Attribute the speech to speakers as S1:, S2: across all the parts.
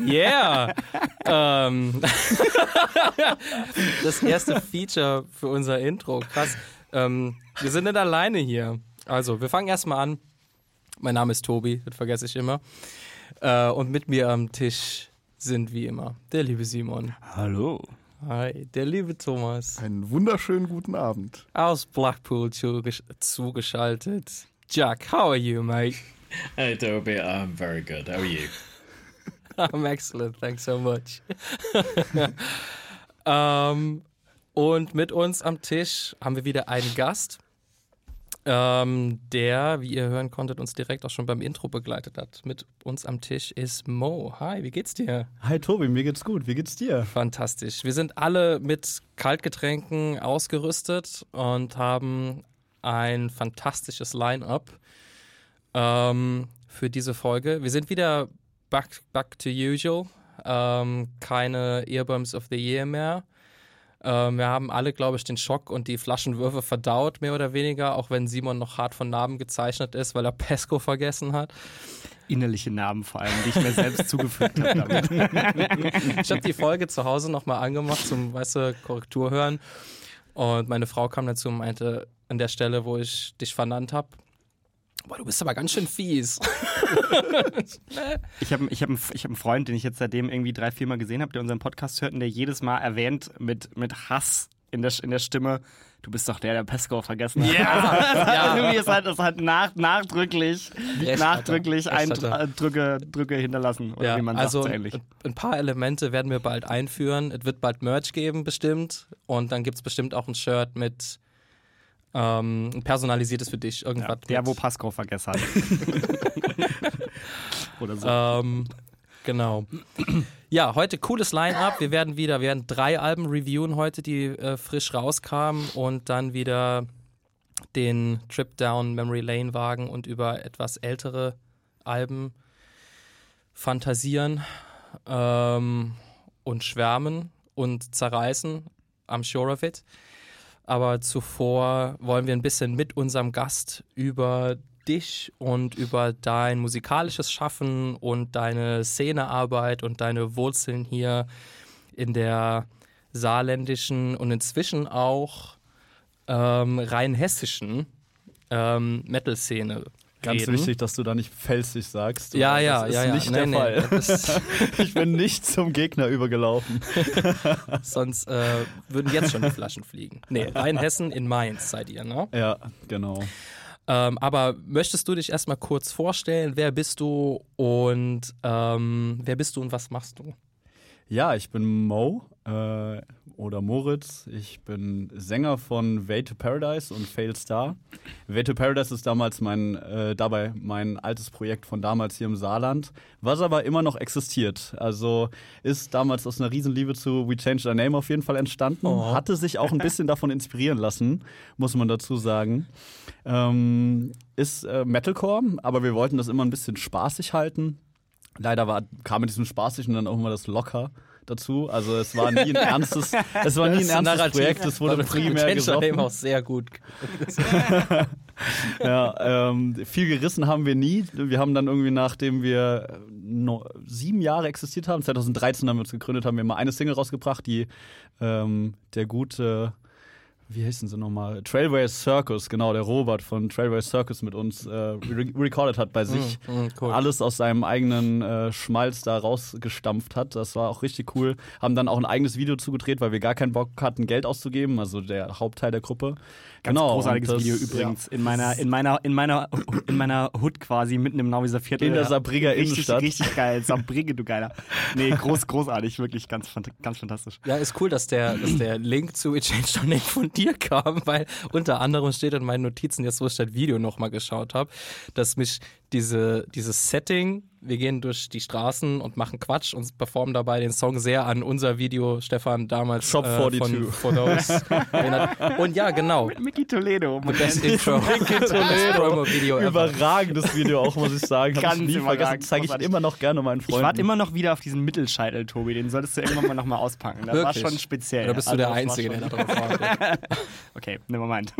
S1: Yeah! ähm, das erste Feature für unser Intro. Krass. Ähm, wir sind nicht alleine hier. Also, wir fangen erstmal an. Mein Name ist Tobi, das vergesse ich immer. Äh, und mit mir am Tisch sind wie immer der liebe Simon.
S2: Hallo.
S1: Hi, der liebe Thomas.
S3: Einen wunderschönen guten Abend.
S1: Aus Blackpool zugesch zugeschaltet. Jack, how are you, mate?
S4: Hey, Toby, I'm very good. How are you?
S1: I'm excellent, thanks so much. ähm, und mit uns am Tisch haben wir wieder einen Gast, ähm, der, wie ihr hören konntet, uns direkt auch schon beim Intro begleitet hat. Mit uns am Tisch ist Mo. Hi, wie geht's dir?
S3: Hi Tobi, mir geht's gut. Wie geht's dir?
S1: Fantastisch. Wir sind alle mit Kaltgetränken ausgerüstet und haben ein fantastisches Line-up ähm, für diese Folge. Wir sind wieder back, back to usual. Ähm, keine Earbombs of the Year mehr. Ähm, wir haben alle, glaube ich, den Schock und die Flaschenwürfe verdaut, mehr oder weniger, auch wenn Simon noch hart von Namen gezeichnet ist, weil er Pesco vergessen hat.
S2: Innerliche Namen vor allem, die ich mir selbst zugefügt habe.
S1: Ich habe die Folge zu Hause nochmal angemacht zum, weißt du, Korrektur hören. Und meine Frau kam dazu und meinte, an der Stelle, wo ich dich vernannt habe, Boah, du bist aber ganz schön fies.
S2: ich habe ich hab, ich hab einen Freund, den ich jetzt seitdem irgendwie drei, vier Mal gesehen habe, der unseren Podcast hört und der jedes Mal erwähnt mit, mit Hass in der, in der Stimme, du bist doch der, der Pesco vergessen hat.
S1: Ja,
S2: ja. Irgendwie ist halt, ist halt nach, nachdrücklich, nachdrücklich Eindrücke Drücke hinterlassen. Oder
S1: ja,
S2: wie man
S1: also
S2: sagt, so ähnlich.
S1: ein paar Elemente werden wir bald einführen. Es wird bald Merch geben, bestimmt. Und dann gibt es bestimmt auch ein Shirt mit ähm, ein personalisiertes für dich. Irgendwas
S2: ja, der, wo Pascal vergessen hat.
S1: Oder so. Ähm, genau. Ja, heute cooles Line-Up. Wir werden wieder, wir werden drei Alben reviewen heute, die äh, frisch rauskamen und dann wieder den Trip Down Memory Lane wagen und über etwas ältere Alben fantasieren ähm, und schwärmen und zerreißen. I'm sure of it. Aber zuvor wollen wir ein bisschen mit unserem Gast über dich und über dein musikalisches Schaffen und deine Szenearbeit und deine Wurzeln hier in der saarländischen und inzwischen auch ähm, rein hessischen ähm, Metal-Szene
S3: Ganz
S1: reden.
S3: wichtig, dass du da nicht felsig sagst.
S1: Ja, ja,
S3: das ist
S1: ja, ja.
S3: nicht
S1: nee,
S3: der
S1: nee,
S3: Fall. ich bin nicht zum Gegner übergelaufen.
S1: Sonst äh, würden jetzt schon die Flaschen fliegen. Nee, Rheinhessen in Mainz seid ihr, ne?
S3: Ja, genau.
S1: Ähm, aber möchtest du dich erstmal kurz vorstellen? Wer bist du und ähm, wer bist du und was machst du?
S3: Ja, ich bin Mo äh, oder Moritz. Ich bin Sänger von Way to Paradise und Fail Star. Way to Paradise ist damals mein, äh, dabei mein altes Projekt von damals hier im Saarland, was aber immer noch existiert. Also ist damals aus einer Riesenliebe zu We Changed Our Name auf jeden Fall entstanden. Oh. Hatte sich auch ein bisschen davon inspirieren lassen, muss man dazu sagen. Ähm, ist äh, Metalcore, aber wir wollten das immer ein bisschen spaßig halten. Leider war, kam mit diesem Spaßigen dann auch immer das locker dazu. Also es war nie ein ernstes, es war nie ein ernstes Projekt, es wurde primär gesoffen.
S1: auch sehr gut.
S3: ja, ähm, viel gerissen haben wir nie. Wir haben dann irgendwie, nachdem wir no, sieben Jahre existiert haben, 2013 haben wir uns gegründet, haben wir mal eine Single rausgebracht, die ähm, der gute wie heißen sie nochmal? Trailways Circus, genau, der Robert von Trailways Circus mit uns äh, re recorded hat bei mm, sich. Mm, mm, cool. Alles aus seinem eigenen äh, Schmalz da rausgestampft hat. Das war auch richtig cool. Haben dann auch ein eigenes Video zugedreht, weil wir gar keinen Bock hatten, Geld auszugeben, also der Hauptteil der Gruppe.
S2: Ganz genau, großartiges das, Video übrigens. Ja. In meiner, in meiner, in meiner, in meiner Hood quasi, mitten im Nauwieser Viertel.
S3: In der Sabriga Innenstadt.
S2: Richtig geil. Sabriga, du Geiler. Nee, groß, großartig, wirklich ganz, ganz fantastisch.
S1: Ja, ist cool, dass der, dass der Link zu It Changed Our Name von dir kam, weil unter anderem steht in meinen Notizen, jetzt wo ich das Video nochmal geschaut habe, dass mich diese, dieses Setting wir gehen durch die Straßen und machen Quatsch und performen dabei den Song sehr an unser Video, Stefan, damals
S3: Shop 42. Äh, von
S1: For Those. und ja, genau.
S2: Mit Mickey Toledo.
S1: The best Intro.
S3: Mickey Toledo. Video Überragendes Video auch, muss ich sagen. Ganz ich nie vergessen. Zeige ich immer noch gerne meinen Freunden.
S2: Ich warte immer noch wieder auf diesen Mittelscheitel, Tobi. Den solltest du irgendwann mal nochmal auspacken. Das
S1: Wirklich?
S2: war schon speziell.
S1: Da bist du der also, Einzige, der darauf wartet.
S2: okay, never mind.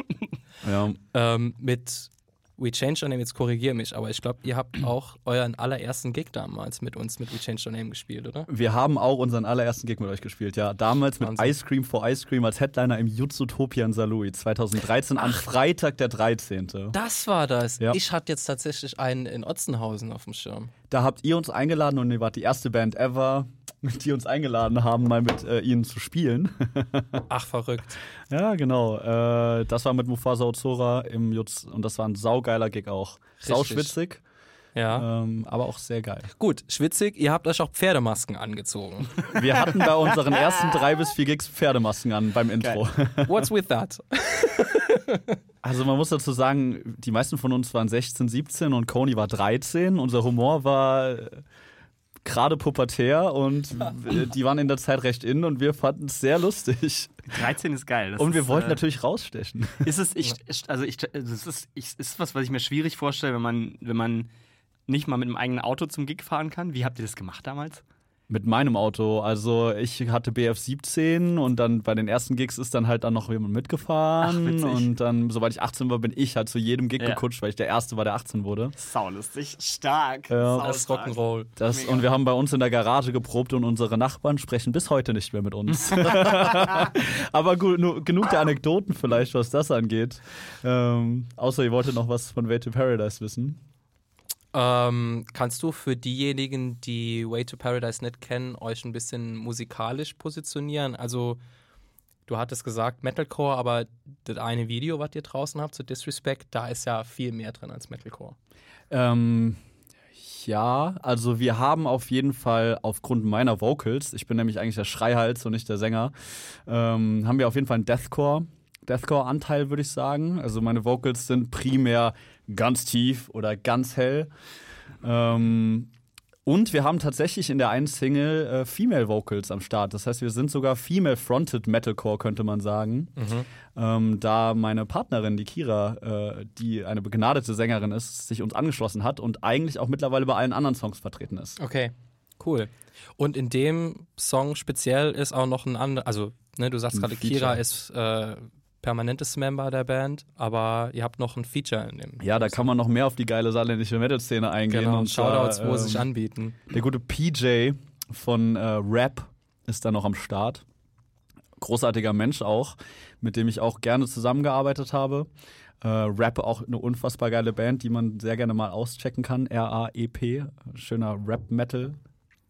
S3: Ja.
S1: Ähm, mit We Changed Your Name, jetzt korrigier mich, aber ich glaube, ihr habt auch euren allerersten Gig damals mit uns mit We Changed Your Name gespielt, oder?
S3: Wir haben auch unseren allerersten Gig mit euch gespielt, ja. Damals mit
S1: Wahnsinn.
S3: Ice Cream for Ice Cream als Headliner im Jutzutopia in Salui 2013 an Freitag der 13.
S1: Das war das.
S3: Ja.
S1: Ich hatte jetzt tatsächlich einen in Otzenhausen auf dem Schirm.
S3: Da habt ihr uns eingeladen und ihr wart die erste Band ever, die uns eingeladen haben, mal mit äh, ihnen zu spielen.
S1: Ach, verrückt.
S3: ja, genau. Äh, das war mit Mufasa Ozora im Jutz und das war ein saugeiler Gig auch. Sauschwitzig,
S1: Ja.
S3: ähm, aber auch sehr geil.
S1: Gut, schwitzig, ihr habt euch auch Pferdemasken angezogen.
S3: Wir hatten bei unseren ersten drei bis vier Gigs Pferdemasken an beim Intro.
S1: What's with that?
S3: Also man muss dazu sagen, die meisten von uns waren 16, 17 und Coney war 13. Unser Humor war äh, gerade pubertär und die waren in der Zeit recht in und wir fanden es sehr lustig.
S2: 13 ist geil. Das
S3: Und wir
S2: ist,
S3: wollten
S2: äh,
S3: natürlich rausstechen.
S2: Ist es, ich, also ich, es ist, ich, ist was, was ich mir schwierig vorstelle, wenn man, wenn man nicht mal mit einem eigenen Auto zum Gig fahren kann. Wie habt ihr das gemacht damals?
S3: Mit meinem Auto. Also ich hatte BF17 und dann bei den ersten Gigs ist dann halt dann noch jemand
S2: Ach,
S3: mitgefahren.
S2: witzig.
S3: und dann, sobald ich 18 war, bin ich halt zu jedem Gig
S2: Ja.
S3: gekutscht, weil ich der Erste war, der 18 wurde.
S2: Saulustig. Stark.
S3: Ja.
S1: Das ist Rock'n'Roll.
S3: Das,
S2: Mega.
S3: und wir haben bei uns in der Garage geprobt und unsere Nachbarn sprechen bis heute nicht mehr mit uns. Aber gut, nur, genug der Anekdoten vielleicht, was das angeht. Ähm, außer ihr wolltet noch was von Way to Paradise wissen.
S1: Ähm, kannst du für diejenigen, die Way to Paradise nicht kennen, euch ein bisschen musikalisch positionieren? Also, du hattest gesagt Metalcore, aber das eine Video, was ihr draußen habt, zu Disrespect, da ist ja viel mehr drin als Metalcore.
S3: Ähm, ja, also wir haben auf jeden Fall aufgrund meiner Vocals, ich bin nämlich eigentlich der Schreihals und nicht der Sänger, ähm, haben wir auf jeden Fall einen Deathcore. Deathcore-Anteil, würde ich sagen. Also meine Vocals sind primär ganz tief oder ganz hell. Ähm, und wir haben tatsächlich in der einen Single äh, Female Vocals am Start. Das heißt, wir sind sogar Female-Fronted Metalcore, könnte man sagen. Ähm, da meine Partnerin, die Kira, äh, die eine begnadete Sängerin ist, sich uns angeschlossen hat und eigentlich auch mittlerweile bei allen anderen Songs vertreten ist.
S1: Okay, cool. Und in dem Song speziell ist auch noch ein anderer, also ne, du sagst gerade. Kira ist äh, permanentes Member der Band, aber ihr habt noch ein Feature in dem.
S3: Ja, da kann man noch mehr auf die geile saarländische Metal-Szene eingehen.
S1: Genau,
S3: und
S1: Shoutouts,
S3: zwar,
S1: wo
S3: ähm,
S1: sie sich anbieten.
S3: Der gute PJ von äh, Rap ist da noch am Start. Großartiger Mensch auch, mit dem ich auch gerne zusammengearbeitet habe. Äh, Rap auch eine unfassbar geile Band, die man sehr gerne mal auschecken kann. R-A-E-P, schöner Rap-Metal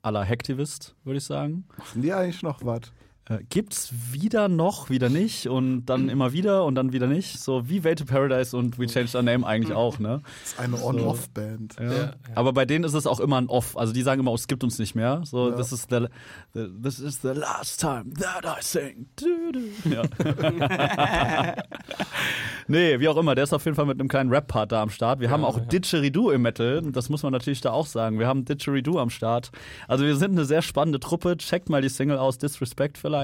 S3: à la Hacktivist, würde ich sagen.
S5: Machen die eigentlich noch was?
S3: Äh, gibt's wieder noch, wieder nicht und dann immer wieder und dann wieder nicht. So wie Way to Paradise und We Changed Our Name eigentlich auch, ne?
S5: Das ist eine On-Off-Band.
S3: Ja.
S1: Ja, ja.
S3: Aber bei denen ist es auch immer ein Off. Also die sagen immer, oh, es gibt uns nicht mehr. So,
S5: Ja.
S3: this, is the, the, this is the last time that I sing. Du, du. Ja. nee, wie auch immer, der ist auf jeden Fall mit einem kleinen Rap-Part da am Start. Wir haben auch
S1: ja.
S3: Didgeridoo im Metal. Das muss man natürlich da auch sagen. Wir haben Didgeridoo am Start. Also wir sind eine sehr spannende Truppe. Checkt mal die Single aus, Disrespect vielleicht.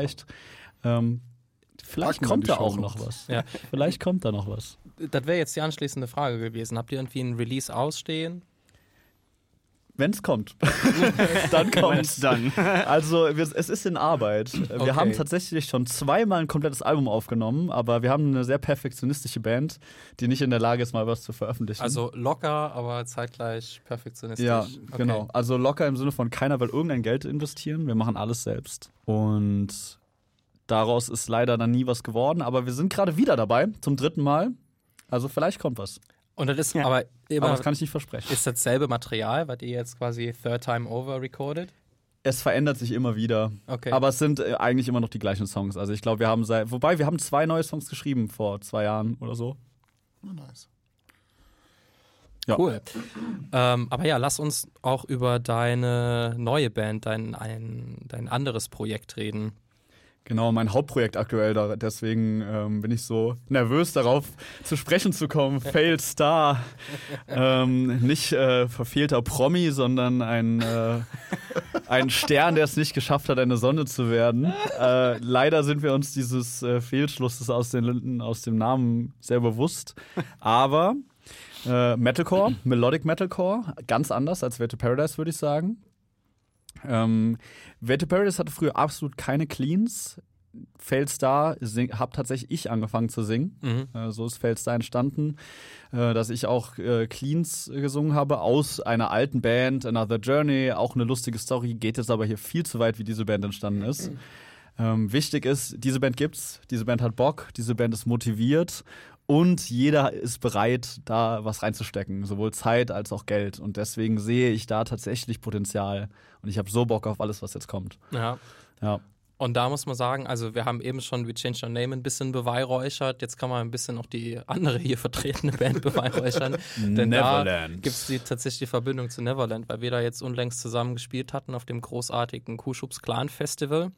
S3: Ähm, vielleicht
S5: Packen
S3: kommt da auch noch was.
S1: Ja.
S3: Vielleicht kommt da noch was.
S1: Das wäre jetzt die anschließende Frage gewesen. Habt ihr irgendwie ein Release ausstehen?
S3: Wenn's kommt. dann kommt's.
S2: dann.
S3: Also, wir, es ist in Arbeit. Wir
S1: Okay.
S3: haben tatsächlich schon zweimal ein komplettes Album aufgenommen, aber wir haben eine sehr perfektionistische Band, die nicht in der Lage ist, mal was zu veröffentlichen.
S1: Also locker, aber zeitgleich perfektionistisch.
S3: ja,
S1: Okay.
S3: genau. Also locker im Sinne von keiner will irgendein Geld investieren. Wir machen alles selbst. Und daraus ist leider dann nie was geworden, aber wir sind gerade wieder dabei, zum dritten Mal. Also vielleicht kommt was.
S1: Und das ist
S2: Ja.
S1: aber immer,
S3: Aber das kann ich nicht versprechen.
S1: ist dasselbe Material, was ihr jetzt quasi third time over recorded?
S3: Es verändert sich immer wieder.
S1: Okay.
S3: Aber es sind äh, eigentlich immer noch die gleichen Songs. Also ich glaube, wir haben seit. Wobei, wir haben zwei neue Songs geschrieben vor zwei Jahren oder so.
S5: Oh, nice.
S3: Ja.
S1: Cool. Ähm, aber ja, lass uns auch über deine neue Band, dein, ein, dein anderes Projekt reden.
S3: Genau, mein Hauptprojekt aktuell, da, deswegen ähm, bin ich so nervös darauf zu sprechen zu kommen. Failed Star. ähm, nicht äh, verfehlter Promi, sondern ein, äh, ein Stern, der es nicht geschafft hat, eine Sonne zu werden. Äh, leider sind wir uns dieses äh, Fehlschlusses aus, den, aus dem Namen sehr bewusst. Aber äh, Metalcore, Melodic Metalcore, ganz anders als to Paradise, würde ich sagen. Ähm, to Paradise hatte früher absolut keine Cleans. Fail Star habe tatsächlich ich angefangen zu singen.
S1: Mhm.
S3: Äh, so ist Fail Star entstanden, äh, dass ich auch äh, Cleans gesungen habe aus einer alten Band, Another Journey, auch eine lustige Story, geht jetzt aber hier viel zu weit, wie diese Band entstanden ist. Ähm, wichtig ist, diese Band gibt's, diese Band hat Bock, diese Band ist motiviert und jeder ist bereit, da was reinzustecken, sowohl Zeit als auch Geld. Und deswegen sehe ich da tatsächlich Potenzial. Und ich habe so Bock auf alles, was jetzt kommt.
S1: Ja.
S3: Ja.
S1: Und da muss man sagen, also wir haben eben schon We Change Your Name ein bisschen beweihräuchert. Jetzt kann man ein bisschen noch die andere hier vertretene Band beweihräuchern. Denn da
S3: Neverland.
S1: gibt es tatsächlich die Verbindung zu Neverland, weil wir da jetzt unlängst zusammen gespielt hatten auf dem großartigen Kuschubs Clan Festival.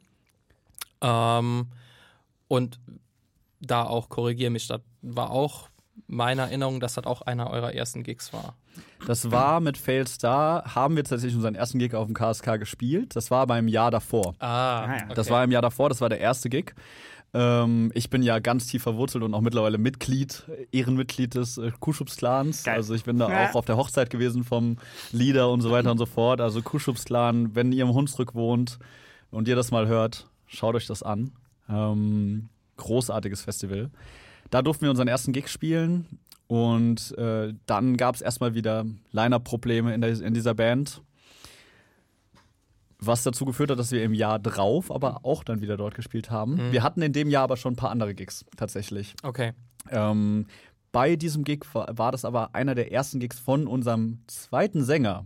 S1: Ähm, und da auch, korrigiere mich, das war auch meine Erinnerung, dass das auch einer eurer ersten Gigs war.
S3: Das war mit Fail Star, haben wir tatsächlich unseren ersten Gig auf dem KSK gespielt. Das war beim Jahr davor.
S1: Ah,
S2: ja.
S1: okay.
S3: Das war im Jahr davor, das war der erste Gig. Ähm, ich bin ja ganz tief verwurzelt und auch mittlerweile Mitglied, Ehrenmitglied des äh, Kuschubs-Clans. Also ich bin da
S2: Ja.
S3: auch auf der Hochzeit gewesen vom Leader und so weiter und so fort. Also Kuschubs-Clan, wenn ihr im Hunsrück wohnt und ihr das mal hört, schaut euch das an. Ähm, großartiges Festival. Da durften wir unseren ersten Gig spielen und äh, dann gab es erstmal wieder Line-Up-Probleme in, in dieser Band. Was dazu geführt hat, dass wir im Jahr drauf aber auch dann wieder dort gespielt haben. Wir hatten in dem Jahr aber schon ein paar andere Gigs tatsächlich.
S1: Okay.
S3: Ähm, bei diesem Gig war, war das aber einer der ersten Gigs von unserem zweiten Sänger,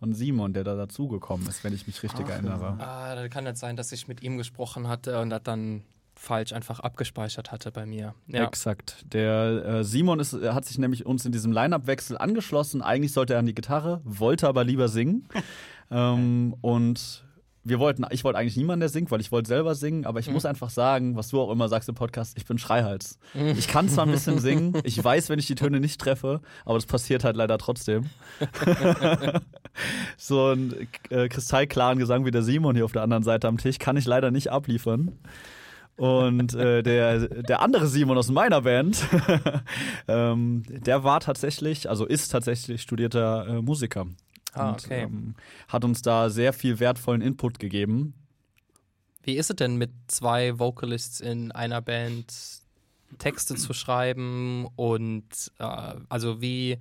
S3: von Simon, der da dazugekommen ist, wenn ich mich richtig erinnere.
S1: Ah, da kann jetzt sein, dass ich mit ihm gesprochen hatte und das dann falsch einfach abgespeichert hatte bei mir. Ja.
S3: Exakt. Der äh, Simon ist, er hat sich nämlich uns in diesem Line-Up-Wechsel angeschlossen. Eigentlich sollte er an die Gitarre, wollte aber lieber singen. ähm, und wir wollten, ich wollte eigentlich niemanden, der singt, weil ich wollte selber singen, aber ich muss einfach sagen, was du auch immer sagst im Podcast, ich bin Schreihals. Ich kann zwar ein bisschen singen, ich weiß, wenn ich die Töne nicht treffe, aber das passiert halt leider trotzdem. so ein äh, kristallklaren Gesang wie der Simon hier auf der anderen Seite am Tisch kann ich leider nicht abliefern. Und äh, der, der andere Simon aus meiner Band, ähm, der war tatsächlich, also ist tatsächlich studierter äh, Musiker.
S1: Ah,
S3: und,
S1: okay.
S3: ähm, hat uns da sehr viel wertvollen Input gegeben.
S1: Wie ist es denn mit zwei Vocalists in einer Band Texte zu schreiben und äh, also wie,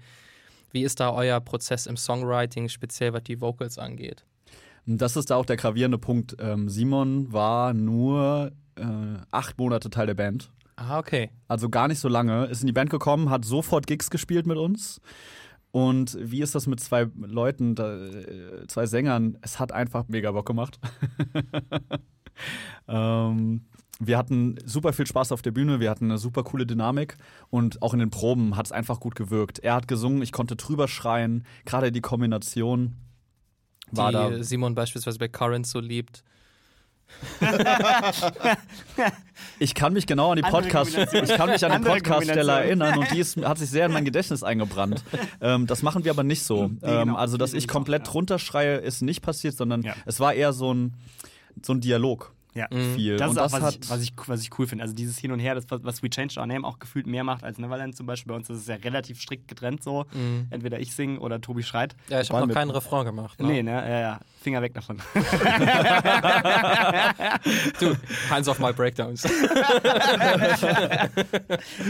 S1: wie ist da euer Prozess im Songwriting, speziell was die Vocals angeht?
S3: Das ist da auch der gravierende Punkt. Ähm, Simon war nur äh, acht Monate Teil der Band.
S1: Ah, okay.
S3: Also gar nicht so lange. Ist in die Band gekommen, hat sofort Gigs gespielt mit uns. Und wie ist das mit zwei Leuten, da, äh, zwei Sängern? Es hat einfach mega Bock gemacht. ähm, wir hatten super viel Spaß auf der Bühne, wir hatten eine super coole Dynamik und auch in den Proben hat es einfach gut gewirkt. Er hat gesungen, ich konnte drüber schreien, gerade die Kombination war
S1: die
S3: da.
S1: Simon beispielsweise bei Current so liebt.
S3: Ich kann mich genau an die Podcast, ich kann mich an die
S2: Andere
S3: Podcaststelle
S2: Kombination.
S3: erinnern und die ist, hat sich sehr in mein Gedächtnis eingebrannt. Ähm, das machen wir aber nicht so.
S2: Nee,
S3: Ähm,
S2: genau.
S3: also, dass ich komplett
S2: ja.
S3: drunter schreie, ist nicht passiert, sondern
S2: Ja.
S3: es war eher so ein, so ein Dialog.
S2: Ja.
S3: Viel.
S2: Das
S3: und
S2: ist auch,
S3: das
S2: was,
S3: hat,
S2: ich, was, ich, was ich cool finde. Also dieses Hin und Her, das, was was We Changed Our Name auch gefühlt mehr macht als Neverland zum Beispiel. Bei uns ist es ja relativ strikt getrennt so. Entweder ich singe oder Tobi schreit.
S1: Ja, ich habe noch keinen Refrain gemacht. Ne?
S2: Nee, ne? Ja, ja. Finger weg davon.
S1: Du, hands off my breakdowns.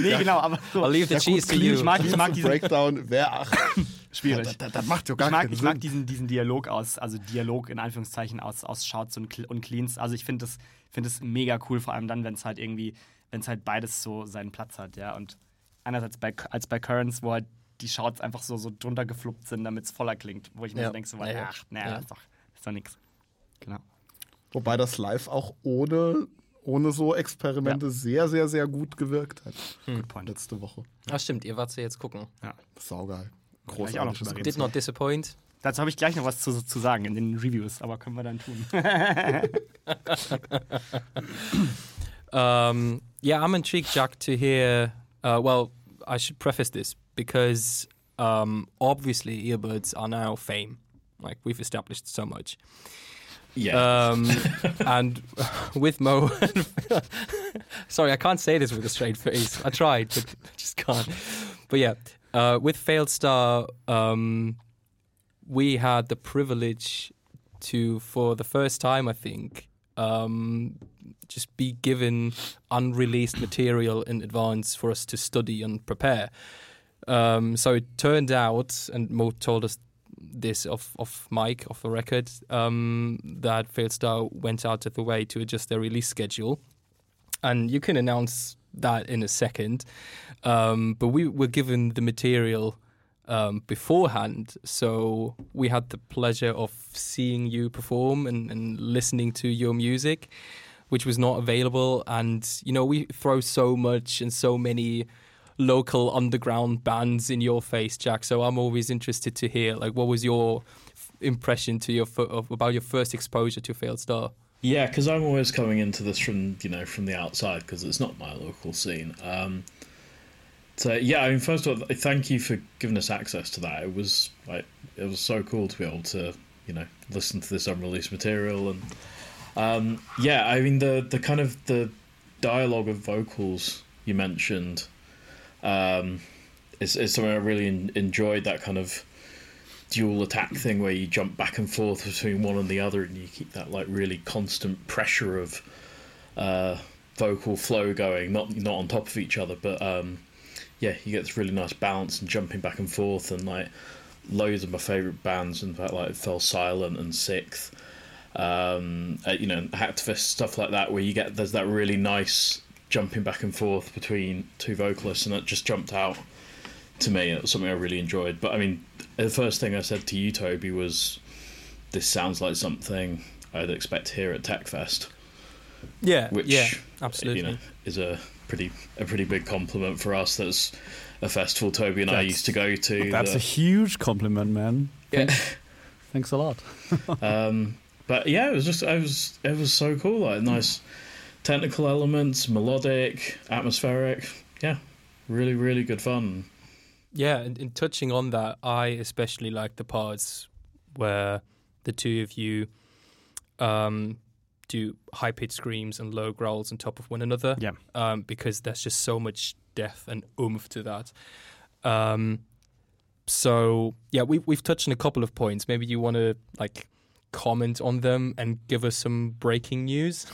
S2: nee, genau, aber so.
S1: I'll leave the
S2: Ja, gut,
S1: cheese to
S2: clean.
S1: you.
S2: Ich mag, ich mag diesen,
S5: Breakdown, wer ach,
S2: schwierig.
S5: das, das macht ja
S2: Ich
S5: gar
S2: mag,
S5: keinen
S2: ich mag
S5: Sinn.
S2: diesen, diesen Dialog aus, also Dialog in Anführungszeichen aus, aus Shouts und, und Cleans. Also ich finde das, find das mega cool, vor allem dann, wenn es halt irgendwie, wenn es halt beides so seinen Platz hat, ja. Und einerseits bei, als bei Currents, wo halt die Shouts einfach so, so drunter gefluppt sind, damit es voller klingt. Wo ich mir
S1: Ja.
S2: so denke, so,
S1: Ja.
S2: ach, naja,
S1: Ja.
S2: ist doch, ist doch nix. Genau.
S5: Wobei das live auch ohne, ohne so Experimente sehr, sehr, sehr gut gewirkt hat.
S2: Good point.
S5: Letzte Woche.
S1: Ah, stimmt, ihr wart ja jetzt gucken.
S5: Saugeil.
S2: Gleich auch noch drüber reden.
S1: Did not disappoint.
S2: Dazu habe ich gleich noch was zu, zu sagen in den Reviews, aber können wir dann tun.
S1: Um, yeah, I'm intrigued, Jack, to hear. Uh, well, I should preface this because um, obviously earbuds are now fame. Like we've established so much.
S4: Yeah.
S1: Um, and with Mo, sorry, I can't say this with a straight face. I tried, but I just can't. But yeah, uh, with Failed Star, um, we had the privilege to, for the first time, I think, um, just be given unreleased material in advance for us to study and prepare. Um, so it turned out, and Mo told us this off off mic, off the record, um, that Failed Star went out of the way to adjust their release schedule, and you can announce that in a second. Um, but we were given the material um, beforehand, so we had the pleasure of seeing you perform and, and listening to your music, which was not available. And you know, we throw so much and so many local underground bands in your face, Jack. So I'm always interested to hear like what was your impression to your about your first exposure to Failed Star.
S4: Yeah, because I'm always coming into this from you know from the outside because it's not my local scene. Um, so yeah, I mean, first of all, thank you for giving us access to that. It was like it was so cool to be able to you know listen to this unreleased material and um, yeah, I mean the the kind of the dialogue of vocals you mentioned um, is, is something I really in, enjoyed. That kind of dual attack thing where you jump back and forth between one and the other, and you keep that like really constant pressure of uh, vocal flow going, not not on top of each other, but um, yeah, you get this really nice balance and jumping back and forth, and like loads of my favorite bands, in fact, like Fell Silent and SikTh. Um, uh, you know, Hacktivist stuff like that, where you get there's that really nice jumping back and forth between two vocalists, and that just jumped out to me. It was something I really enjoyed. But I mean, the first thing I said to you, Toby, was this sounds like something I'd expect here at TechFest.
S1: Yeah,
S4: which
S1: yeah, absolutely.
S4: You know, is a pretty a pretty big compliment for us. That's a festival Toby and I used to go to.
S3: That's a huge compliment, man.
S1: Yeah.
S3: Thanks a lot.
S4: um, but yeah, it was just it was it was so cool. Like nice technical elements, melodic, atmospheric. Yeah, really really good fun.
S1: Yeah, and, and touching on that, I especially like the parts where the two of you um, do high pitched screams and low growls on top of one another.
S2: Yeah.
S1: Um, because there's just so much depth and oomph to that. Um, so yeah, we've we've touched on a couple of points. Maybe you want to like comment on them and give us some breaking news.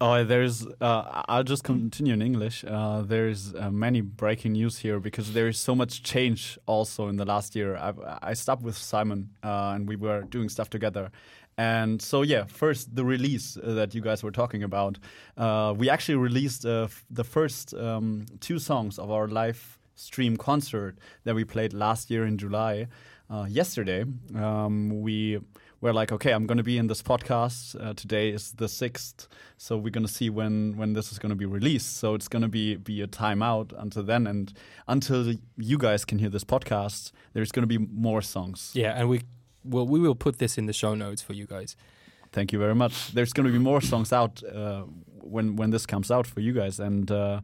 S3: Oh, there's. Uh, I'll just continue in English. Uh, there's uh, many breaking news here because there is so much change also in the last year. I, I stopped with Simon uh, and we were doing stuff together. And so, yeah, first, the release uh, that you guys were talking about. Uh, we actually released uh, the first um, two songs of our live stream concert that we played last year in July. Uh, yesterday, um, we were like, okay, I'm going to be in this podcast. Uh, today is the sixth, so we're going to see when when this is going to be released. So it's going to be be a timeout until then, and until you guys can hear this podcast, there's going to be more songs.
S1: Yeah, and we well we will put this in the show notes for you guys.
S3: Thank you very much. There's going to be more songs out uh, when when this comes out for you guys, and uh,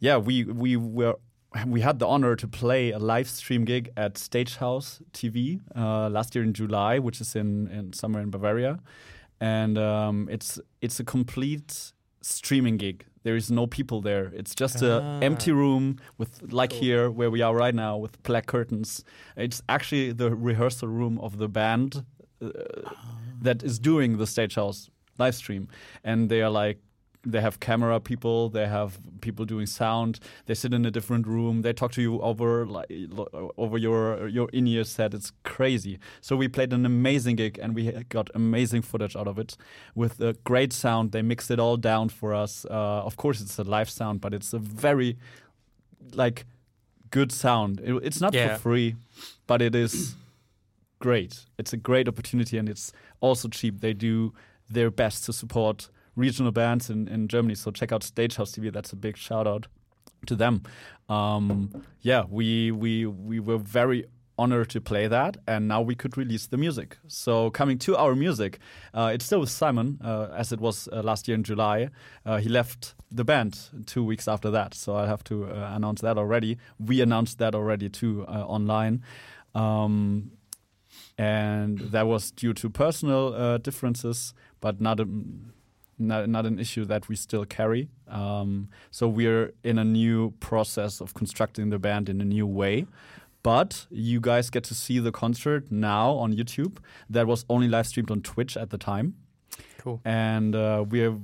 S3: yeah, we we were we had the honor to play a live stream gig at Stagehouse TV uh, last year in July, which is in, in somewhere in Bavaria, and um, it's it's a complete streaming gig. There is no people there. It's just a
S1: Ah.
S3: empty room with like
S1: Cool.
S3: here where we are right now with black curtains. It's actually the rehearsal room of the band uh, that is doing the Stagehouse live stream, and they are like they have camera people, they have people doing sound. They sit in a different room. They talk to you over like over your your in ear set. It's crazy. So we played an amazing gig, and we got amazing footage out of it with a great sound. They mixed it all down for us. Uh, of course, it's a live sound, but it's a very like good sound. It- it's not
S1: Yeah.
S3: for free, but it is great. It's a great opportunity, and it's also cheap. They do their best to support regional bands in, in Germany. So check out Stagehouse TV. That's a big shout out to them. Um, yeah, we we we were very honored to play that, and now we could release the music. So coming to our music, uh, it's still with Simon, uh, as it was uh, last year in July. Uh, he left the band two weeks after that, so I have to uh, announce that already. We announced that already too uh, online. Um, and that was due to personal differences, but not a, not, not an issue that we still carry. Um, so we're in a new process of constructing the band in a new way. But you guys get to see the concert now on YouTube. That was only live streamed on Twitch at the time.
S1: Cool.
S3: and uh, we are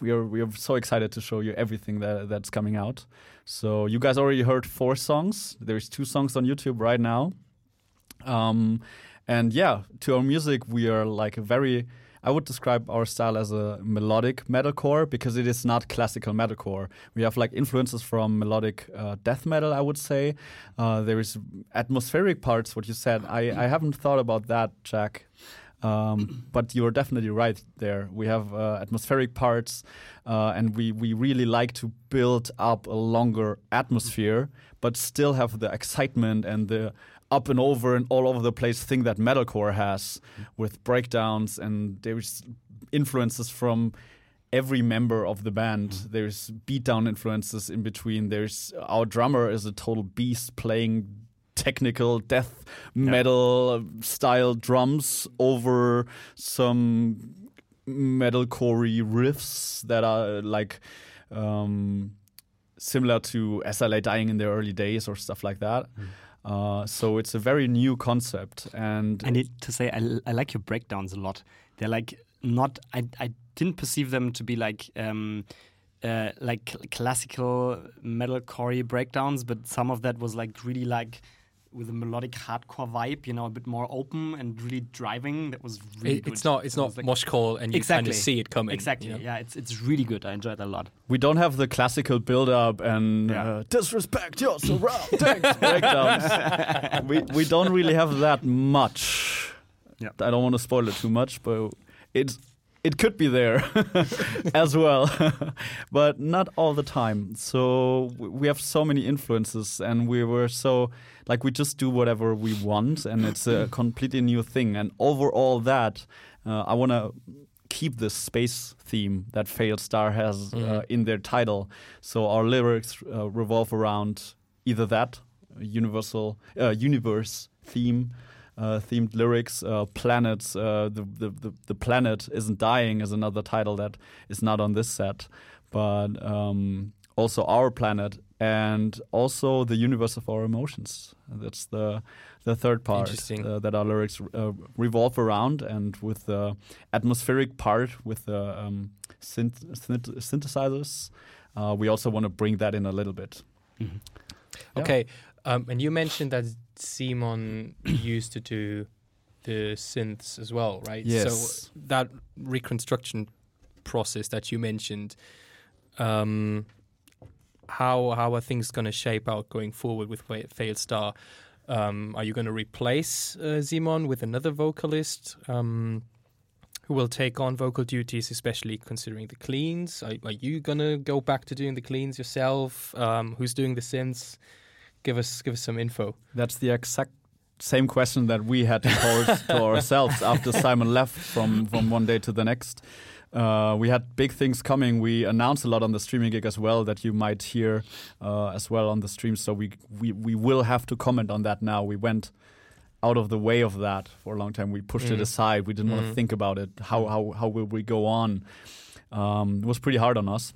S3: we are we are so excited to show you everything that that's coming out. So you guys already heard four songs. There's two songs on YouTube right now. Um, and yeah, to our music, we are like a very. I would describe our style as a melodic metalcore because it is not classical metalcore. We have like influences from melodic uh, death metal, I would say. Uh, there is atmospheric parts. What you said, I, I haven't thought about that, Jack. Um, but you're definitely right there. We have uh, atmospheric parts, uh, and we, we really like to build up a longer atmosphere, but still have the excitement and the up and over and all over the place thing that metalcore has with breakdowns and there's influences from every member of the band. There's beatdown influences in between. There's our drummer is a total beast playing technical death metal style drums over some metalcore riffs that are like um, similar to As I Lay Dying in their early days or stuff like that. Uh, so it's a very new concept, and
S2: I need to say I, I like your breakdowns a lot. They're like not. I I didn't perceive them to be like um, uh, like cl- classical metalcore breakdowns, but some of that was like really like with a melodic hardcore vibe. You know, a bit more open and really driving. That was really
S1: It-
S2: good.
S1: it's not it's
S2: It
S1: not
S2: was, like-
S1: mosh call and you kind
S2: exactly
S1: of see it coming.
S2: Exactly.
S1: you know?
S2: Yeah, it's it's really good. I enjoyed that a lot.
S3: we don't have the classical build up and
S2: Yeah.
S3: uh, disrespect your surroundings breakdowns. we we don't really have that much.
S2: Yeah.
S3: I don't want to spoil it too much, but it's it could be there as well, but not all the time. So we have so many influences, and we were so like we just do whatever we want, and it's a completely new thing. And overall, that uh, I want to keep this space theme that Failed Star has uh, in their title. So our lyrics uh, revolve around either that universal uh, universe theme. Uh, themed lyrics, uh, planets. Uh, the, the the the planet isn't dying is another title that is not on this set, but um, also our planet and also the universe of our emotions. That's the the third part
S1: Interesting.
S3: uh, that our lyrics uh, revolve around, and with the atmospheric part with the um, synth- synth- synthesizers, uh, we also want to bring that in a little bit. Yeah.
S1: Okay, um, and you mentioned that Simon used to do the synths as well, right?
S3: Yes.
S1: So that reconstruction process that you mentioned, um, how how are things going to shape out going forward with Fa- Failed Star? Um, are you going to replace uh, Simon with another vocalist? Um, who will take on vocal duties, especially considering the cleans? Are, are you gonna go back to doing the cleans yourself? Um, who's doing the synths? Give us give us some info.
S3: That's the exact same question that we had to pose to ourselves after Simon left from, from one day to the next. Uh, we had big things coming. We announced a lot on the streaming gig as well that you might hear uh, as well on the stream. So we, we we will have to comment on that now. We went out of the way of that for a long time. We pushed it
S1: Mm.
S3: aside. We didn't want to
S1: Mm.
S3: think about it. How how how will we go on? Um, it was pretty hard on us.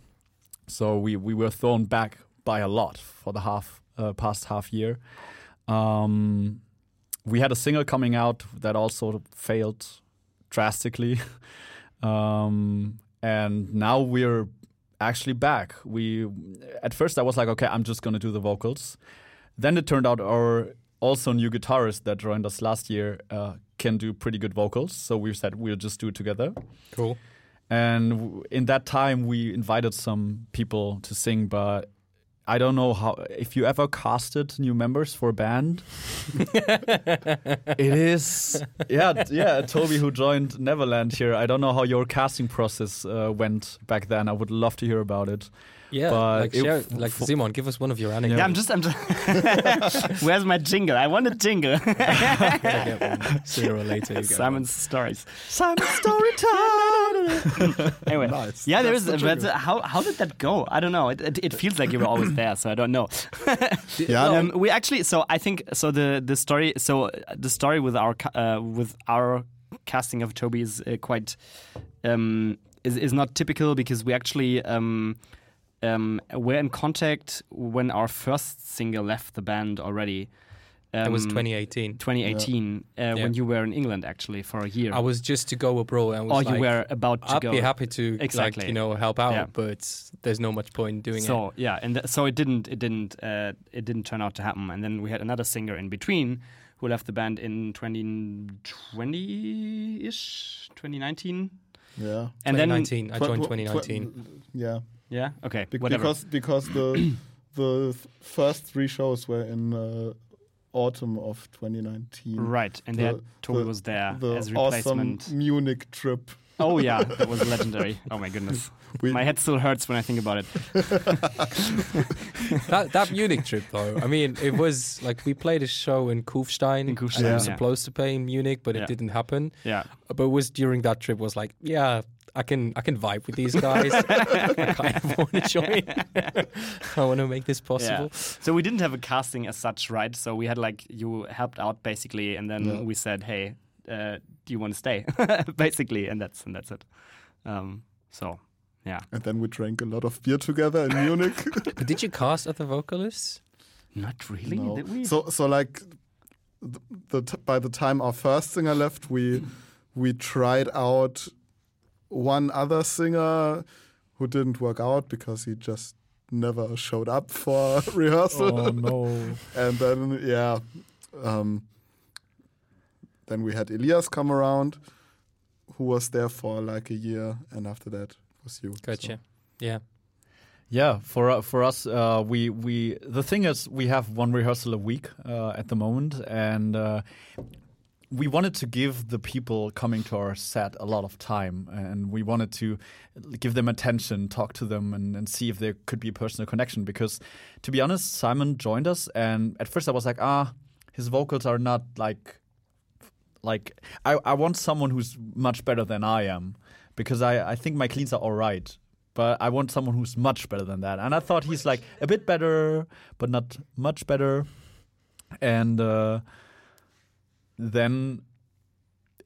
S3: So we we were thrown back by a lot for the half uh, past half year. Um, we had a single coming out that also failed drastically. um, and now we're actually back. We at first I was like, okay, I'm just gonna do the vocals. Then it turned out our also new guitarist that joined us last year uh, can do pretty good vocals. So we said we'll just do it together.
S1: Cool.
S3: And w- in that time, we invited some people to sing, but I don't know how. If you ever casted new members for a band, it is yeah yeah. Toby who joined Neverland here. I don't know how your casting process uh, went back then. I would love to hear about it.
S1: Yeah,
S3: But
S1: like
S3: it-
S1: share, like
S3: f-
S1: Simon, give us one of your anecdotes.
S2: Yeah, I'm just. I'm just Where's my jingle? I want a jingle.
S1: Sooner or later, you get
S2: Simon's stories.
S3: Simon story time.
S2: Anyway,
S5: Nice.
S2: yeah, there
S5: That's
S2: is.
S5: the
S2: But how how did that go? I don't know. It, it, it feels like you were always there, so I don't know.
S5: Yeah,
S2: um, we actually. So I think so. The the story. So uh, the story with our uh, with our casting of Toby is uh, quite um, is is not typical because we actually. Um, um, were in contact when our first single left the band already.
S1: It was
S2: um,
S1: 2018.
S2: 2018 uh,
S1: Yeah.
S2: when you were in England actually for a year.
S1: I was just to go abroad and was
S2: or
S1: like,
S2: you were about to
S1: I'd
S2: go.
S1: be happy to
S2: Exactly.
S1: like you know help out,
S2: Yeah.
S1: but there's no much point in doing
S2: so yeah, and th- so it didn't it didn't uh, it didn't turn out to happen. And then we had another singer in between who left the band in 2020 ish, 2019.
S5: Yeah.
S1: it.
S2: And then
S1: 2019. I joined
S5: Tw- tw-
S1: 2019.
S5: Yeah.
S2: Yeah, okay,
S5: Be-
S2: whatever.
S5: because because the the th- first three shows were in uh, autumn of 2019.
S2: right, and
S5: the-
S2: they had, Toby
S5: the-
S2: was there
S5: The
S2: as
S5: awesome
S2: replacement.
S5: Munich trip.
S2: Oh yeah, that was legendary. Oh my goodness,
S5: We-
S2: my head still hurts when I think about it.
S1: that that Munich trip though, I mean, it was like we played a show in Kufstein.
S2: In Kufstein,
S1: and we were
S2: yeah.
S1: supposed to play in Munich, but
S2: Yeah.
S1: it didn't happen.
S2: Yeah,
S1: But it was during that trip was like, yeah, I can I can vibe with these guys. I kind of want to join. I want to make this possible.
S2: So we didn't have a casting as such, right? So we had like you helped out basically, and then
S5: Yeah.
S2: we said, "Hey, uh, do you want to stay?" basically, and that's and that's it. Um, so yeah,
S5: And then we drank a lot of beer together in Munich.
S1: But did you cast other vocalists?
S2: not really.
S5: No.
S2: Did we?
S5: So so like the, the t- by the time our first singer left, we we tried out one other singer who didn't work out because he just never showed up for rehearsal.
S3: Oh no.
S5: and then yeah, um, then we had Elias come around, who was there for like a year, and after that was you.
S1: Gotcha. Yeah.
S3: Yeah, for uh, for us, uh, we we the thing is we have one rehearsal a week uh, at the moment, and uh, we wanted to give the people coming to our set a lot of time, and we wanted to give them attention, talk to them, and, and see if there could be a personal connection. Because, to be honest, Simon joined us, and at first I was like, ah, his vocals are not like like I, I want someone who's much better than I am because I, I think my cleans are all right. But I want someone who's much better than that. And I thought he's like a bit better, but not much better. And uh, then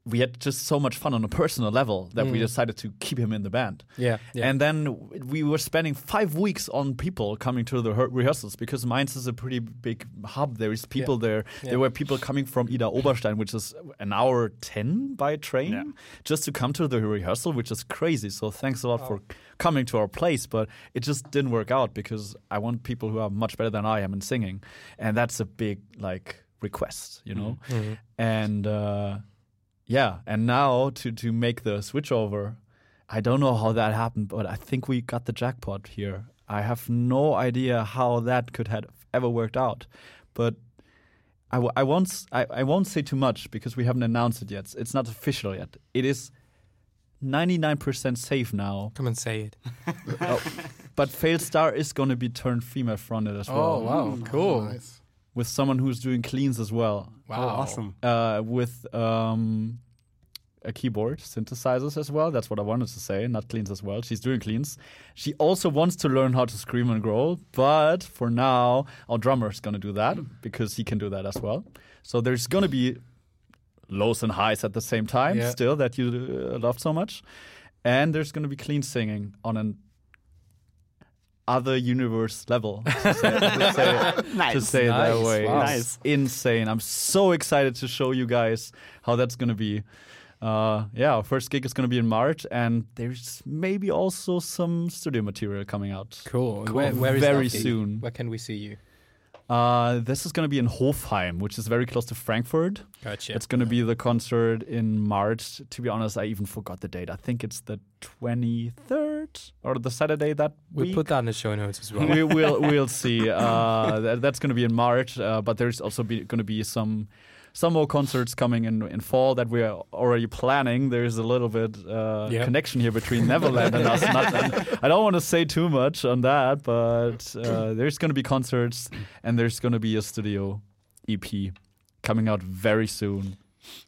S3: we had just so much fun on a personal level that we
S1: Mm.
S3: decided to keep him in the band.
S1: Yeah. Yeah.
S3: And then we were spending five weeks on people coming to the rehearsals because Mainz is a pretty big hub. There is people there.
S1: Yeah.
S3: There were people coming from Idar-Oberstein, which is an hour 10 by train,
S2: Yeah.
S3: just to come to the rehearsal, which is crazy. So thanks a lot for coming to our place. But it just didn't work out because I want people who are much better than I am in singing. And that's a big, like, request, you know?
S1: Mhm.
S3: and uh, yeah, and now to to make the switch over, I don't know how that happened, but I think we got the jackpot here. I have no idea how that could have ever worked out, but I, w- I won't s- I, I won't say too much because we haven't announced it yet. It's not official yet. It is. 99% safe now,
S1: Come and say it.
S3: but Failed Star is going to be turned female fronted as well.
S1: Oh wow, cool.
S5: Nice.
S3: With someone who's doing cleans as well.
S1: Wow.
S2: Oh, awesome.
S3: uh, with um, a keyboard, synthesizers as well. That's what I wanted to say. Not cleans as well. She's doing cleans. She also wants to learn how to scream and growl, but for now, our drummer is going to do that because he can do that as well. So there's going to be lows and highs at the same time,
S1: Yeah.
S3: still that you uh, love so much, and there's going to be clean singing on an other universe level. To say, to say-
S2: nice.
S3: to say it that way.
S1: Wow.
S3: It's
S2: Nice.
S3: insane. I'm so excited to show you guys how that's gonna be. Uh, yeah, our first gig is gonna be in March, and there's maybe also some studio material coming out.
S1: Cool.
S3: Cool.
S1: Where, where is
S3: Very
S1: that gig?
S3: soon.
S1: Where can we see you?
S3: Uh, this is gonna be in Hofheim, which is very close to Frankfurt.
S1: Gotcha.
S3: It's gonna be the concert in March. To be honest, I even forgot the date. I think it's the 23rd or the Saturday that
S1: We'll
S3: week.
S1: put that in the show notes as well.
S3: we will we'll see. Uh, that, that's going to be in March, uh, but there's also going to be some some more concerts coming in in fall that we are already planning. There's a little bit uh,
S1: Yeah.
S3: connection here between Neverland and us. Not, I don't want to say too much on that, but uh, there's going to be concerts and there's going to be a studio EP coming out very soon,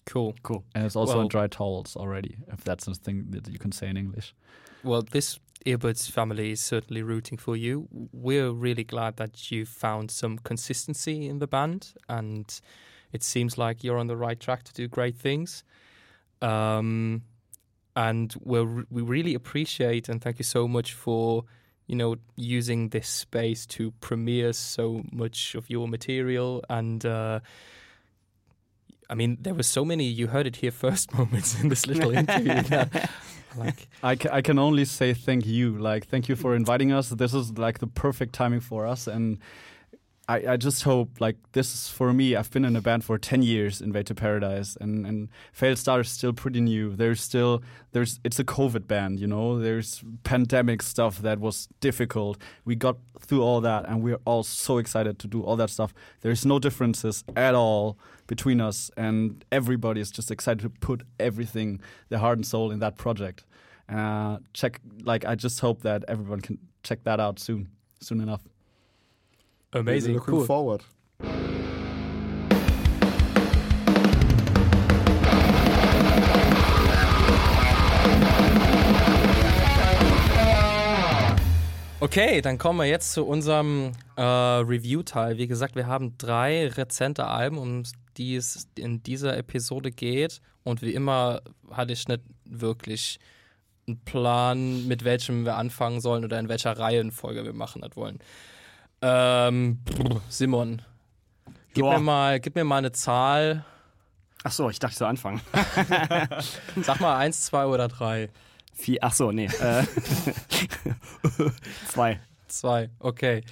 S1: cool.
S2: Cool.
S3: and it's also
S1: Well-
S3: on Dry Towels already. If that's a thing that you can say in English.
S1: Well, this Earbuds family is certainly rooting for you. We're really glad that you found some consistency in the band, and it seems like you're on the right track to do great things. Um, and we're, we really appreciate and thank you so much for you know, using this space to premiere so much of your material. And uh, I mean, there were so many you heard it here first moments in this little interview. like,
S3: I, I can only say thank you. Like, thank you for inviting us. This is like the perfect timing for us. And I, I just hope, like, this is for me. I've been in a band for 10 years, in Way to Paradise, and, and Failed Star is still pretty new. There's still, there's, it's a COVID band, you know? There's pandemic stuff that was difficult. We got through all that, and we're all so excited to do all that stuff. There's no differences at all between us, and everybody is just excited to put everything, their heart and soul, in that project. Uh, check, like, I just hope that everyone can check that out soon, soon enough.
S1: Amazing,
S5: looking
S1: cool.
S5: forward.
S1: Okay, dann kommen wir jetzt zu unserem äh, Review-Teil. Wie gesagt, wir haben drei rezente Alben, um die es in dieser Episode geht. Und wie immer hatte ich nicht wirklich einen Plan, mit welchem wir anfangen sollen oder in welcher Reihenfolge wir machen das wollen. Ähm, Simon, gib
S2: Joa.
S1: mir, mal, gib mir mal eine Zahl.
S2: Ach so, ich dachte, ich soll anfangen.
S1: Sag mal eins, zwei oder drei.
S2: Vier, ach so, nee. Äh, zwei.
S1: Zwei, okay.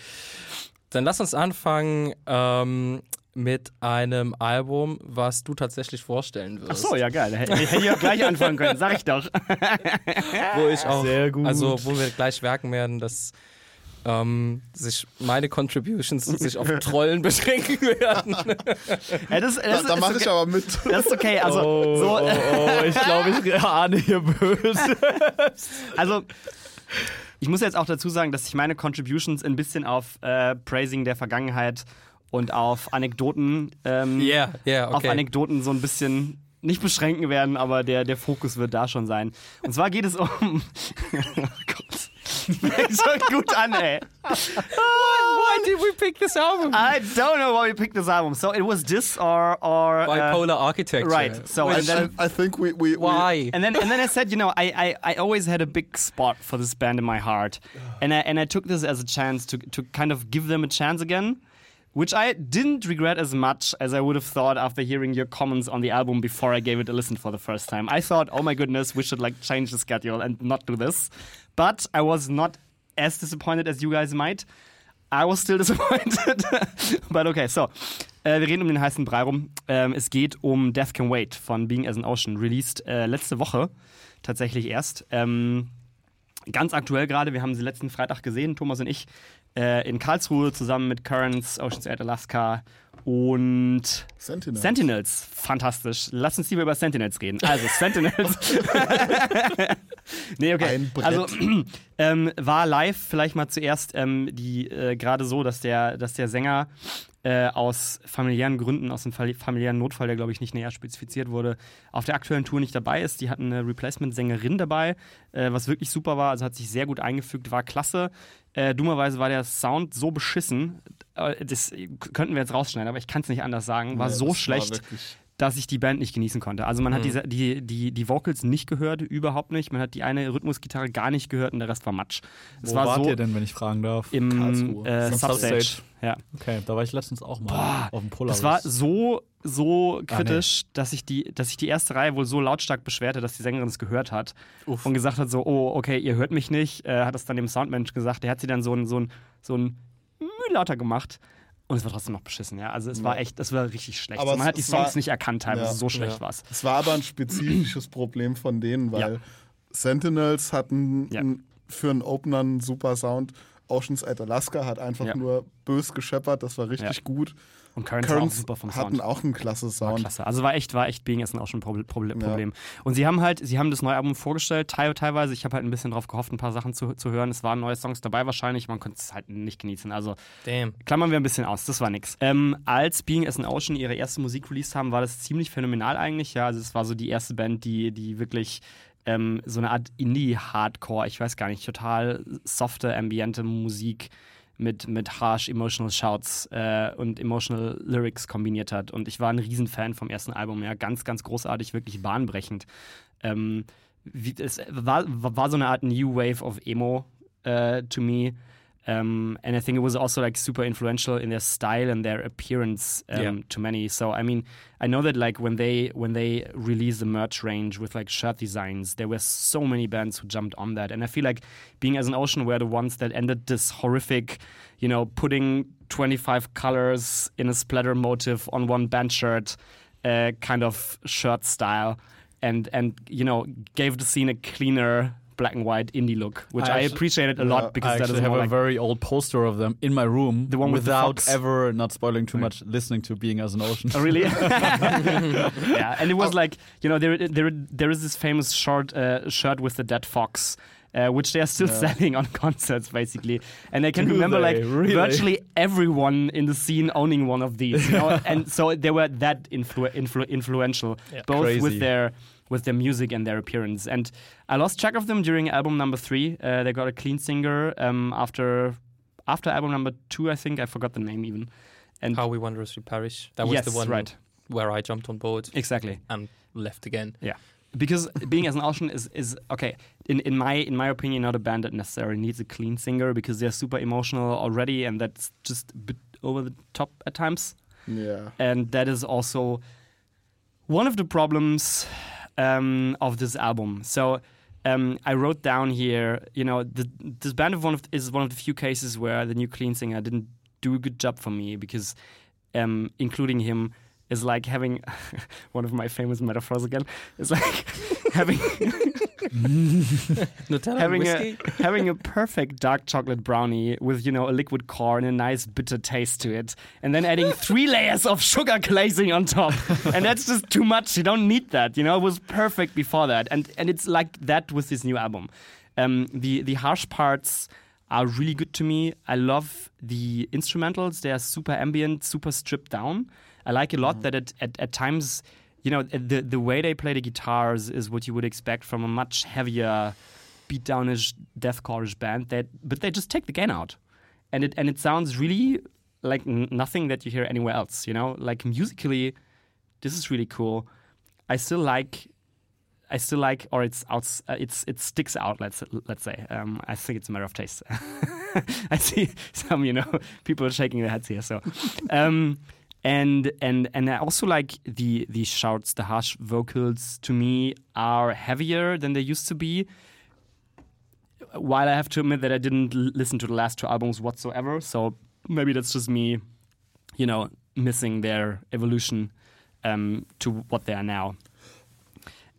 S1: Dann lass uns anfangen ähm, mit einem Album, was du tatsächlich vorstellen wirst.
S2: Ach so, ja geil. Hätte hätte ich auch gleich anfangen können, sag ich doch.
S1: Wo ich auch,
S3: Sehr gut.
S1: also wo wir gleich werken werden, dass ähm, sich meine Contributions sich auf Trollen beschränken werden.
S2: Ja, das,
S5: Da,
S2: das,
S5: da
S2: ist
S5: mache
S2: okay.
S5: ich aber mit.
S2: Das ist okay. Also,
S3: oh,
S2: so,
S3: oh, oh, ich glaube, ich ahne hier böse.
S2: also ich muss jetzt auch dazu sagen, dass ich meine Contributions ein bisschen auf äh, Praising der Vergangenheit und auf Anekdoten, ähm,
S1: ja,
S2: auf
S1: okay.
S2: Anekdoten so ein bisschen nicht beschränken werden, aber der, der Fokus wird da schon sein. Und zwar geht es um. oh Gott. Fängt schon gut an, ey.
S1: Why did we pick this album?
S2: I don't know why we picked this album. So it was this or or uh,
S1: Bipolar Architecture.
S2: right. So and then
S5: I, I think we, we, we
S1: Why?
S2: and then and then I said, you know, I, I, I always had a big spot for this band in my heart, and I and I took this as a chance to to kind of give them a chance again, which I didn't regret as much as I would have thought after hearing your comments on the album before I gave it a listen for the first time. I thought, oh my goodness, we should like change the schedule and not do this, but I was not as disappointed as you guys might. I was still disappointed. But okay, so. Äh, wir reden um den heißen Brei rum. Ähm, es geht um Death Can Wait von Being as an Ocean, released äh, letzte Woche tatsächlich erst. Ähm, ganz aktuell gerade, wir haben sie letzten Freitag gesehen, Thomas und ich, äh, in Karlsruhe zusammen mit Currents, Ocean's 8 Alaska und
S5: Sentinel.
S2: Sentinels. Fantastisch. Lass uns lieber über Sentinels reden. Also, Sentinels. nee, okay.
S5: Ein Brett.
S2: Also, ähm, war live vielleicht mal zuerst ähm, die äh, gerade so, dass der, dass der Sänger äh, aus familiären Gründen, aus dem Fall- familiären Notfall, der glaube ich nicht näher spezifiziert wurde, auf der aktuellen Tour nicht dabei ist. Die hatten eine Replacement-Sängerin dabei, äh, was wirklich super war. Also hat sich sehr gut eingefügt, war klasse. Äh, dummerweise war der Sound so beschissen, äh, das könnten wir jetzt rausschneiden, aber ich kann es nicht anders sagen. War
S5: Nee,
S2: so
S5: war
S2: schlecht
S5: wirklich-
S2: dass ich die Band nicht genießen konnte. Also man hat diese, die, die, die Vocals nicht gehört, überhaupt nicht. Man hat die eine Rhythmusgitarre gar nicht gehört und der Rest war Matsch. Es
S3: Wo
S2: war
S3: wart
S2: so
S3: ihr denn, wenn ich fragen darf?
S2: im
S5: Karlsruhe.
S2: äh, Substage.
S3: Substage.
S2: Ja.
S3: Okay, da war ich letztens auch mal
S2: Boah,
S3: auf dem Polaris.
S2: Das war so, so
S3: Ah,
S2: kritisch, dass, ich die, dass sich die erste Reihe wohl so lautstark beschwerte, dass die Sängerin es gehört hat und gesagt hat: so, oh, okay, ihr hört mich nicht. Äh, hat es dann dem Soundmensch gesagt. Der hat sie dann so ein, so ein, so ein lauter gemacht. Und es war trotzdem noch beschissen, ja. Also es war echt, es war richtig schlecht.
S5: Aber
S2: man
S5: es-
S2: hat die Songs
S5: war-
S2: nicht erkannt teilweise,
S5: Ja.
S2: so schlecht
S1: Ja.
S2: war es.
S5: Es war aber ein spezifisches Problem von denen, weil
S2: Ja.
S5: Sentinels hatten für einen Opener einen super Sound. Oceans 8 Alaska hat einfach nur bös gescheppert, das war richtig gut.
S2: Und Currents war auch
S5: Currents
S2: super vom
S5: hatten
S2: Sound.
S5: auch einen klasse
S2: War
S5: Sound.
S2: klasse. Also war echt, war echt Being Essen auch schon ein Proble Proble
S5: Ja.
S2: Problem. Und sie haben halt, sie haben das neue Album vorgestellt, teil teilweise. Ich habe halt ein bisschen drauf gehofft, ein paar Sachen zu, zu hören. Es waren neue Songs dabei wahrscheinlich, man konnte es halt nicht genießen. Also
S1: Damn.
S2: klammern wir ein bisschen aus, das war nix. Ähm, als Being as an Ocean ihre erste Musik released haben, war das ziemlich phänomenal eigentlich. Ja, also es war so die erste Band, die, die wirklich ähm, so eine Art Indie-Hardcore, ich weiß gar nicht, total softe, ambiente Musik mit, mit harsh emotional Shouts äh, und emotional Lyrics kombiniert hat. Und ich war ein Riesenfan vom ersten Album, ja, ganz, ganz großartig, wirklich bahnbrechend. Ähm, wie, es war, war so eine Art New Wave of Emo, uh, to me. Um, and I think it was also like super influential in their style and their appearance um,
S1: Yeah.
S2: to many. So I mean, I know that like when they when they released the merch range with like shirt designs, there were so many bands who jumped on that. And I feel like being as an ocean were the ones that ended this horrific, you know, putting 25 colors in a splatter motive on one band shirt, uh, kind of shirt style, and and you know gave the scene a cleaner black and white indie look, which
S3: I
S2: I,
S3: actu-
S2: appreciated a
S5: yeah,
S2: lot because
S3: I
S2: that
S3: actually have a
S2: like
S3: very old poster of them in my room.
S2: The one with the
S3: without
S2: fox?
S3: ever not spoiling too much, listening to Being as an Ocean.
S2: Oh, really? yeah, and it was like you know there there there is this famous short uh, shirt with the dead fox. Uh, which they are still
S5: Yeah.
S2: selling on concerts, basically, and I can
S3: Do
S2: remember
S3: they?
S2: like
S3: Really?
S2: virtually everyone in the scene owning one of these, you know? and so they were that influ- influ- influential,
S1: Yeah.
S2: both
S3: Crazy.
S2: with their with their music and their appearance. And I lost track of them during album number three. Uh, they got a clean singer um, after after album number two, I think I forgot the name even. And
S1: How We Wondrously Perish. That was
S2: yes,
S1: the one
S2: right,
S1: where I jumped on board
S2: exactly.
S1: and left again. Yeah.
S2: Because being as an ocean is is okay in in my in my opinion not a band that necessarily needs a clean singer because they're super emotional already and that's just a bit over the top at times
S5: Yeah.
S2: and that is also one of the problems um, of this album so um, I wrote down here you know the, this band of one of is one of the few cases where the new clean singer didn't do a good job for me because um, including him is like having one of my famous metaphors again. It's like having
S1: Nutella
S2: having a
S1: whiskey.
S2: having a perfect dark chocolate brownie with you know a liquid core and a nice bitter taste to it, and then adding three layers of sugar glazing on top, and that's just too much. You don't need that. You know, it was perfect before that, and and it's like that with this new album. Um, the the harsh parts are really good to me. I love the instrumentals. They are super ambient, super stripped down. I like a lot that at, at, at times, you know, the the way they play the guitars is what you would expect from a much heavier, beatdownish, deathcore-ish band. That but they just take the gain out, and it and it sounds really like nothing that you hear anywhere else. You know, like musically, this is really cool. I still like. I still like, or it's out, uh, it's it sticks out. Let's let's say. Um, I think it's a matter of taste. I see some, you know, people shaking their heads here. So, um, and and and I also like the the shouts, the harsh vocals. To me, are heavier than they used to be. While I have to admit that I didn't listen to the last two albums whatsoever, so maybe that's just me, you know, missing their evolution um, to what they are now.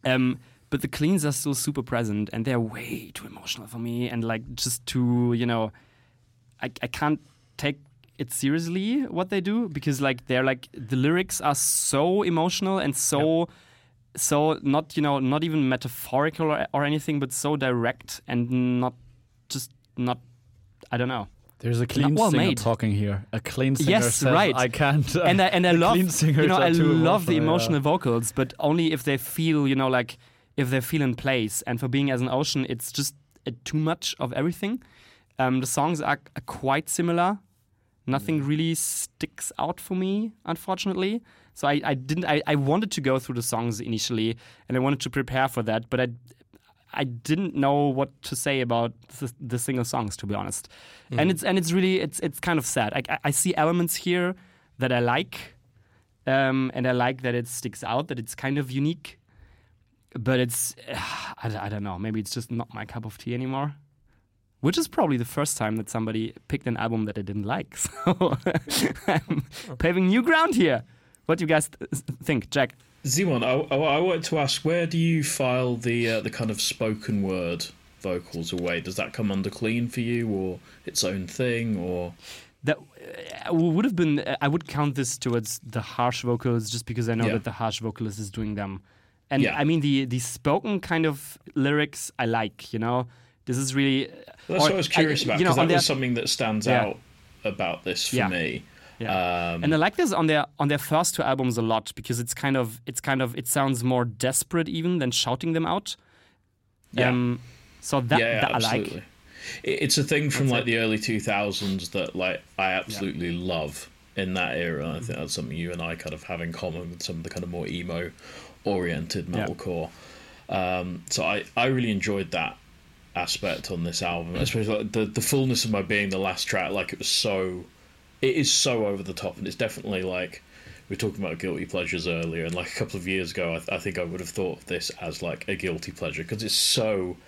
S2: Um, but the cleans are still super present, and they're way too emotional for me, and like just too, you know, I, I can't take it seriously what they do because like they're like the lyrics are so emotional and so so not you know not even metaphorical or, or anything but so direct and not just not I don't know
S3: There's a clean
S2: well
S3: singer
S2: made.
S3: talking here. A clean singer
S2: Yes,
S3: says,
S2: right.
S3: I can't. uh,
S2: and I, and I love
S3: clean singers
S2: you know I love the
S3: emotional,
S2: emotional
S3: yeah.
S2: vocals, but only if they feel you know like if they feel in place. And for being as an ocean, it's just uh, too much of everything. Um, the songs are, are quite similar. Nothing really sticks out for me, unfortunately. So I, I didn't. I, I wanted to go through the songs initially, and I wanted to prepare for that, but I I didn't know what to say about the, the single songs, to be honest. And it's and it's really it's it's kind of sad. I, I- see elements here that I like, um, and I like that it sticks out, that it's kind of unique. But it's I, I don't know. Maybe it's just not my cup of tea anymore. Which is probably the first time that somebody picked an album that I didn't like. So I'm paving new ground here. What do you guys th- think, Jack?
S4: Simon, I, I, I wanted to ask, where do you file the uh, the kind of spoken word vocals away? Does that come under clean for you, or its own thing, or
S2: that uh, would have been i would count this towards the harsh vocals just because i know
S4: Yeah.
S2: that the harsh vocalist is doing them and
S4: Yeah.
S2: i mean the the spoken kind of lyrics i like you know this is really
S4: that's
S2: or-
S4: what I was curious
S2: I-
S4: about
S2: you know,
S4: because that was something that stands
S2: Yeah.
S4: out about this for
S2: Yeah.
S4: me.
S2: yeah.
S4: Um,
S2: and I like this on their on their first two albums a lot because it's kind of it's kind of it sounds more desperate even than shouting them out.
S4: Yeah.
S2: Um, so that,
S4: yeah,
S2: that I
S4: absolutely.
S2: like.
S4: It's a thing from
S2: That's
S4: like
S2: it.
S4: the early 2000s that like I absolutely love in that era. I think that's something you and I kind of have in common with some of the kind of more emo oriented metalcore. Um, so I, I really enjoyed that aspect on this album, especially like the the fullness of my being. The last track, like it was so, it is so over the top, and it's definitely like we were talking about guilty pleasures earlier, and like a couple of years ago, I, th- I think I would have thought of this as like a guilty pleasure because it's so.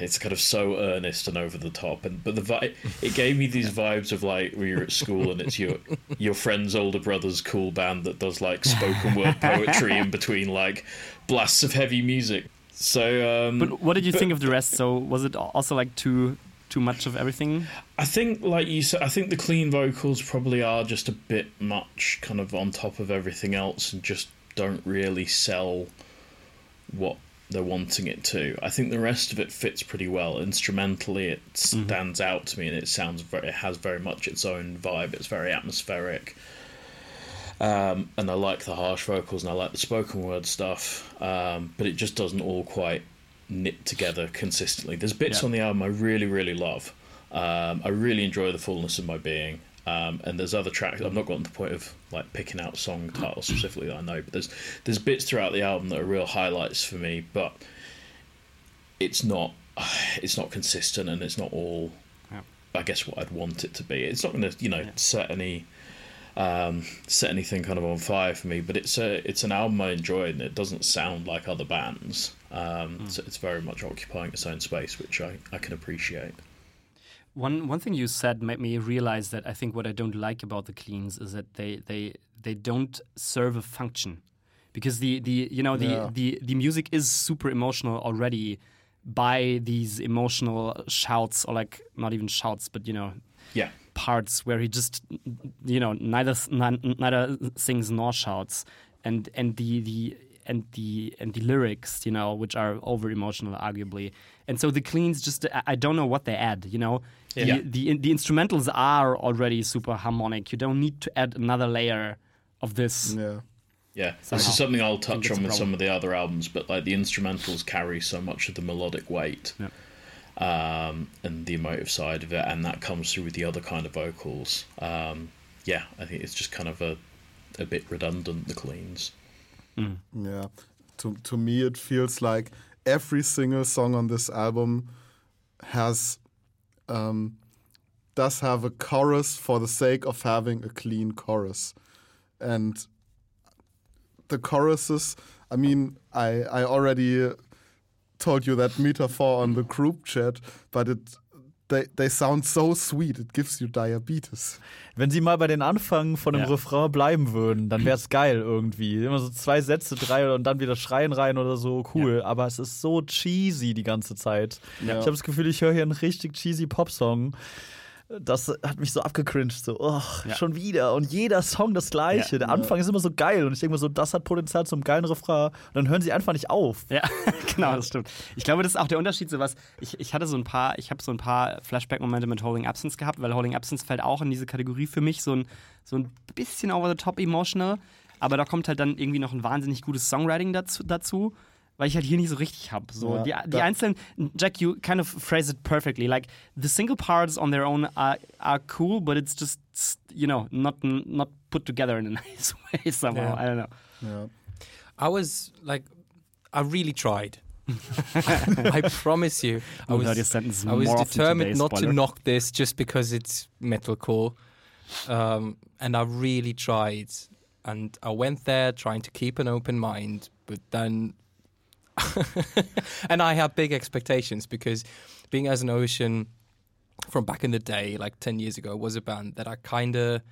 S4: It's kind of so earnest and over the top, and but the vi- it gave me these vibes of like when you're at school and it's your your friend's older brother's cool band that does like spoken word poetry in between like blasts of heavy music. So, um,
S2: But what did you
S4: but-
S2: think of the rest? So was it also like too too much of everything?
S4: I think, like you said, I think the clean vocals probably are just a bit much, kind of on top of everything else, and just don't really sell what they're wanting it to. I think the rest of it fits pretty well. Instrumentally, it stands out to me, and it sounds very, it has very much its own vibe. It's very atmospheric. Um, and I like the harsh vocals and I like the spoken word stuff, um, but it just doesn't all quite knit together consistently. There's bits
S2: Yeah.
S4: on the album I really, really love. Um, I really enjoy the fullness of my being, um, and there's other tracks. I've not gotten to the point of like picking out song titles specifically that I know, but there's there's bits throughout the album that are real highlights for me. But it's not it's not consistent and it's not all.
S2: Yeah.
S4: I guess what I'd want it to be. It's not going to you know set any um, set anything kind of on fire for me. But it's a it's an album I enjoy, and it doesn't sound like other bands. Um, So it's very much occupying its own space, which I, I can appreciate.
S2: One one thing you said made me realize that I think what I don't like about the cleans is that they they they don't serve a function because the the you know the
S5: Yeah.
S2: the the music is super emotional already by these emotional shouts or like not even shouts but you know
S4: Yeah,
S2: parts where he just you know neither neither sings nor shouts and and the the and the and the lyrics you know which are over emotional arguably and so the cleans just I- I don't know what they add you know
S4: Yeah.
S2: the, the the instrumentals are already super harmonic you don't need to add another layer of this
S5: Yeah.
S4: yeah. This is something I'll touch on with some of the other albums, but like the instrumentals carry so much of the melodic weight.
S2: Yeah.
S4: Um, and the emotive side of it, and that comes through with the other kind of vocals. Um, yeah, I think it's just kind of a a bit redundant. The cleans.
S5: Yeah. To to me it feels like every single song on this album has um does have a chorus for the sake of having a clean chorus. And the choruses, I mean, I I already told you that metaphor on the group chat, but it they they sound so sweet, it gives you diabetes.
S3: Wenn sie mal bei den Anfängen von dem
S2: Ja.
S3: Refrain bleiben würden, dann wäre es geil irgendwie. Immer so zwei Sätze, drei und dann wieder Schreien rein oder so, cool. Aber es ist so cheesy die ganze Zeit. Ich habe das Gefühl, ich höre hier einen richtig cheesy Popsong. Das hat mich so abgecringed, so, oh,
S2: Ja.
S3: schon wieder. Und jeder Song das gleiche.
S2: Ja.
S3: Der Anfang ist immer so geil. Und ich denke mir so, das hat Potenzial zum geilen Refrain. Und dann hören sie einfach nicht auf.
S2: Ja, genau, das stimmt. Ich glaube, das ist auch der Unterschied. So was, ich, ich hatte so ein paar, ich habe so ein paar Flashback-Momente mit Holding Absence gehabt, weil Holding Absence fällt auch in diese Kategorie für mich so ein, so ein bisschen over the top emotional. Aber da kommt halt dann irgendwie noch ein wahnsinnig gutes Songwriting dazu, dazu weil ich halt hier nicht so richtig habe. So,
S5: Ja,
S2: die, die
S5: da-
S2: einzelnen, Jack, you kind of phrase it perfectly. Like the single parts on their own are, are cool, but it's just you know not not put together in a nice way somehow.
S1: Yeah.
S2: I don't know.
S5: Yeah.
S1: I was like, I really tried. I promise you, I was,
S2: your sentence
S1: I was determined
S2: today,
S1: not to knock this just because it's metalcore, um, and I really tried. And I went there trying to keep an open mind, but then, and I had big expectations because being as an ocean from back in the day, like ten years ago, was a band that I kind of,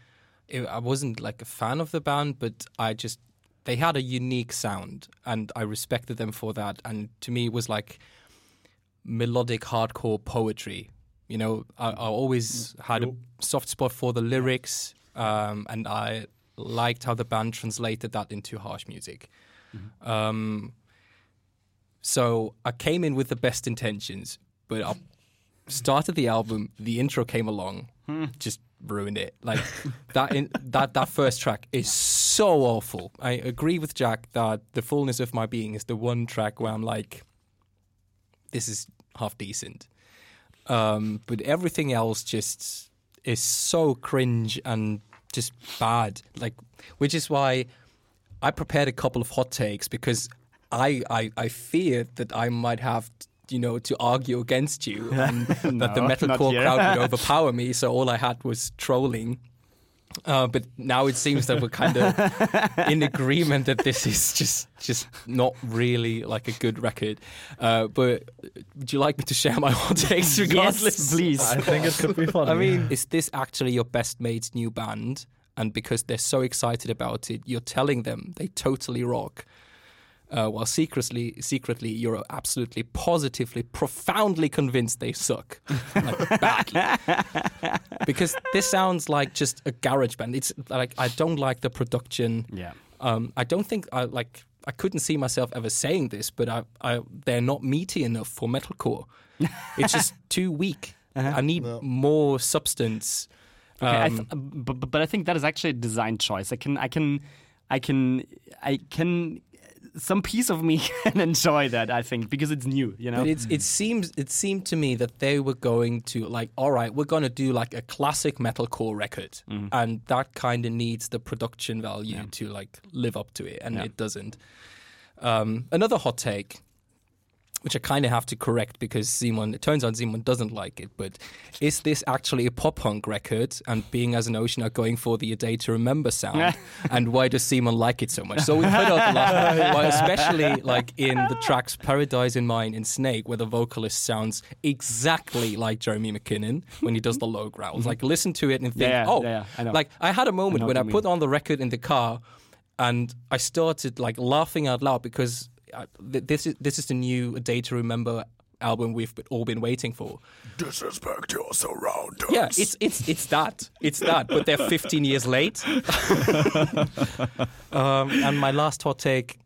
S1: I wasn't like a fan of the band, but I just they had a unique sound and I respected them for that. And to me, it was like melodic hardcore poetry. You know, I, I always had a soft spot for the lyrics, um, and I liked how the band translated that into harsh music. Um, so I came in with the best intentions, but I started the album. The intro came along, just ruined it. Like that. In, that that first track is so awful. I agree with Jack that the fullness of my being is the one track where I'm like, this is half decent. Um, but everything else just is so cringe and just bad. Like, which is why I prepared a couple of hot takes because I I, I fear that I might have you know, to argue against you, and that the metalcore crowd would overpower me. So all I had was trolling. Uh, but now it seems that we're kind of in agreement that this is just just not really like a good record. Uh, but would you like me to share my hot takes regardless?
S2: Yes, please.
S3: I think it could be fun.
S1: I mean, is this actually your best mate's new band? And because they're so excited about it, you're telling them they totally rock. Uh, while secretly, secretly, you're absolutely, positively, profoundly convinced they suck, like badly. because this sounds like just a garage band. It's like I don't like the production.
S2: Yeah.
S1: Um, I don't think I like. I couldn't see myself ever saying this, but I, I they're not meaty enough for metalcore. It's just too weak. I need
S5: Yeah.
S1: more substance.
S2: Okay, I
S1: Um,
S2: th- but, but- but I think that is actually a design choice. I can, I can, I can, I can. Some piece of me can enjoy that. I think because it's new. You know.
S1: But it's, it seems it seemed to me that they were going to like, all right, we're going to do like a classic metalcore record,
S2: Mm-hmm.
S1: and that kind of needs the production value to like live up to it, and
S2: Yeah.
S1: it doesn't. Um, another hot take, which I kind of have to correct because Simon, it turns out Simon doesn't like it. But is this actually a pop punk record? And being as an ocean are going for the A Day to Remember sound? and why does Simon like it so much? So we heard out a lot, especially like in the tracks Paradise in Mine and Snake, where the vocalist sounds exactly like Jeremy McKinnon when he does the low growls. Mm-hmm. Like listen to it and think,
S2: Yeah,
S1: oh,
S2: yeah, I know.
S1: like I had a moment
S2: know
S1: when I put
S2: mean.
S1: on the record in the car and I started like laughing out loud because uh, this is this is the new Day to Remember album we've all been waiting for.
S5: Disrespect your surroundings.
S1: Yeah, it's it's it's that it's that, but they're 15 years late. um, and my last hot take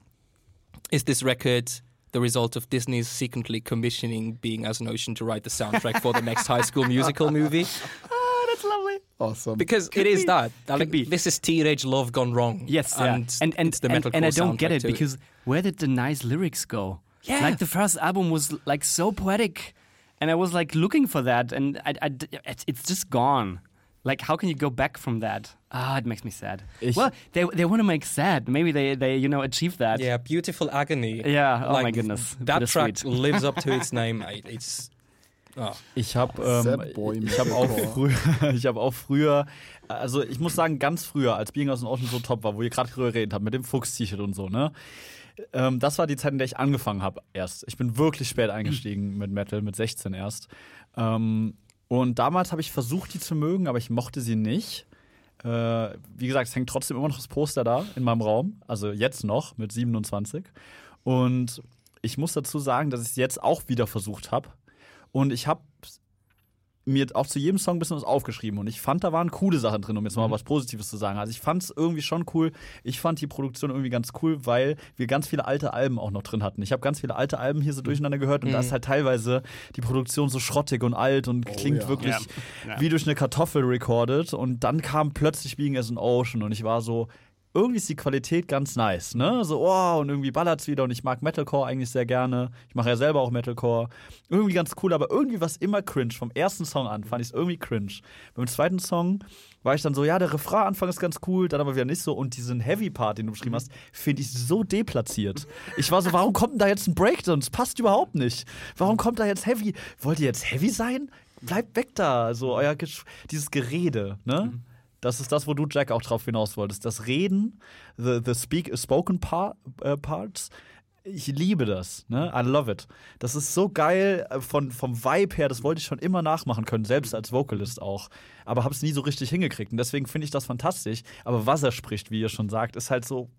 S1: is this record the result of Disney's secretly commissioning Being as an Ocean to write the soundtrack for the next High School Musical movie?
S2: oh, that's lovely.
S5: Awesome.
S1: Because it is
S2: be.
S1: that. Like,
S2: be.
S1: This is teenage love gone wrong.
S2: Yes, yeah.
S1: and
S2: and and
S1: it's the
S2: and, and I don't get it
S1: to
S2: because where did the nice lyrics go?
S1: Yeah.
S2: like the first album was like so poetic, and I was like looking for that, and I, I d- it's, it's just gone. Like, how can you go back from that? Ah, it makes me sad.
S3: Ich-
S2: well, they they want to make sad. Maybe they they you know achieve that.
S1: Yeah, beautiful agony.
S2: Yeah, oh
S1: Like,
S2: my goodness.
S1: That
S2: Bittersweet.
S1: track lives up to its name. It's oh.
S3: Ich habe ähm, ich habe auch früher, ich habe auch früher, also ich muss sagen, ganz früher, als Being aus dem Ocean so top war, wo ihr gerade drüber geredet habt, mit dem Fuchs-T-Shirt und so, ne? Ähm, das war die Zeit, in der ich angefangen habe erst. Ich bin wirklich spät eingestiegen mit Metal, mit 16 erst. Ähm, und damals habe ich versucht, die zu mögen, aber ich mochte sie nicht. Äh, wie gesagt, es hängt trotzdem immer noch das Poster da in meinem Raum. Also jetzt noch mit 27. Und ich muss dazu sagen, dass ich es jetzt auch wieder versucht habe. Und ich habe mir auch zu jedem Song ein bisschen was aufgeschrieben und ich fand, da waren coole Sachen drin, um jetzt mal was Positives zu sagen. Also ich fand es irgendwie schon cool. Ich fand die Produktion irgendwie ganz cool, weil wir ganz viele alte Alben auch noch drin hatten. Ich habe ganz viele alte Alben hier so durcheinander gehört und da ist halt teilweise die Produktion so schrottig und alt und klingt
S5: ja.
S3: wirklich
S2: Ja. Ja.
S3: wie durch eine Kartoffel recorded und dann kam plötzlich Being as an Ocean und ich war so, irgendwie ist die Qualität ganz nice, ne? So, oh, und irgendwie ballert's wieder und ich mag Metalcore eigentlich sehr gerne. Ich mache ja selber auch Metalcore. Irgendwie ganz cool, aber irgendwie war es immer cringe. Vom ersten Song an fand ich es irgendwie cringe. Beim zweiten Song war ich dann so, ja, der Refrain Anfang ist ganz cool, dann aber wieder nicht so. Und diesen Heavy-Part, den du beschrieben hast, finde ich so deplatziert. Ich war so, warum kommt denn da jetzt ein Breakdown? Das passt überhaupt nicht. Warum kommt da jetzt Heavy? Wollt ihr jetzt Heavy sein? Bleibt weg da. So, euer Gesch dieses Gerede, ne? Das ist das, wo du, Jack, auch drauf hinaus wolltest. Das Reden, the, the speak, spoken par, äh, parts. Ich liebe das, ne? I love it. Das ist so geil äh, von, vom Vibe her, das wollte ich schon immer nachmachen können, selbst als Vocalist auch. Aber hab's nie so richtig hingekriegt. Und deswegen finde ich das fantastisch. Aber was er spricht, wie ihr schon sagt, ist halt so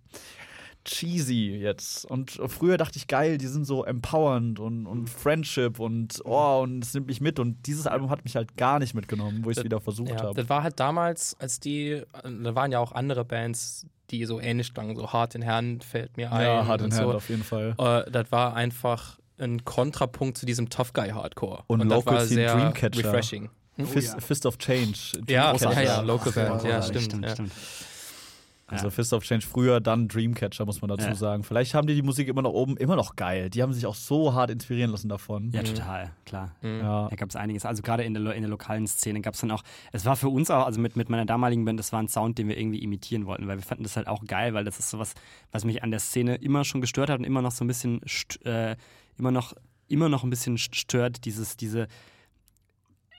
S3: cheesy jetzt. Und früher dachte ich, geil, die sind so empowernd und, und Friendship und oh, und es nimmt mich mit. Und dieses Album hat mich halt gar nicht mitgenommen, wo ich es wieder versucht
S1: Ja,
S3: habe.
S1: das war halt damals, als die, äh, da waren ja auch andere Bands, die so ähnlich klangen, so Hart in Hand fällt mir ein.
S3: Ja, hart in
S1: und
S3: Hand
S1: so.
S3: auf jeden Fall.
S1: Äh, das war einfach ein Kontrapunkt zu diesem Tough Guy Hardcore.
S3: Und
S1: das
S3: Local
S1: war
S3: Scene
S1: sehr
S3: Dreamcatcher.
S1: refreshing.
S3: Fist,
S2: ja.
S3: Fist of Change.
S1: Ja, ja, ja, Local Band, ja,
S5: Ja,
S1: stimmt.
S2: stimmt,
S1: ja.
S2: stimmt.
S3: Also Fist of Change früher, dann Dreamcatcher, muss man dazu
S2: Ja.
S3: sagen. Vielleicht haben die die Musik immer noch oben, immer noch geil. Die haben sich auch so hart inspirieren lassen davon.
S2: Ja, total, klar.
S3: Ja.
S2: Da gab es einiges. Also gerade in der, in der lokalen Szene gab es dann auch, es war für uns auch, also mit, mit meiner damaligen Band, das war ein Sound, den wir irgendwie imitieren wollten, weil wir fanden das halt auch geil, weil das ist sowas, was mich an der Szene immer schon gestört hat und immer noch so ein bisschen, st- äh, immer noch immer noch ein bisschen stört, dieses, diese.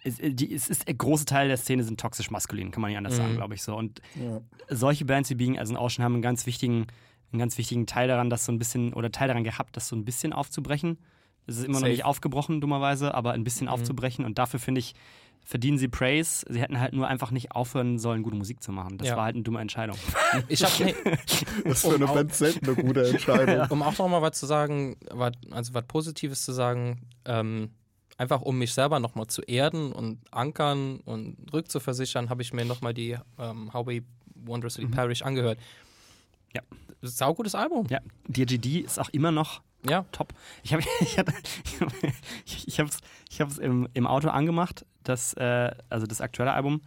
S2: Es, äh, die, es ist, der große Teil der Szene sind toxisch maskulin, kann man nicht anders sagen,
S1: Mhm.
S2: glaube ich so. Und
S5: Ja.
S2: solche Bands wie Being as an Ocean haben einen ganz wichtigen, einen ganz wichtigen Teil daran, das so ein bisschen, oder Teil daran gehabt, das so ein bisschen aufzubrechen. Es ist immer noch
S1: Safe.
S2: nicht aufgebrochen, dummerweise, aber ein bisschen
S1: Mhm.
S2: aufzubrechen. Und dafür finde ich, verdienen sie Praise. Sie hätten halt nur einfach nicht aufhören sollen, gute Musik zu machen. Das
S1: Ja.
S2: war halt eine dumme Entscheidung.
S1: Ich nee,
S5: Das ist für eine
S1: Um auch-
S5: Band selten eine gute Entscheidung.
S1: um auch noch mal was zu sagen, wat, also was Positives zu sagen, ähm, einfach um mich selber noch mal zu erden und ankern und rückzuversichern, habe ich mir noch mal die ähm, How We Wondrously Perish angehört.
S2: Ja.
S1: Saugutes Album.
S2: Ja, DRGD ist auch immer noch
S1: Ja.
S2: top. Ich habe ich hab, ich, ich hab's, ich hab's im, im Auto angemacht, das, äh, also das aktuelle Album,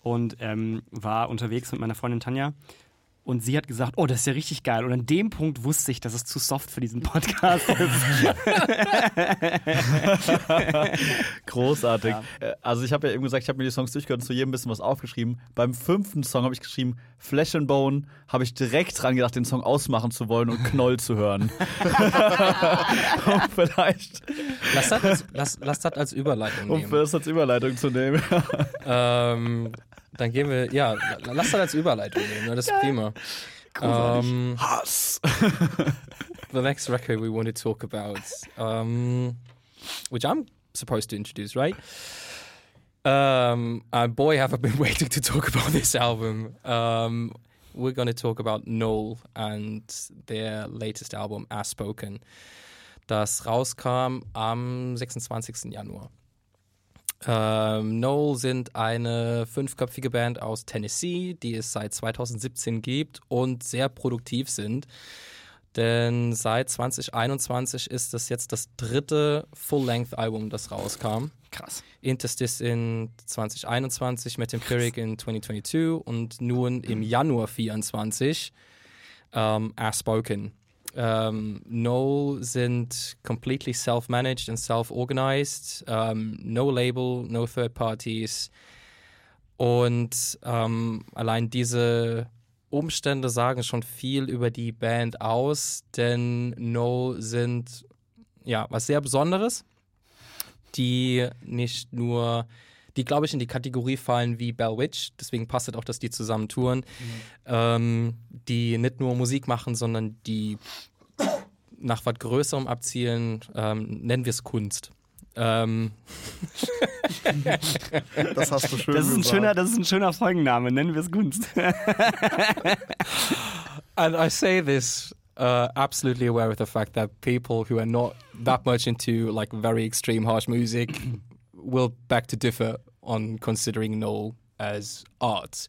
S2: und ähm, war unterwegs mit meiner Freundin Tanja. Und sie hat gesagt, oh, das ist ja richtig geil. Und an dem Punkt wusste ich, dass es zu soft für diesen Podcast ist.
S3: Großartig.
S2: Ja.
S3: Äh, Also ich habe ja eben gesagt, ich habe mir die Songs durchgehört und zu jedem ein bisschen was aufgeschrieben. Beim fünften Song habe ich geschrieben, Flesh and Bone, habe ich direkt dran gedacht, den Song ausmachen zu wollen und Knoll zu hören. um vielleicht,
S1: Lass das als, lass, lass das als Überleitung
S3: um
S1: nehmen.
S3: das als Überleitung zu nehmen.
S1: Ähm, dann gehen wir, ja, lass das als Überleitung nehmen, ne? das ist prima. Um,
S3: Hass.
S1: the next record we want to talk about, um, which I'm supposed to introduce, right? Um, and boy, have I been waiting to talk about this album. Um, we're going to talk about Noel and their latest album, As Spoken, das rauskam am 26. Januar. Ähm, Noel sind eine fünfköpfige Band aus Tennessee, die es seit 2017 gibt und sehr produktiv sind. Denn seit 2021 ist das jetzt das dritte Full-Length-Album, das rauskam.
S2: Krass.
S1: Interstice in 2021, mit Empiric in 2022 und nun im Januar 24 ähm, Spoken. Ähm, no sind completely self-managed and self-organized, ähm, no Label, no Third Parties. Und ähm, allein diese Umstände sagen schon viel über die Band aus, denn No sind ja was sehr Besonderes die nicht nur, die glaube ich in die Kategorie fallen wie Bell Witch, deswegen passt es auch, dass die zusammen touren, ähm, die nicht nur Musik machen, sondern die nach was Größerem abzielen, ähm, nennen wir es Kunst. Ähm,
S5: Das hast du schön
S2: Das ist, ein
S5: gesagt.
S2: schöner, das ist ein schöner Folgenname, nennen wir es Gunst.
S1: and I say this uh, absolutely aware of the fact that people who are not that much into like very extreme harsh music will beg to differ on considering Knoll as art.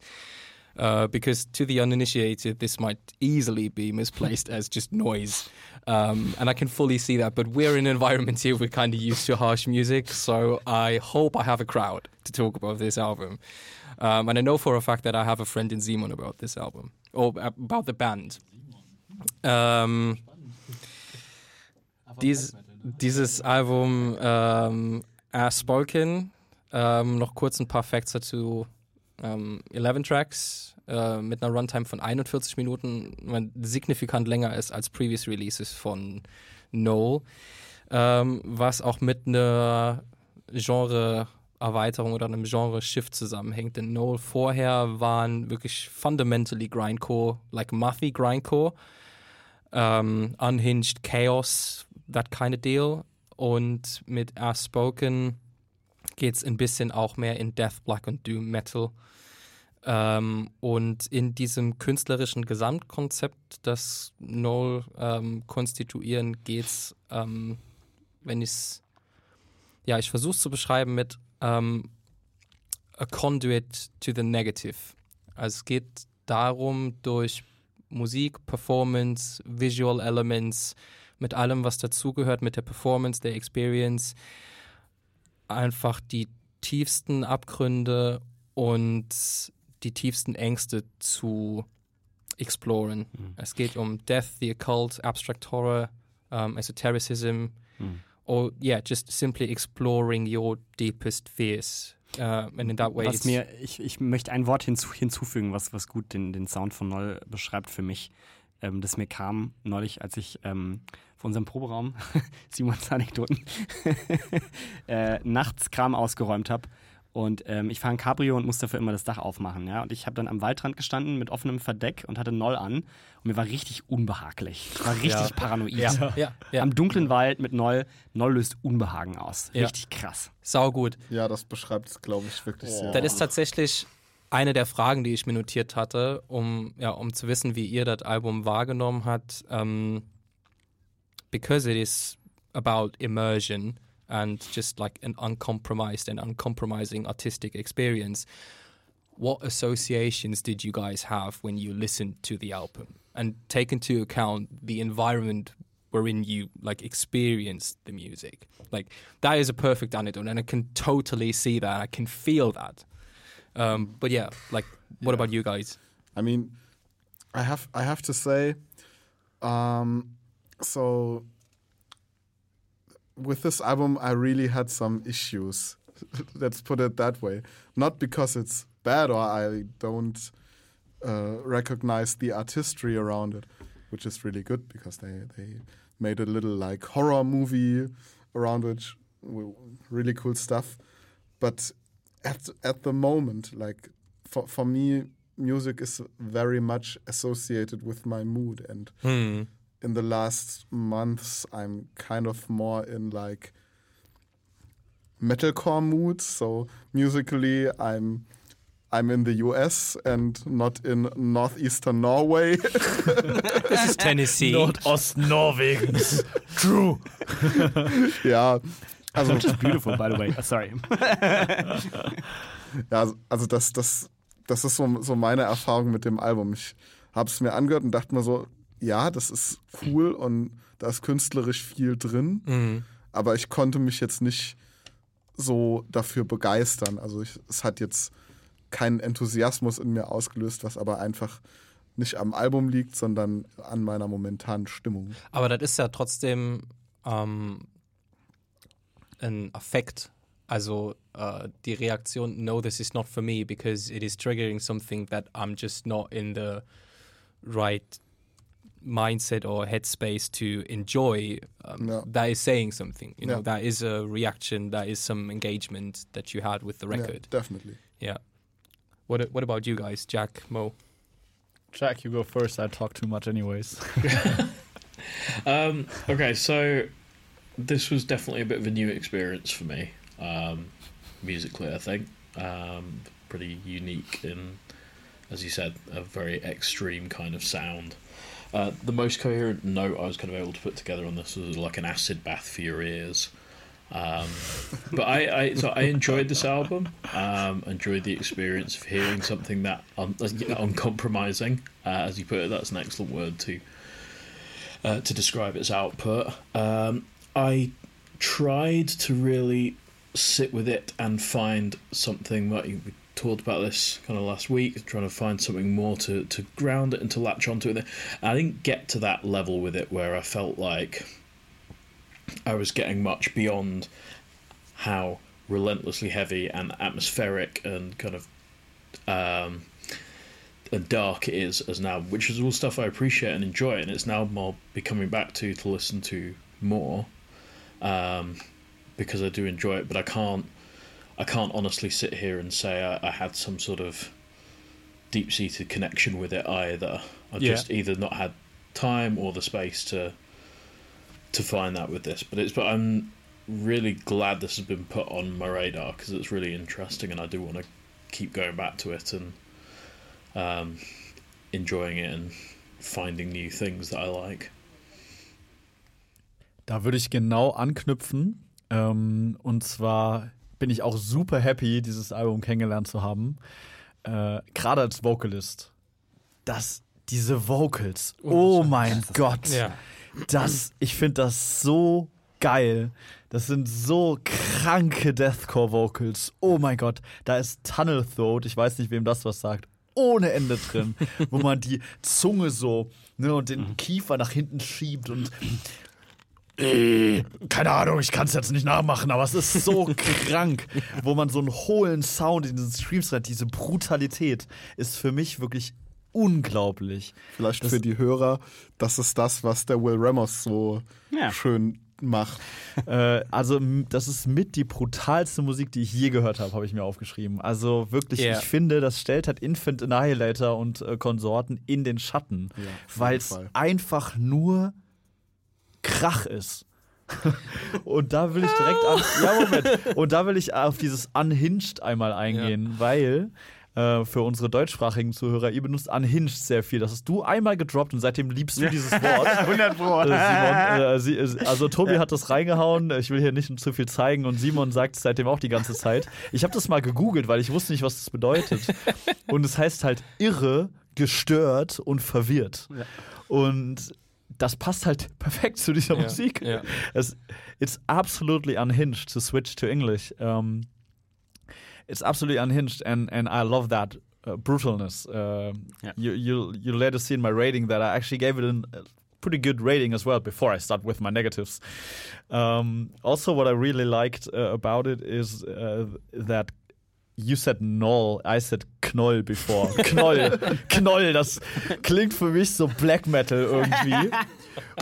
S1: Uh, because to the uninitiated, this might easily be misplaced as just noise. Um, and I can fully see that. But we're in an environment here we're kind of used to harsh music. So I hope I have a crowd to talk about this album. Um, and I know for a fact that I have a friend in Simon about this album, or about the band. Ähm, dies, dieses Album ähm, As Spoken, ähm, noch kurz ein paar Facts dazu. Ähm, 11 Tracks äh, mit einer Runtime von 41 Minuten, signifikant länger ist als Previous Releases von Noel. Ähm, was auch mit einer Genre-Erweiterung oder einem Genre-Shift zusammenhängt. Denn Noel vorher waren wirklich fundamentally Grindcore, like Muffy Grindcore ähm, Unhinged Chaos, that kind of deal. Und mit As Spoken geht es ein bisschen auch mehr in Death, Black und Doom Metal. Ähm, und in diesem künstlerischen Gesamtkonzept, das Noel ähm, konstituieren, geht es, ähm, wenn ich es, ja, ich versuche es zu beschreiben mit ähm, a conduit to the negative. Also es geht darum, durch Musik, Performance, Visual Elements, mit allem, was dazugehört, mit der Performance, der Experience, einfach die tiefsten Abgründe und die tiefsten Ängste zu exploren. Es geht um Death, the Occult, Abstract Horror, um, Esotericism,
S2: Mhm.
S1: or yeah, just simply exploring your deepest fears. Uh, and in that way,
S2: Was mir, ich, ich möchte ein Wort hinzu, hinzufügen, was, was gut den, den Sound von Noll beschreibt für mich. Ähm, das mir kam neulich, als ich ähm, vor unserem Proberaum, Simons Anekdoten, äh, nachts Kram ausgeräumt habe. Und ähm, ich fahre ein Cabrio und muss dafür immer das Dach aufmachen. Ja? Und ich habe dann am Waldrand gestanden mit offenem Verdeck und hatte Noll an. Und mir war richtig unbehaglich. Ich war richtig
S1: Ja.
S2: paranoid.
S1: Ja, ja, ja.
S2: Am dunklen Wald mit Noll. Noll löst Unbehagen aus.
S1: Ja.
S2: Richtig krass.
S1: Sau gut.
S5: Ja, das beschreibt es, glaube ich, wirklich sehr.
S1: Das ist tatsächlich eine der Fragen, die ich mir notiert hatte, um, ja, um zu wissen, wie ihr das Album wahrgenommen habt. Um, because it is about immersion and just like an uncompromised and uncompromising artistic experience, what associations did you guys have when you listened to the album? And take into account the environment wherein you like experienced the music. Like that is a perfect anecdote, and I can totally see that. I can feel that. Um, but yeah, like, what about you guys?
S5: I mean, I have I have to say, um, so with this album, I really had some issues. Let's put it that way. Not because it's bad or I don't uh, recognize the artistry around it, which is really good because they they made a little like horror movie around it, really cool stuff. But at at the moment, like for for me, music is very much associated with my mood and
S1: Hmm.
S5: in the last months i'm kind of more in like metalcore moods. so musically i'm i'm in the us and not in northeastern norway
S1: This is Tennessee.
S3: not Nordost-Norwegens. True.
S5: ja also
S2: Which is beautiful, by the way. Oh, sorry.
S5: Ja, also das, das, das ist so, so meine Erfahrung mit dem Album. Ich habe es mir angehört und dachte mir so, ja, das ist cool und da ist künstlerisch viel drin,
S1: Mhm.
S5: aber ich konnte mich jetzt nicht so dafür begeistern. Also ich, es hat jetzt keinen Enthusiasmus in mir ausgelöst, was aber einfach nicht am Album liegt, sondern an meiner momentanen Stimmung.
S1: Aber das ist ja trotzdem ähm, ein Affekt. Also äh, die Reaktion, no, this is not for me, because it is triggering something that I'm just not in the right mindset or headspace to enjoy. Um,
S5: Yeah.
S1: That is saying something. You know,
S5: Yeah.
S1: that is a reaction, that is some engagement that you had with the
S5: Yeah,
S1: record.
S5: definitely.
S1: Yeah. What What about you guys, Jack, Moe?
S3: Jack, you go first. I talk too much, anyways.
S4: Um, okay, so this was definitely a bit of a new experience for me, um, musically. I think um, pretty unique in, as you said, a very extreme kind of sound. Uh, the most coherent note I was kind of able to put together on this was like an acid bath for your ears. Um, but I, I so I enjoyed this album. Um, enjoyed the experience of hearing something that un, uncompromising, uh, as you put it. That's an excellent word to uh, to describe its output. Um, I tried to really sit with it and find something that we talked about this kind of last week, trying to find something more to, to ground it and to latch onto it. I didn't get to that level with it where I felt like I was getting much beyond how relentlessly heavy and atmospheric and kind of um, and dark it is as now, which is all stuff I appreciate and enjoy, and it's now more becoming back to to listen to more um, because I do enjoy it, but I can't I can't honestly sit here and say I, I had some sort of deep seated connection with it either. I've
S1: Yeah.
S4: just either not had time or the space to to find that with this, but it's but I'm really glad this has been put on my radar because it's really interesting, and I do want to keep going back to it and um, enjoying it and finding new things that I like.
S3: Da würde ich genau anknüpfen. Ähm, und zwar bin ich auch super happy, dieses Album kennengelernt zu haben. Äh, Gerade als Vocalist. Das, diese Vocals. Oh mein Gott.
S1: Ja.
S3: Das, ich finde das so geil. Das sind so kranke Deathcore-Vocals. Oh mein Gott. Da ist Tunnel Throat, ich weiß nicht, wem das was sagt, ohne Ende drin, wo man die Zunge so ne, und den Kiefer nach hinten schiebt und äh, keine Ahnung, ich kann es jetzt nicht nachmachen, aber es ist so krank, wo man so einen hohlen Sound in diesen Streams hat. Diese Brutalität ist für mich wirklich unglaublich.
S5: Vielleicht
S3: Das-
S5: für die Hörer, das ist das, was der Will Ramos so
S2: Ja.
S5: schön macht.
S3: Äh, also das ist mit die brutalste Musik, die ich je gehört habe, habe ich mir aufgeschrieben. Also wirklich,
S1: Ja.
S3: ich finde, das stellt halt Infant Annihilator und äh, Konsorten in den Schatten,
S5: Ja,
S3: weil es einfach nur Krach ist. und da will ich direkt an, ja Moment, und da will ich auf dieses Unhinged einmal eingehen, weil äh, für unsere deutschsprachigen Zuhörer, ihr benutzt Unhinged sehr viel. Das hast du einmal gedroppt und seitdem liebst du dieses Wort.
S2: 100 Pro.
S3: Äh, Simon, äh, äh, also Tobi hat das reingehauen. Ich will hier nicht zu viel zeigen und Simon sagt es seitdem auch die ganze Zeit. Ich habe das mal gegoogelt, weil ich wusste nicht, was das bedeutet. Und es heißt halt irre, gestört und verwirrt. Und das passt halt perfekt zu dieser
S1: Ja,
S3: Musik.
S1: ja.
S3: Es, it's absolutely unhinged to switch to English. Um, it's absolutely unhinged, and and I love that uh, brutalness. Uh,
S2: Yeah.
S3: You you you later see in my rating that I actually gave it an, a pretty good rating as well before I start with my negatives. Um, also, what I really liked uh, about it is uh, that. You said Knoll, I said Knoll before. Knoll, Knoll, das klingt für mich so Black Metal irgendwie.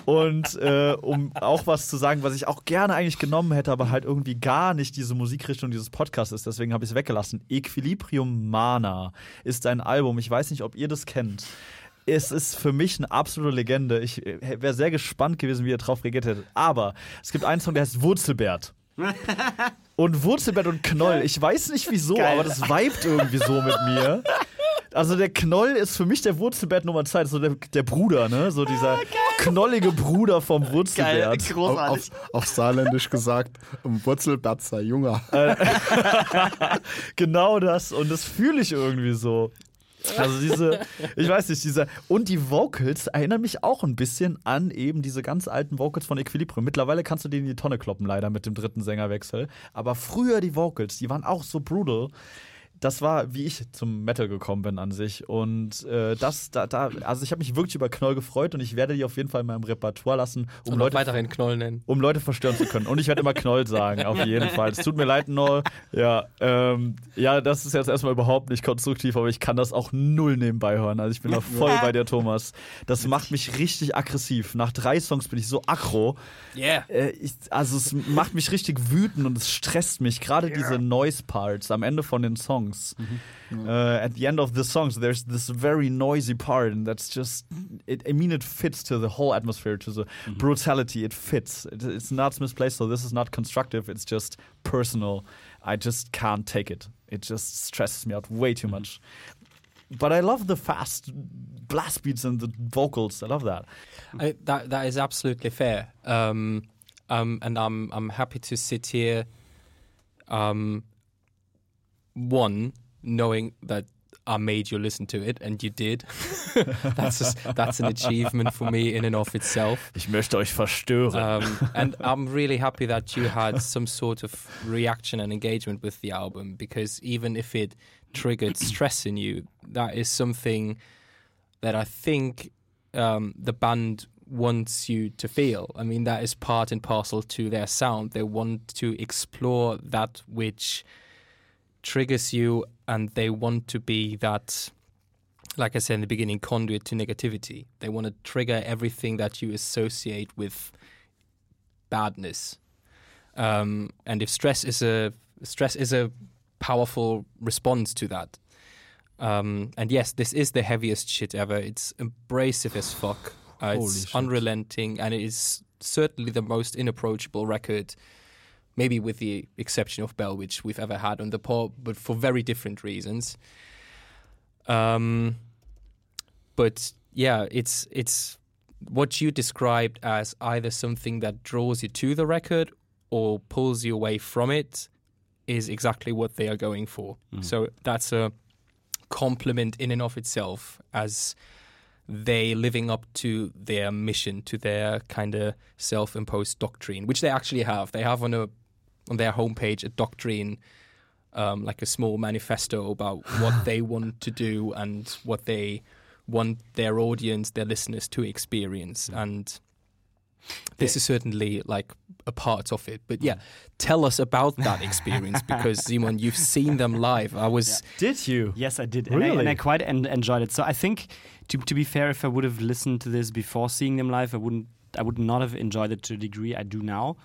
S3: Und äh, um auch was zu sagen, was ich auch gerne eigentlich genommen hätte, aber halt irgendwie gar nicht diese Musikrichtung dieses Podcasts ist, deswegen habe ich es weggelassen. Equilibrium Mana ist ein Album. Ich weiß nicht, ob ihr das kennt. Es ist für mich eine absolute Legende. Ich äh, wäre sehr gespannt gewesen, wie ihr drauf reagiert hättet. Aber es gibt einen Song, der heißt Wurzelbert. Und Wurzelbert und Knoll, ich weiß nicht wieso,
S2: Geil.
S3: aber das vibet irgendwie so mit mir. Also der Knoll ist für mich der Wurzelbert Nummer zwei, das ist so der, der Bruder, ne? So dieser knollige Bruder vom
S2: Geil,
S3: Wurzelbert.
S5: Auf,
S2: großartig.
S5: auf, auf Saarländisch gesagt, um Wurzelbatzer Junger.
S3: Genau das und das fühle ich irgendwie so. Also diese, ich weiß nicht, diese und die Vocals erinnern mich auch ein bisschen an eben diese ganz alten Vocals von Equilibrium. Mittlerweile kannst du die in die Tonne kloppen, leider mit dem dritten Sängerwechsel. Aber früher die Vocals, die waren auch so brutal. Das war, wie ich zum Metal gekommen bin an sich. Und äh, das, da, da, also ich habe mich wirklich über Knoll gefreut und ich werde die auf jeden Fall in meinem Repertoire lassen, um
S1: Und
S3: Leute
S1: weiterhin Knoll nennen.
S3: um Leute verstören zu können. Und ich werde immer Knoll sagen, auf jeden Fall. Es tut mir leid, Knoll. Ja, ähm, ja, das ist jetzt erstmal überhaupt nicht konstruktiv, aber ich kann das auch null nebenbei hören. Also ich bin da voll bei dir, Thomas. Das macht mich richtig aggressiv. Nach drei Songs bin ich so aggro.
S1: Yeah.
S3: Äh, ich, also es macht mich richtig wütend und es stresst mich. Gerade diese Noise-Parts am Ende von den Songs. Uh, at the end of the songs, there's this very noisy part, and that's just. It, I mean, it fits to the whole atmosphere, to the brutality. It fits. It, it's not misplaced, so this is not constructive. It's just personal. I just can't take it. It just stresses me out way too much. But I love the fast blast beats and the vocals. I love that.
S1: I, that that is absolutely fair. Um, um, and I'm I'm happy to sit here. Um, one knowing that I made you listen to it, and you did. that's just, that's an achievement for me in and of itself.
S3: Ich möchte euch verstören.
S1: Um, and I'm really happy that you had some sort of reaction and engagement with the album because even if it triggered stress in you, that is something that I think um, the band wants you to feel. I mean, that is part and parcel to their sound. They want to explore that which triggers you, and they want to be that like I said in the beginning, conduit to negativity. They want to trigger everything that you associate with badness. Um, and if stress is a stress is a powerful response to that. Um, and yes, this is the heaviest shit ever. It's abrasive as fuck. Uh, it's
S3: shit.
S1: unrelenting, and it is certainly the most inapproachable record, maybe with the exception of Bell, which we've ever had on the pop, but for very different reasons. Um, but yeah, it's it's what you described as either something that draws you to the record or pulls you away from it is exactly what they are going for. So that's a compliment in and of itself as they living up to their mission, to their kind of self-imposed doctrine, which they actually have. They have on a on their homepage a doctrine, um, like a small manifesto about what they want to do and what they want their audience, their listeners, to experience. And this is certainly like a part of it. But yeah, tell us about that experience because Simon, you've seen them live. I was
S3: Did you?
S2: Yes, I did, and, I,
S3: Really?
S2: and I quite en- enjoyed it. So I think, to, to be fair, if I would have listened to this before seeing them live, I wouldn't. I would not have enjoyed it to the degree I do now.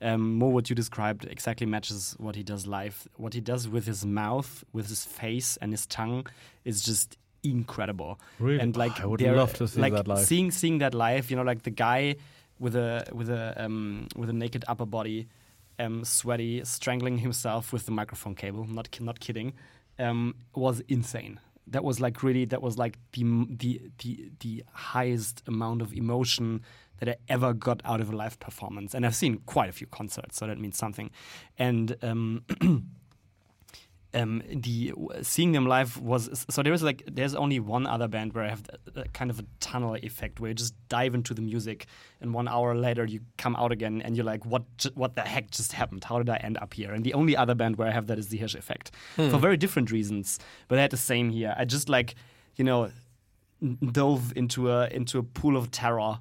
S2: Um, more what you described exactly matches what he does live. What he does with his mouth, with his face, and his tongue is just incredible.
S3: Really?
S2: And like,
S3: I would love to see
S2: like,
S3: that live.
S2: Seeing seeing that live, you know, like the guy with a with a um, with a naked upper body, um, sweaty, strangling himself with the microphone cable. Not not kidding. Um, was insane. That was like really. That was like the the the the highest amount of emotion that I ever got out of a live performance. And I've seen quite a few concerts, so that means something. And um, um, the seeing them live was so there was like there's only one other band where I have a, a kind of a tunnel effect where you just dive into the music and one hour later you come out again and you're like what what the heck just happened how did I end up here and the only other band where I have that is the Hirsch Effekt for very different reasons but I had the same here I just like you know dove into a into a pool of terror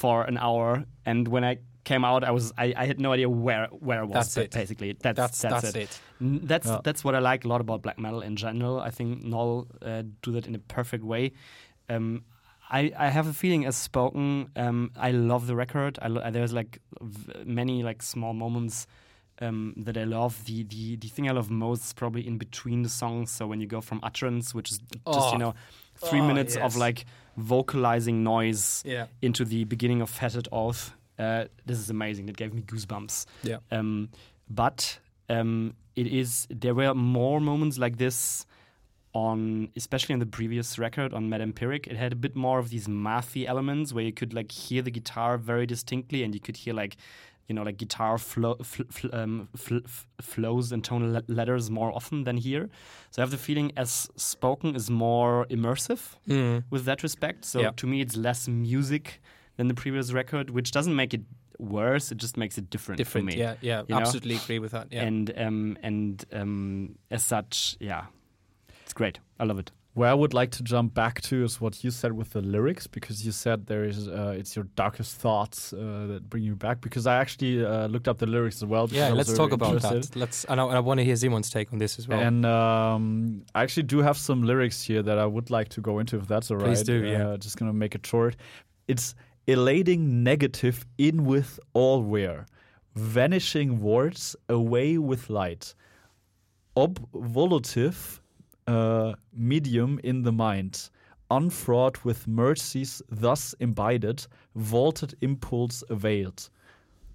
S2: for an hour and when I came out I was I, I had no idea where where I was
S1: That's it.
S2: basically that's
S1: that's
S2: that's,
S1: that's
S2: it.
S1: it.
S2: That's
S3: Yeah.
S2: that's what I like a lot about black metal in general. I think Knoll uh, do that in a perfect way. Um, I, I have a feeling as spoken. Um, I love the record. I lo- there's like v- many like small moments um, that I love. The, the the thing I love most is probably in between the songs. So when you go from utterance, which is just
S1: Oh.
S2: you know three
S1: Oh,
S2: minutes of like vocalizing noise
S1: Yeah.
S2: into the beginning of Fettered Oath. Uh, this is amazing. It gave me goosebumps.
S1: Yeah.
S2: Um, but um, it is there were more moments like this on especially on the previous record on Metempiric. It had a bit more of these mathy elements where you could like hear the guitar very distinctly and you could hear like you know like guitar flow, fl- fl- um, fl- flows and tonal le- letters more often than here. So I have the feeling as spoken is more immersive
S1: Mm.
S2: with that respect. So
S1: Yeah.
S2: to me, it's less music than the previous record, which doesn't make it worse. It just makes it different. for me.
S1: Yeah. Yeah.
S2: You know?
S1: Absolutely agree with that. Yeah.
S2: And um, and um, as such, yeah, it's great. I love it.
S3: Where I would like to jump back to is what you said with the lyrics, because you said there is uh, it's your darkest thoughts uh, that bring you back. Because I actually uh, looked up the lyrics as well.
S1: yeah. Let's talk about
S3: interested.
S1: that. Let's. And I, I want to hear Simon's take on this as well.
S3: And um, I actually do have some lyrics here that I would like to go into, if that's all right.
S1: Please do, yeah.
S3: Uh, just gonna make it short. It's elating negative in with all wear, vanishing words away with light, obvolutive uh, medium in the mind, unfraught with mercies thus imbibed, vaulted impulse availed.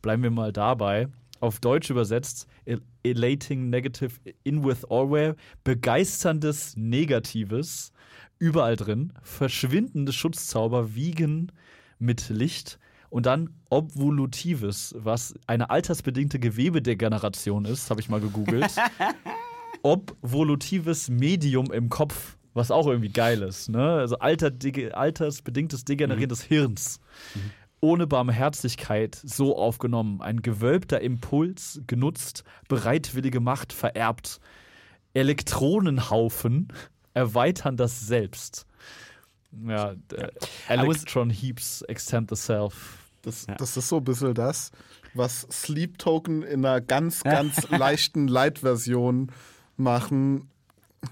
S3: Bleiben wir mal dabei. Auf Deutsch übersetzt, el- elating negative in with alware, begeisterndes Negatives, überall drin, verschwindende Schutzzauber wiegen mit Licht und dann Obvolutives, was eine altersbedingte Gewebedegeneration ist, habe ich mal gegoogelt. Obvolutives Medium im Kopf, was auch irgendwie geil ist. Ne? Also alter, dege- altersbedingtes Degenerieren des Hirns. Ohne Barmherzigkeit so aufgenommen. Ein gewölbter Impuls genutzt, bereitwillige Macht vererbt. Elektronenhaufen erweitern das Selbst. Ja,
S2: was-
S3: Electron Heaps extend the self.
S5: Das,
S2: Ja.
S5: das ist so ein bisschen das, was Sleep Token in einer ganz, ganz leichten Light-Version machen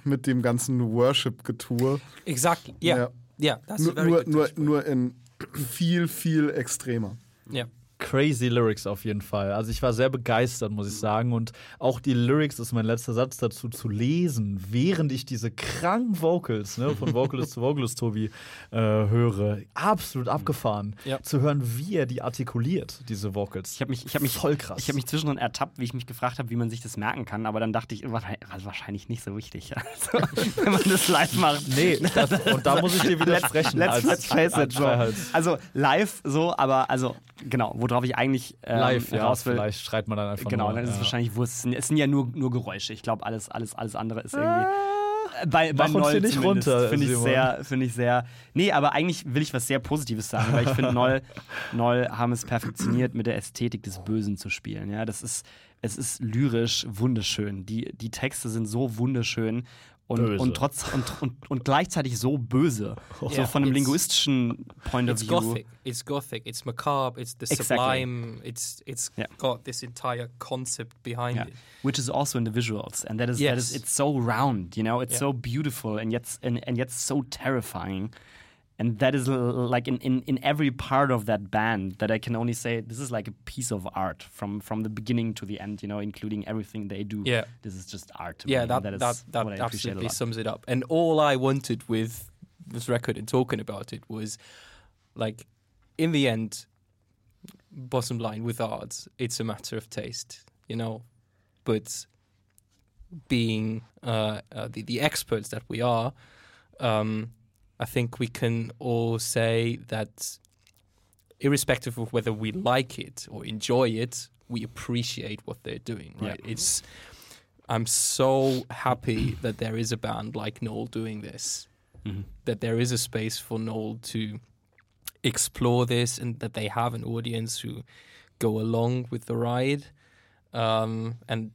S5: mit dem ganzen Worship-Getue.
S1: exactly. Yeah.
S5: Ja.
S1: Yeah. That's a
S5: Nur,
S1: very
S5: nur,
S1: good
S5: nur,
S1: touch point.
S5: nur in viel, viel extremer.
S1: Yeah.
S3: Crazy Lyrics auf jeden Fall. Also ich war sehr begeistert, muss ich sagen. Und auch die Lyrics, ist mein letzter Satz dazu, zu lesen, während ich diese kranken Vocals ne, von Vocalist zu Vocalist Tobi äh, höre. Absolut abgefahren.
S1: Ja.
S3: Zu hören, wie er die artikuliert, diese Vocals.
S2: Ich habe mich, ich habe mich
S3: Voll krass.
S2: Ich habe mich zwischendrin ertappt, wie ich mich gefragt habe, wie man sich das merken kann, aber dann dachte ich, wahrscheinlich, wahrscheinlich nicht so wichtig. Also, wenn man das live macht.
S3: Nee, das, und da muss ich dir widersprechen.
S2: Let's,
S3: als-
S2: let's face it.
S3: Freiheits-
S2: Also live so, aber also genau, worauf ich eigentlich ähm,
S3: Live, ja,
S2: raus will.
S3: vielleicht schreit man dann einfach
S2: Genau,
S3: nur.
S2: dann ist es
S3: ja.
S2: wahrscheinlich Wurst. Es sind, es sind ja nur, nur Geräusche. Ich glaube, alles, alles, alles andere ist irgendwie. Äh, Bei, bei
S3: Mach uns
S2: Noll
S3: hier nicht runter,
S2: Finde ich sehr, finde ich sehr. Nee, aber eigentlich will ich was sehr Positives sagen, weil ich finde, Noll, Noll haben es perfektioniert, mit der Ästhetik des Bösen zu spielen. Ja, das ist, es ist lyrisch wunderschön. Die, die Texte sind so wunderschön Und, und, trotz, und, und, und gleichzeitig so böse. so
S1: Yeah,
S2: von einem
S1: it's-
S2: linguistischen Point of
S1: It's
S2: view.
S1: gothic. It's gothic. It's macabre. It's the
S2: Exactly.
S1: sublime. It's it's
S2: Yeah.
S1: got this entire concept behind
S2: Yeah.
S1: it.
S2: Which is also in the visuals, and that is that is
S1: Yes.
S2: it's so round, you know, it's so beautiful and yet and, and yet so terrifying, and that is l- like in, in in every part of that band that I can only say this is like a piece of art from from the beginning to the end, you know, including everything they do.
S1: Yeah.
S2: this is just art. To
S1: Yeah,
S2: me.
S1: that
S2: that is
S1: that, that
S2: what I appreciate a
S1: absolutely sums it up. And all I wanted with this record and talking about it was like in the end bottom line with art it's a matter of taste you know but being uh, uh, the, the experts that we are um, i think we can all say that irrespective of whether we like it or enjoy it we appreciate what they're doing right it's i'm so happy that there is a band like Knoll doing this
S2: Mhm.
S1: that there is a space for Knoll to explore this and that they have an audience who go along with the ride. Um, and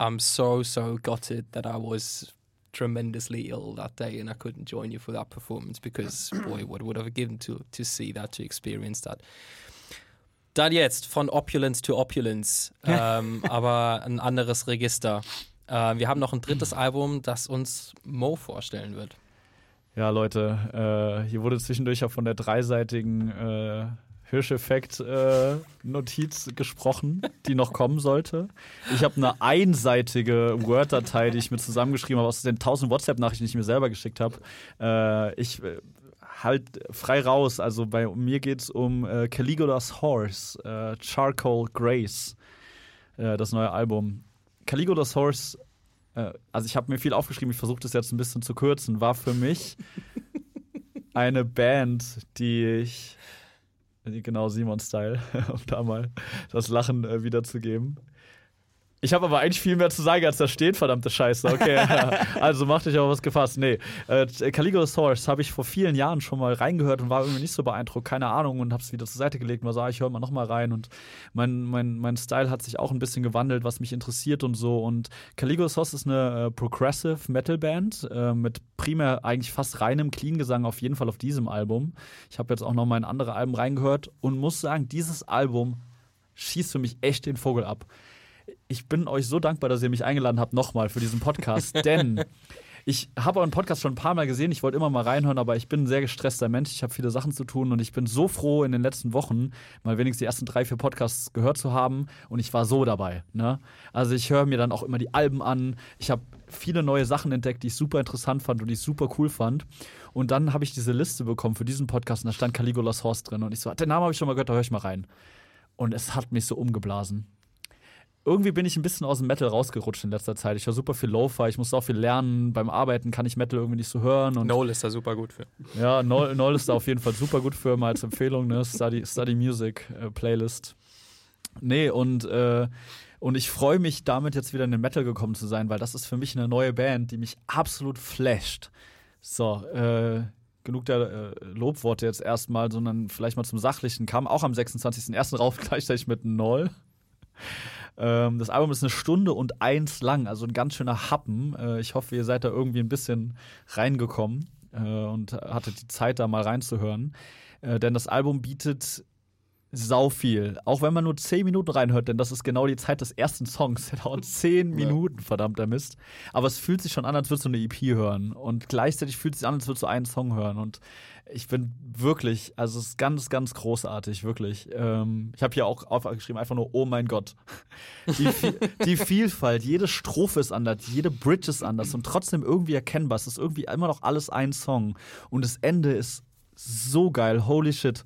S1: I'm so, so gutted that I was tremendously ill that day and I couldn't join you for that performance because, boy, what would I have given to, to see that, to experience that. Dann jetzt von Opulence to Opulence, ähm, aber ein anderes Register. Äh, wir haben noch ein drittes Album, das uns Mo vorstellen wird.
S3: Ja, Leute, äh, hier wurde zwischendurch auch von der dreiseitigen äh, Hirscheffekt-Notiz gesprochen, die noch kommen sollte. Ich habe eine einseitige Word-Datei, die ich mir zusammengeschrieben habe aus den 1000 WhatsApp-Nachrichten, die ich mir selber geschickt habe. Äh, ich äh, halt frei raus. Also bei mir geht es um äh, Caligula's Horse, äh, Charcoal Grace, äh, das neue Album. Caligula's Horse äh, also ich habe mir viel aufgeschrieben, ich versuche das jetzt ein bisschen zu kürzen, war für mich eine Band, die ich, genau Simon-Style, um da mal das Lachen äh, wiederzugeben. Ich habe aber eigentlich viel mehr zu sagen, als da steht, verdammte Scheiße. Okay, also macht euch aber was gefasst. Nee, äh, Caligula's Horse habe ich vor vielen Jahren schon mal reingehört und war irgendwie nicht so beeindruckt, keine Ahnung, und habe es wieder zur Seite gelegt und war so, ah, ich höre mal noch mal rein. Und mein, mein, mein Style hat sich auch ein bisschen gewandelt, was mich interessiert und so. Und Caligula's Horse ist eine äh, Progressive Metal Band äh, mit primär eigentlich fast reinem Clean-Gesang, auf jeden Fall auf diesem Album. Ich habe jetzt auch noch mal in andere Alben reingehört und muss sagen, dieses Album schießt für mich echt den Vogel ab ich bin euch so dankbar, dass ihr mich eingeladen habt, nochmal für diesen Podcast, denn ich habe euren Podcast schon ein paar Mal gesehen. Ich wollte immer mal reinhören, aber ich bin ein sehr gestresster Mensch. Ich habe viele Sachen zu tun und ich bin so froh, in den letzten Wochen mal wenigstens die ersten drei, vier Podcasts gehört zu haben und ich war so dabei. Ne? Also ich höre mir dann auch immer die Alben an. Ich habe viele neue Sachen entdeckt, die ich super interessant fand und die ich super cool fand. Und dann habe ich diese Liste bekommen für diesen Podcast und da stand Caligula's Horse drin und ich so, den Namen habe ich schon mal gehört, da höre ich mal rein. Und es hat mich so umgeblasen irgendwie bin ich ein bisschen aus dem Metal rausgerutscht in letzter Zeit. Ich höre super viel Lo-Fi, ich muss auch viel lernen. Beim Arbeiten kann ich Metal irgendwie nicht so hören. Und
S1: Noel ist da super gut für.
S3: ja, Noel, Noel ist da auf jeden Fall super gut für, mal als Empfehlung, ne? Study, Study Music äh, Playlist. Nee, und, äh, und ich freue mich damit jetzt wieder in den Metal gekommen zu sein, weil das ist für mich eine neue Band, die mich absolut flasht. So, äh, genug der äh, Lobworte jetzt erstmal, sondern vielleicht mal zum Sachlichen. Kam auch am 26.01. rauf, gleichzeitig mit Noll. Ähm, das Album ist eine Stunde und eins lang, also ein ganz schöner Happen. Äh, ich hoffe, ihr seid da irgendwie ein bisschen reingekommen äh, und hattet die Zeit, da mal reinzuhören. Äh, denn das Album bietet sau viel. Auch wenn man nur 10 Minuten reinhört, denn das ist genau die Zeit des ersten Songs. Der dauert 10 Minuten, verdammter Mist. Aber es fühlt sich schon an, als würdest du eine EP hören. Und gleichzeitig fühlt es sich an, als würdest du einen Song hören. Und ich bin wirklich, also es ist ganz, ganz großartig, wirklich. Ähm, ich habe hier auch aufgeschrieben, einfach nur, oh mein Gott. Die, die Vielfalt, jede Strophe ist anders, jede Bridge ist anders und trotzdem irgendwie erkennbar. Es ist irgendwie immer noch alles ein Song. Und das Ende ist so geil, holy shit.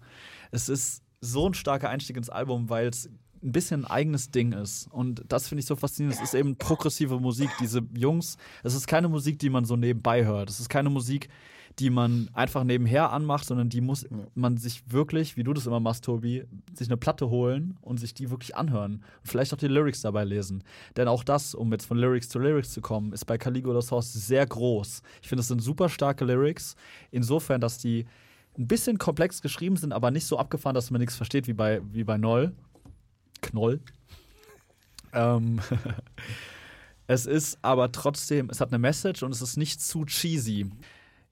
S3: Es ist so ein starker Einstieg ins Album, weil es ein bisschen ein eigenes Ding ist. Und das finde ich so faszinierend. Es ist eben progressive Musik. Diese Jungs, es ist keine Musik, die man so nebenbei hört. Es ist keine Musik, die man einfach nebenher anmacht, sondern die muss man sich wirklich, wie du das immer machst, Tobi, sich eine Platte holen und sich die wirklich anhören. Und vielleicht auch die Lyrics dabei lesen. Denn auch das, um jetzt von Lyrics zu Lyrics zu kommen, ist bei Caligula's Horse sehr groß. Ich finde, es sind super starke Lyrics. Insofern, dass die ein bisschen komplex geschrieben sind, aber nicht so abgefahren, dass man nichts versteht wie bei, wie bei Noll. Knoll. Ähm, Es ist aber trotzdem, es hat eine Message und es ist nicht zu cheesy.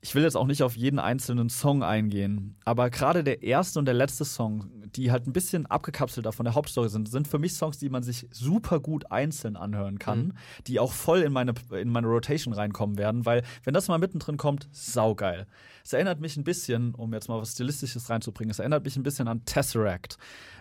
S3: Ich will jetzt auch nicht auf jeden einzelnen Song eingehen, aber gerade der erste und der letzte Song, die halt ein bisschen abgekapselter von der Hauptstory sind, sind für mich Songs, die man sich super gut einzeln anhören kann,
S1: Mhm.
S3: die auch voll in meine, in meine Rotation reinkommen werden, weil wenn das mal mittendrin kommt, saugeil. Es erinnert mich ein bisschen, um jetzt mal was Stilistisches reinzubringen, es erinnert mich ein bisschen an Tesseract,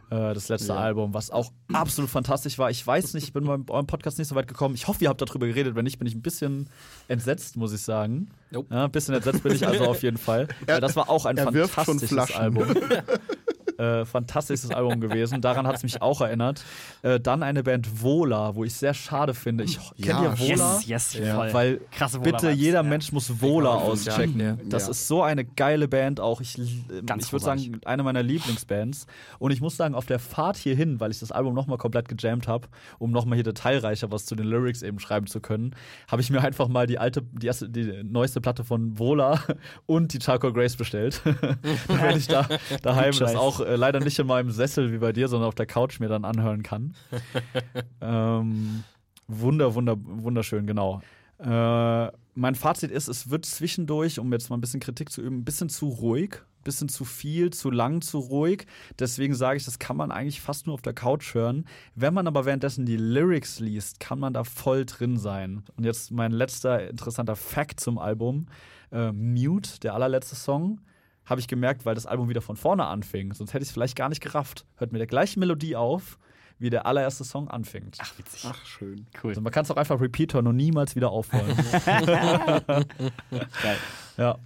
S3: äh, das letzte
S5: Ja.
S3: Album, was auch absolut fantastisch war. Ich weiß nicht, ich bin bei eurem Podcast nicht so weit gekommen. Ich hoffe, ihr habt darüber geredet. Wenn nicht, bin ich ein bisschen entsetzt, muss ich sagen.
S1: Nope.
S3: Ja, ein bisschen entsetzt bin ich also auf jeden Fall. Weil das war auch ein
S5: er
S3: fantastisches. Album. Äh, fantastisches Album gewesen. Daran hat es mich auch erinnert. Äh, dann eine Band Vola, wo ich sehr schade finde. Ich
S5: Ja,
S3: kennt ihr Vola?
S2: Yes, yes,
S5: Ja.
S3: Weil
S2: Krasse
S3: bitte
S2: Vola-Vibes,
S3: jeder
S2: ja.
S3: Mensch muss Vola
S1: Ja,
S3: auschecken.
S1: ja.
S3: Das
S5: Ja.
S3: ist so eine geile Band auch. Ich,
S2: Ganz
S3: ich würde sagen, eine meiner Lieblingsbands. Und ich muss sagen, auf der Fahrt hierhin, weil ich das Album nochmal komplett gejammt habe, um nochmal hier detailreicher was zu den Lyrics eben schreiben zu können, habe ich mir einfach mal die alte, die erste, die neueste Platte von Vola und die Charcoal Grace bestellt. Dann werde ich da daheim das auch äh, leider nicht in meinem Sessel wie bei dir, sondern auf der Couch mir dann anhören kann. ähm, wunder, wunder, wunderschön, genau. Äh, mein Fazit ist, es wird zwischendurch, um jetzt mal ein bisschen Kritik zu üben, ein bisschen zu ruhig, ein bisschen zu viel, zu lang, zu ruhig. Deswegen sage ich, das kann man eigentlich fast nur auf der Couch hören. Wenn man aber währenddessen die Lyrics liest, kann man da voll drin sein. Und jetzt mein letzter interessanter Fact zum Album: äh, Mute, der allerletzte Song, habe ich gemerkt, weil das Album wieder von vorne anfing. Sonst hätte ich es vielleicht gar nicht gerafft. Hört mit der gleichen Melodie auf, wie der allererste Song anfängt.
S2: Ach, witzig.
S5: Ach, schön.
S2: cool.
S3: Also man kann es auch einfach repeat hören und niemals wieder aufhören.
S2: Geil.
S3: ja.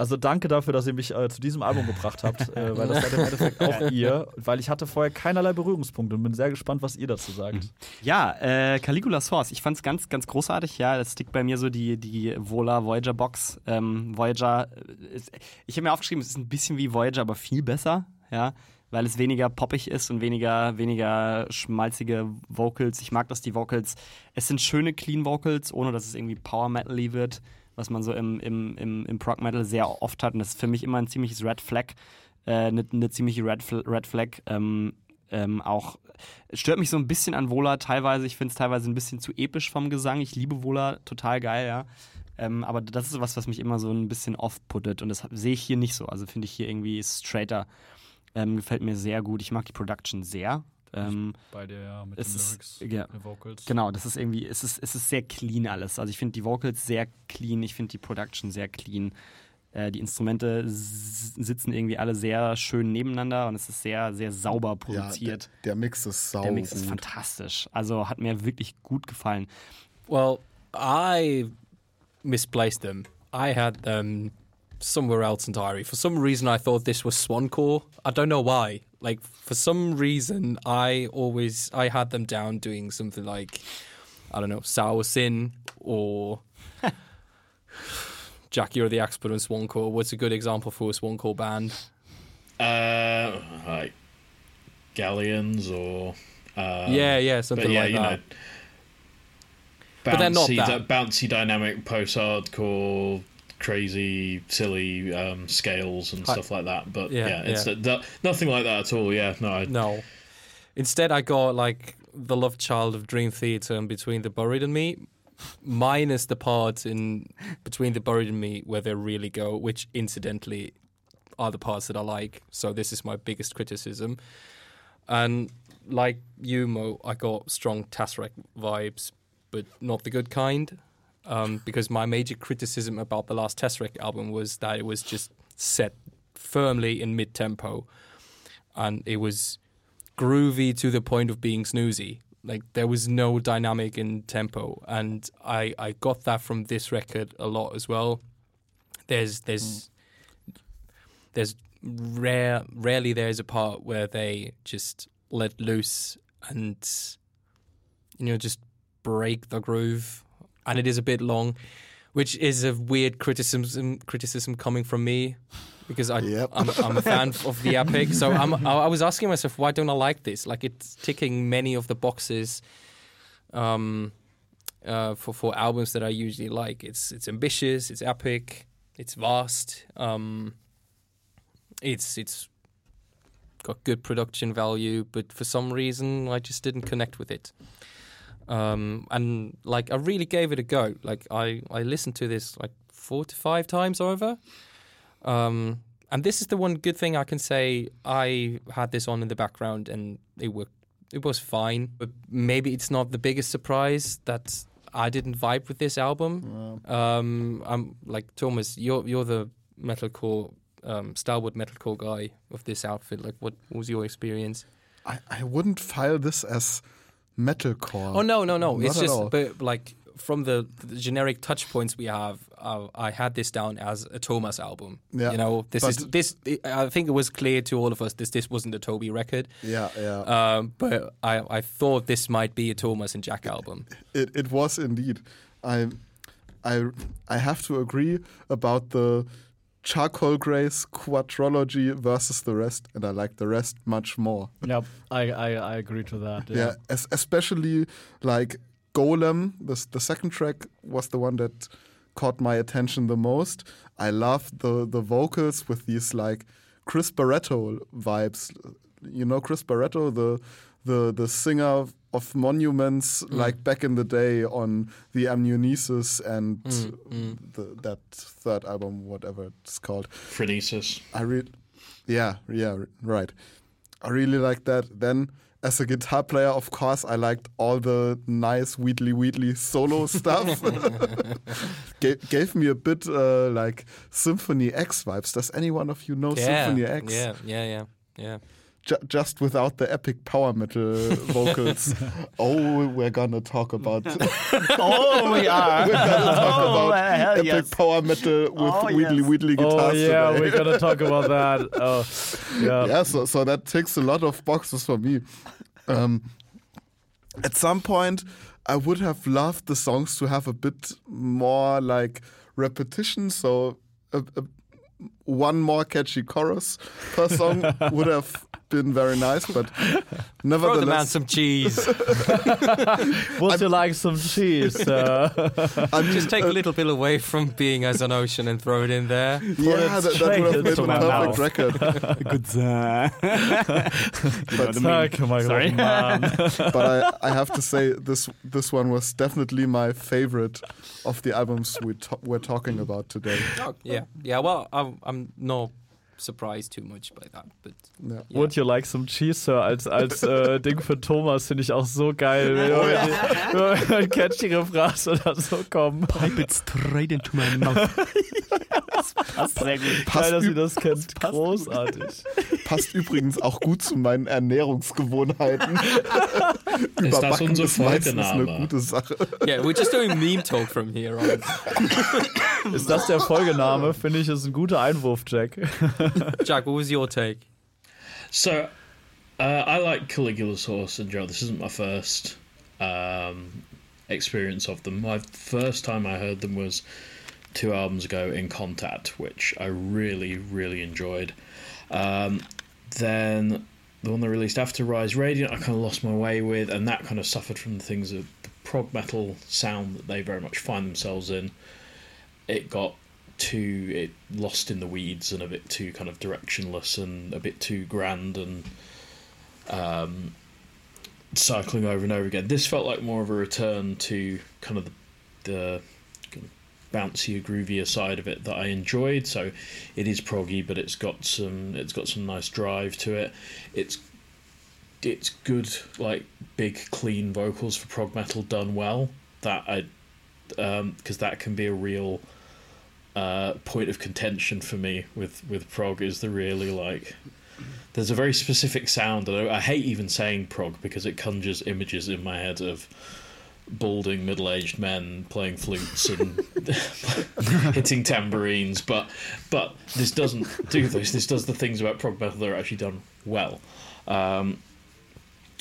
S3: Also danke dafür, dass ihr mich äh, zu diesem Album gebracht habt, äh, weil das seid im Endeffekt auch ihr, weil ich hatte vorher keinerlei Berührungspunkte und bin sehr gespannt, was ihr dazu sagt.
S2: Ja, äh, Caligula Source. Ich fand es ganz, ganz großartig. Ja, das stickt bei mir so die, die Vola Voyager Box. Ähm, Voyager, äh, ich habe mir aufgeschrieben, es ist ein bisschen wie Voyager, aber viel besser. Ja, weil es weniger poppig ist und weniger, weniger schmalzige Vocals. Ich mag, dass die Vocals, es sind schöne Clean Vocals, ohne dass es irgendwie Power Metal wird, was man so im, im, im, im Prog Metal sehr oft hat. Und das ist für mich immer ein ziemliches Red Flag. Eine äh, ne- ziemliche Red, Red Flag. Ähm, ähm, auch stört mich so ein bisschen an Vola teilweise. Ich finde es teilweise ein bisschen zu episch vom Gesang. Ich liebe Vola total geil, ja. Ähm, aber das ist was, was mich immer so ein bisschen off-puttet. Und das sehe ich hier nicht so. Also finde ich hier irgendwie straighter. Ähm, gefällt mir sehr gut. Ich mag die Production sehr. Ähm,
S3: Bei dir, ja, mit
S2: Es
S3: den
S2: ist-
S3: Lyrics,
S2: ja.
S3: den Vocals.
S2: genau, das ist irgendwie, es ist, es ist sehr clean alles. Also ich finde die Vocals sehr clean, ich finde die Production sehr clean. Äh, die Instrumente sitzen irgendwie alle sehr schön nebeneinander und es ist sehr, sehr sauber
S5: Ja, der,
S2: produziert.
S5: der Mix ist sau
S2: Der Mix ist fantastisch. Also hat mir wirklich gut gefallen.
S1: Well, I misplaced them. I had them somewhere else entirely. For some reason, I thought this was Swancore. I don't know why. Like for some reason, I always I had them down doing something like I don't know, Sour Sin or Jack, you're the expert on Swancore. What's a good example for a Swancore band?
S4: Uh, like galleons or uh,
S1: yeah, yeah, something
S4: yeah,
S1: like
S4: you
S1: that.
S4: know,
S1: But they're not
S4: bouncy,
S1: that.
S4: di- bouncy, dynamic, post-hardcore, crazy, silly um, scales and stuff like that. But
S1: Yeah,
S4: yeah, it's
S1: yeah.
S4: uh, th- nothing like that at all. Yeah, no, I,
S1: No. Instead, I got like the love child of Dream Theater and Between the Buried and Me, minus the part in Between the Buried and Me where they really go, which incidentally are the parts that I like. So this is my biggest criticism. And like you, Moe, I got strong Tesseract vibes, but not the good kind. Um, because my major criticism about the last Tesseract album was that it was just set firmly in mid tempo and it was groovy to the point of being snoozy. Like there was no dynamic in tempo, and I I got that from this record a lot as well. There's there's there's rare rarely there's a part where they just let loose and you know just break the groove, and it is a bit long, which is a weird criticism criticism coming from me because I
S5: Yep.
S1: I'm, I'm a fan of the epic. So I'm, I I was asking myself, why don't I like this? Like it's ticking many of the boxes um, uh, for for albums that I usually like. It's it's ambitious, it's epic, it's vast. Um, it's it's got good production value, but for some reason I just didn't connect with it. Um, and like I really gave it a go. Like I, I listened to this like four to five times over. Um, and this is the one good thing I can say. I had this on in the background and it worked. It was fine, but maybe it's not the biggest surprise that I didn't vibe with this album. Um, I'm like Thomas. You're you're the metalcore, um, Starwood metalcore guy of this outfit. Like, what was your experience?
S5: I, I wouldn't file this as metalcore.
S1: Oh no, no, no!
S5: Not
S1: it's just but like from the, the generic touch points we have, uh, I had this down as a Thomas album.
S5: Yeah,
S1: you know, this is this. I think it was clear to all of us this this wasn't a Toby record.
S5: Yeah, yeah.
S1: Um, but I I thought this might be a Thomas and Jack album.
S5: it, it was indeed. I, I, I have to agree about the Charcoal Grace quadrology versus the rest, and I like the rest much more.
S3: Yep, I, I, I agree to that.
S5: Yeah,
S3: Yeah.
S5: es- especially like Golem. The the second track was the one that caught my attention the most. I love the the vocals with these like Chris Barretto vibes. You know Chris Barretto, the the the singer of Monuments, mm. like back in the day on the Amanuensis and mm, mm. The, that third album, whatever it's called.
S4: Phronesis.
S5: I really, yeah, yeah, right. I really like that. Then, as a guitar player, of course, I liked all the nice Wheatley Wheatley solo stuff. Ga- gave me a bit uh, like Symphony X vibes. Does any one of you know Symphony X?
S1: yeah, yeah, yeah, yeah.
S5: Ju- just without the epic power metal vocals. oh, we're gonna talk about
S2: oh, we are.
S5: we're gonna talk
S2: Oh,
S5: about
S2: hell
S5: epic
S2: yes.
S5: power metal with
S2: Oh,
S5: Wheatley
S2: yes.
S5: Wheatley
S3: Oh yeah,
S5: today.
S3: we're gonna talk about that. Oh, yeah.
S5: yeah, so so that ticks a lot of boxes for me. Um, at some point, I would have loved the songs to have a bit more like repetition. So a, a, one more catchy chorus per song would have been very nice, but nevertheless.
S1: Throw the man
S5: nevertheless,
S1: some cheese.
S3: Would you like some cheese? Uh,
S5: I'm
S1: Just take a little bit away from being as an ocean and throw it in there.
S5: yeah, that, that
S3: straight
S5: would have made
S3: into
S5: the perfect
S3: mouth.
S5: record.
S2: Good. Uh, you know the meme.
S3: oh my
S2: Sorry.
S3: man.
S5: but I, I have to say this this one was definitely my favorite of the albums we to- we're talking about today.
S1: Oh, yeah, yeah. Well, I'm, I'm not surprised too much by that, but
S5: Yeah.
S1: yeah.
S3: Would you like some cheese, Sir? Als, als äh, Ding für Thomas finde ich auch so geil. Wenn catchige Phrase oder so kommen.
S2: Pipe it straight into my mouth. das passt sehr gut.
S3: Geil, dass ihr das kennt. Großartig.
S5: Passt übrigens auch gut zu meinen Ernährungsgewohnheiten.
S4: Ist das
S5: Überbacken
S4: unser
S5: ist eine
S4: Folgename?
S5: gute Sache.
S1: yeah, we're just doing meme talk from here on.
S3: Ist das der Folgename? Finde ich, ist ein guter Einwurf, Jack.
S1: Jack, what was your take?
S4: So, uh, I like Caligula's Horse and Joe. This isn't my first um, experience of them. My first time I heard them was two albums ago in Contact, which I really, really enjoyed. Um, then the one they released after Rise Radiant, I kind of lost my way with, and that kind of suffered from the things of the prog metal sound that they very much find themselves in. It got too it lost in the weeds and a bit too kind of directionless and a bit too grand and um, cycling over and over again. This felt like more of a return to kind of the, the bouncier, groovier side of it that I enjoyed. So it is proggy, but it's got some it's got some nice drive to it. It's it's good like big clean vocals for prog metal done well. That I because that can be a real uh, point of contention for me with with prog is the really like there's a very specific sound and I, I hate even saying prog because it conjures images in my head of balding middle-aged men playing flutes and hitting tambourines but but this doesn't do this this does the things about prog metal that are actually done well um,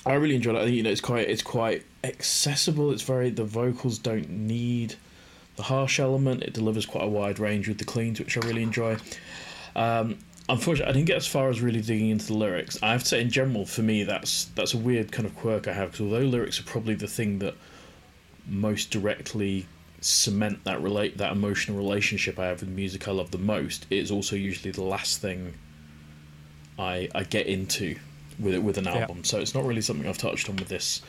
S4: I really enjoyed it. I think you know it's quite it's quite accessible. It's very the vocals don't need the harsh element. It delivers quite a wide range with the cleans, which I really enjoy. Um, unfortunately, I didn't get as far as really digging into the lyrics. I have to say, in general, for me, that's that's a weird kind of quirk I have because although lyrics are probably the thing that most directly cement that relate that emotional relationship I have with music I love the most, it's also usually the last thing I I get into with it with an album. So it's not really something I've touched on with this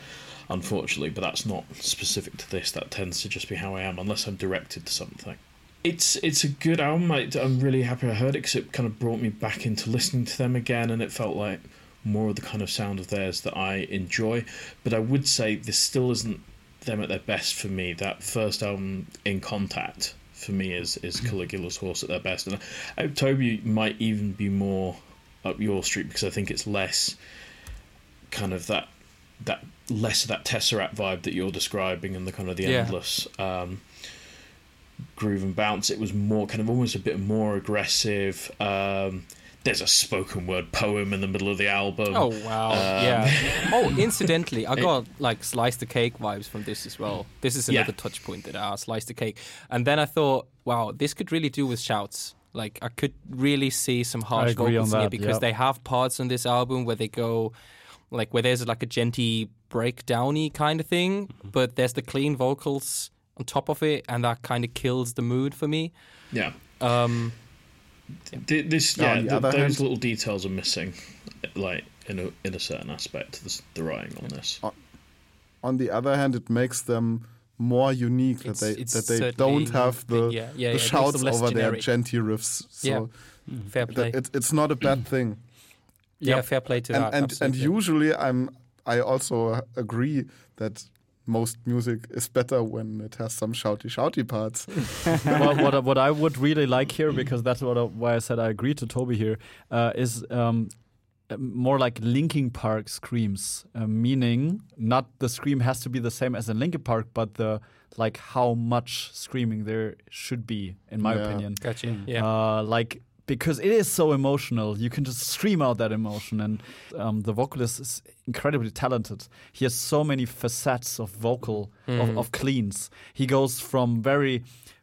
S4: unfortunately. But that's not specific to this. That tends to just be how I am, unless I'm directed to something. It's it's a good album. I, I'm really happy I heard it because it kind of brought me back into listening to them again, and it felt like more of the kind of sound of theirs that I enjoy. But I would say this still isn't them at their best for me. That first album, In Contact, for me is is Caligula's Horse at their best, and Toby might even be more up your street because I think it's less kind of that that less of that Tesseract vibe that you're describing and the kind of the
S1: Yeah.
S4: endless um, groove and bounce. It was more kind of almost a bit more aggressive. Um, there's a spoken word poem in the middle of the album.
S1: Oh wow!
S4: Um,
S1: yeah. Oh, incidentally, I got like slice the cake vibes from this as well. This is
S4: Yeah.
S1: another touch point that I slice the cake, and then I thought, wow, this could really do with shouts. Like I could really see some harsh vocals in
S3: that,
S1: it because
S3: yeah.
S1: they have parts on this album where they go, like where there's like a djenty breakdowny kind of thing,
S3: Mm-hmm.
S1: but there's the clean vocals on top of it, and that kind of kills the mood for me.
S4: yeah.
S1: Um,
S4: Th- This, yeah,
S5: on the
S4: th- those
S5: hand-
S4: little details are missing, like in a in a certain aspect to the, the writing on this.
S5: On the other hand, it makes them more unique that they that they don't have the,
S1: yeah, yeah, yeah,
S5: the
S1: makes
S5: shouts over
S1: generic.
S5: their djenty riffs. So
S1: Yeah. Mm-hmm. fair play.
S5: th- it's it's not a bad mm-hmm. thing.
S1: yeah,
S3: Yep.
S1: fair play to
S5: and
S1: that.
S5: and, and usually I'm I also agree that most music is better when it has some shouty shouty parts.
S3: what, what, I- what I would really like here, because that's what I, why I said I agree to Toby here, uh, is um, more like Linkin Park screams, uh, meaning not the scream has to be the same as in Linkin Park, but the like how much screaming there should be, in my
S5: Yeah.
S3: opinion.
S1: Gotcha. Yeah.
S3: Uh, like because it is so emotional, you can just scream out that emotion, and um, the vocalist is incredibly talented. He has so many facets of vocal of,
S1: Mhm.
S3: of cleans. He goes from very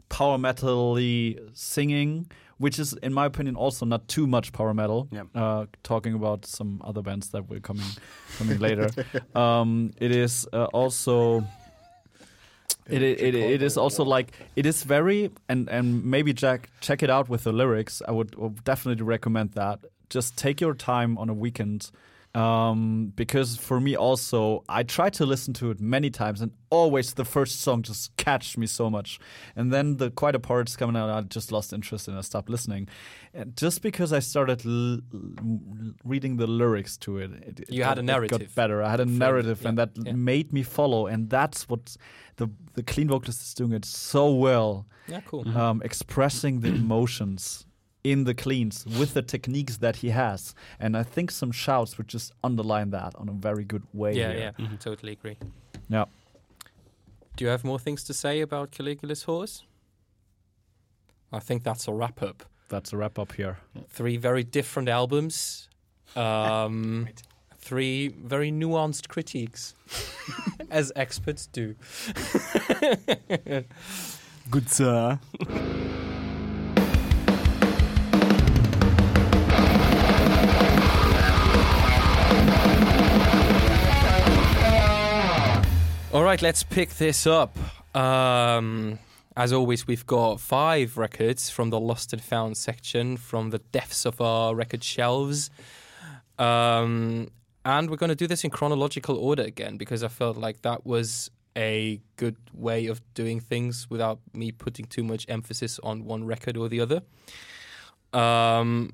S3: power metal-y singing, which is, in my opinion, also not too much power metal.
S2: Yeah.
S3: Uh, talking about some other bands that will coming coming later. Um, it is uh, also it, it, it, it is also like it is very and and maybe Jack check it out with the lyrics. I would, would definitely recommend that. Just take your time on a weekend, um, because for me also I tried to listen to it many times and always the first song just catched me so much, and then the quieter parts coming out, I just lost interest and I stopped listening, and just because I started l- l- reading the lyrics to it, it it
S1: You had a
S3: got- it
S1: narrative.
S3: got better. I had a
S1: Framed,
S3: narrative, and that
S1: yeah.
S3: made me follow, and that's what the the clean vocalist is doing it so well,
S1: yeah, cool.
S3: um, expressing the emotions in the cleans with the techniques that he has, and I think some shouts would just underline that on a very good way.
S1: Yeah,
S3: here.
S1: yeah, totally agree.
S3: yeah.
S1: Do you have more things to say about Caligula's horse? I think that's a wrap up.
S3: That's a wrap up here.
S1: Three very different albums, um, three very nuanced critiques, as experts do.
S2: Good sir.
S1: All right, let's pick this up. Um, as always, we've got five records from the lost and found section from the depths of our record shelves. Um, and we're going to do this in chronological order again because I felt like that was a good way of doing things without me putting too much emphasis on one record or the other. Um,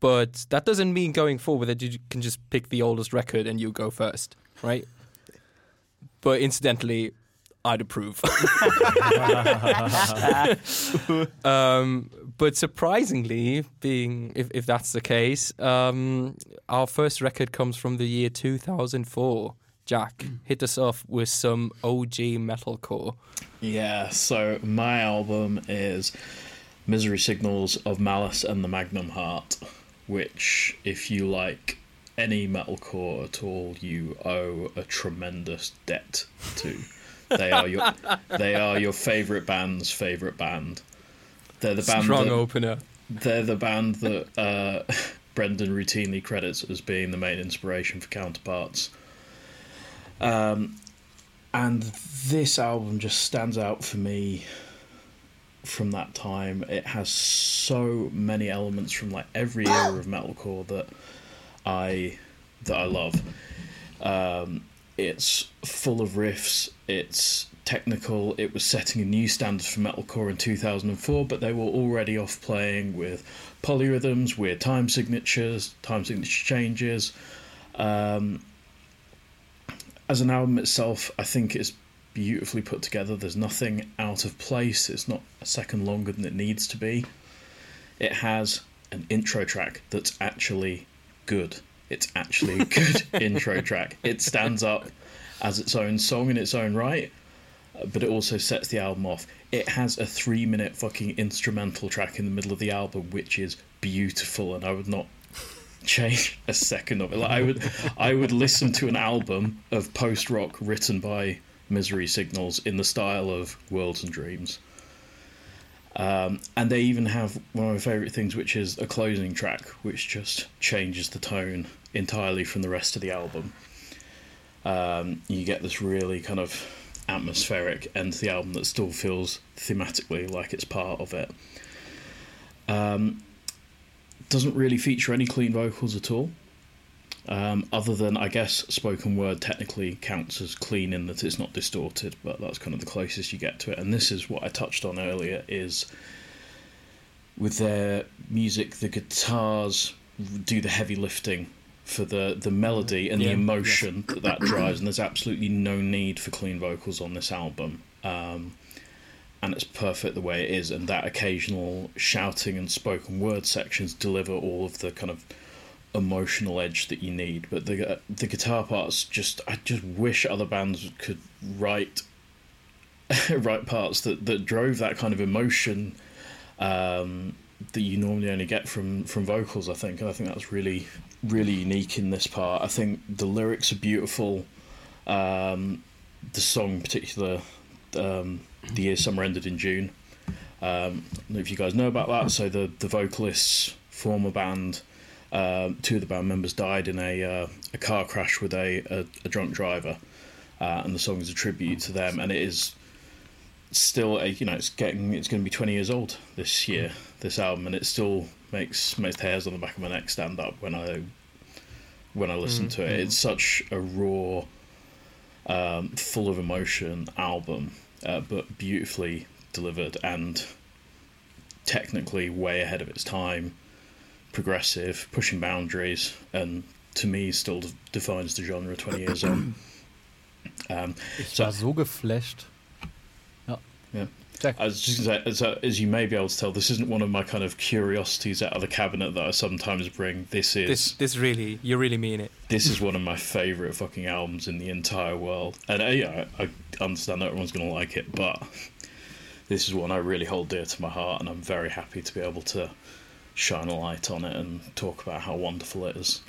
S1: but that doesn't mean going forward that you can just pick the oldest record and you go first, right? But incidentally, I'd approve. um, but surprisingly, being if, if that's the case, um, our first record comes from the year 2004. Jack, hit us off with some OG metalcore.
S4: Yeah, so my album is Misery Signals of Malice and the Magnum Heart, which, if you like any metalcore at all, you owe a tremendous debt to. They are your they are your favorite band's favorite band. They're the band
S1: Strong
S4: that,
S1: opener.
S4: they're the band that uh, Brendan routinely credits as being the main inspiration for Counterparts. Um, and this album just stands out for me from that time. It has so many elements from like every era of metalcore that I that I love. Um, it's full of riffs. It's technical. It was setting a new standard for metalcore in 2004, but they were already off playing with polyrhythms, weird time signatures, time signature changes. Um, as an album itself, I think it's beautifully put together. There's nothing out of place. It's not a second longer than it needs to be. It has an intro track that's actually good. It's actually a good intro track. It stands up as its own song in its own right, but it also sets the album off. It has a three minute fucking instrumental track in the middle of the album, which is beautiful, and I would not change a second of it. Like I would, I would listen to an album of post rock written by Misery Signals in the style of Worlds and Dreams. Um, and they even have one of my favourite things, which is a closing track, which just changes the tone entirely from the rest of the album. Um, you get this really kind of atmospheric end to the album that still feels thematically like it's part of it. Um, doesn't really feature any clean vocals at all. Um, other than, I guess, spoken word technically counts as clean in that it's not distorted, but that's kind of the closest you get to it. And this is what I touched on earlier: is with their music, the guitars do the heavy lifting for the the melody and the
S2: Yeah,
S4: emotion that that drives. And there's absolutely no need for clean vocals on this album. Um, and it's perfect the way it is. And that occasional shouting and spoken word sections deliver all of the kind of emotional edge that you need. But the the guitar parts just I just wish other bands could write write parts that that drove that kind of emotion um, that you normally only get from from vocals. I think and I think that's really really unique in this part. I think the lyrics are beautiful. Um, the song in particular, um, the year summer ended in June. Um, if you guys know about that. So the the vocalists form a band. Um, two of the band members died in a uh, a car crash with a a, a drunk driver, uh, and the song is a tribute to them. And it is still a you know it's getting it's going to be 20 years old this year this album and it still makes makes the hairs on the back of my neck stand up when I when I listen to it. It's such a raw, um, full of emotion album, uh, but beautifully delivered and technically way ahead of its time, progressive, pushing boundaries, and to me still defines the genre 20 years on. Um,
S3: Ich
S4: So-
S3: war so geflasht. Ja.
S4: Yeah.
S3: Jack.
S4: I was just gonna say, as, uh, as you may be able to tell, this isn't one of my kind of curiosities out of the cabinet that I sometimes bring. This is
S1: This this really you really mean it.
S4: this is one of my favorite fucking albums in the entire world. And uh, yeah, I, I understand that everyone's gonna like it, but this is one I really hold dear to my heart, and I'm very happy to be able to shine a light on it and talk about how wonderful it is.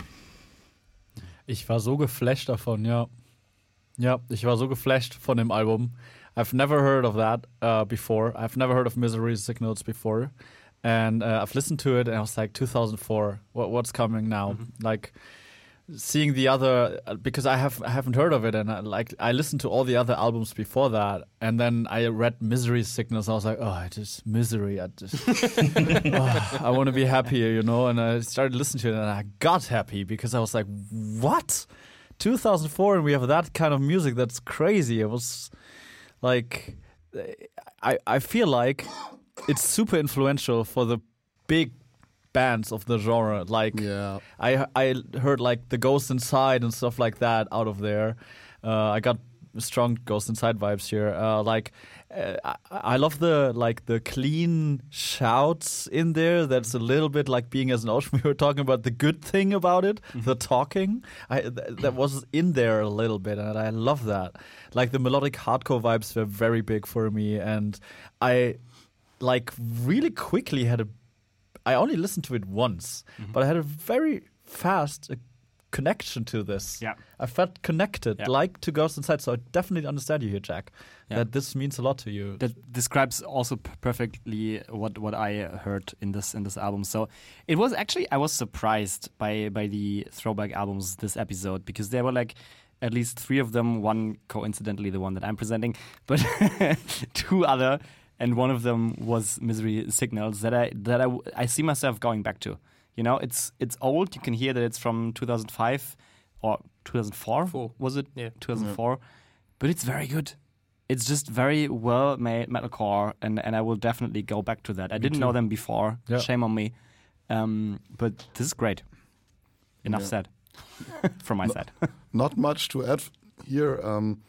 S3: Ich war so geflasht davon, ja. Ja, ich war so geflasht von dem Album. I've never heard of that uh, before. I've never heard of Misery Signals before. And uh, I've listened to it and I was like, 2004, what, what's coming now? Like, seeing the other uh, because I have I haven't heard of it and I, like I listened to all the other albums before that and then I read Misery Signals. I was like oh it is misery. I just oh, I want to be happier you know? And I started listening to it and I got happy because I was like what? 2004 and we have that kind of music that's crazy. It was like I I feel like it's super influential for the big bands of the genre like
S5: Yeah.
S3: I I heard like the Ghost Inside and stuff like that out of there. Uh, I got strong Ghost Inside vibes here. Uh, like uh, I, I love the like the clean shouts in there. That's a little bit like being as an ocean. We were talking about the good thing about it, the talking. I th- that was in there a little bit, and I love that. Like the melodic hardcore vibes were very big for me, and I like really quickly had a I only listened to it once,
S2: Mm-hmm.
S3: but I had a very fast uh, connection to this.
S2: Yeah.
S3: I felt connected,
S2: Yeah.
S3: like to Ghost Inside. So I definitely understand you here, Jack.
S2: Yeah.
S3: That this means a lot to you.
S2: that describes also perfectly what what I heard in this in this album. So it was actually I was surprised by by the throwback albums this episode because there were like at least three of them. One coincidentally the one that I'm presenting, but two other, and one of them was Misery Signals that I that I I see myself going back to. You know, it's it's old. You can hear that it's from 2005 or 2004
S1: Four.
S2: was it?
S1: Yeah.
S2: 2004. But it's very good. It's just very well made metalcore, and, and I will definitely go back to that. I didn't know them before.
S3: Yeah.
S2: Shame on me. Um, but this is great. Enough
S5: Yeah.
S2: said from my side.
S5: Not much to add here. Um,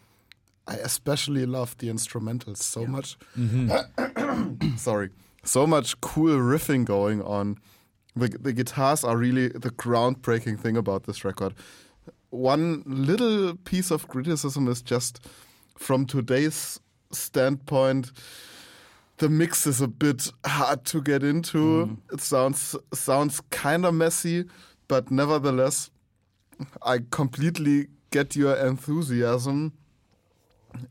S5: I especially love the instrumentals so much. Mm-hmm. Sorry, so much cool riffing going on. The the guitars are really the groundbreaking thing about this record. One little piece of criticism is just from today's standpoint. The mix is a bit hard to get into. Mm-hmm. It sounds sounds kind of messy, but nevertheless, I completely get your enthusiasm,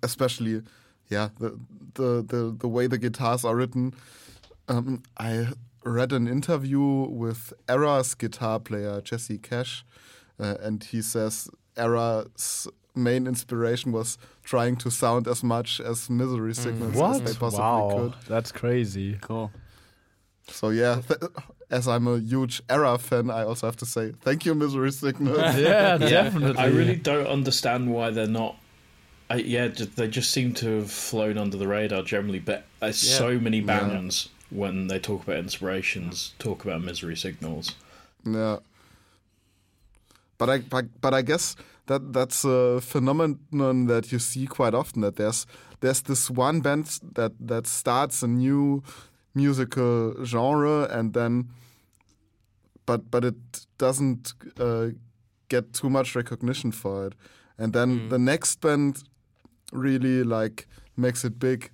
S5: especially, yeah, the the the, the way the guitars are written. Um, I read an interview with Erra's guitar player Jesse Cash, uh, and he says Erra's main inspiration was trying to sound as much as Misery Signals as they possibly
S3: wow,
S5: could.
S3: that's crazy.
S2: Cool.
S5: So yeah, th- as I'm a huge Erra fan, I also have to say thank you, Misery Signals.
S3: Yeah, definitely.
S4: I really don't understand why they're not. I, yeah, they just seem to have flown under the radar generally. But there's
S1: Yeah.
S4: so many bands when they talk about inspirations, talk about misery signals.
S5: Yeah. But I but, but I guess that that's a phenomenon that you see quite often that there's there's this one band that that starts a new musical genre and then but but it doesn't uh, get too much recognition for it and then the next band really like makes it big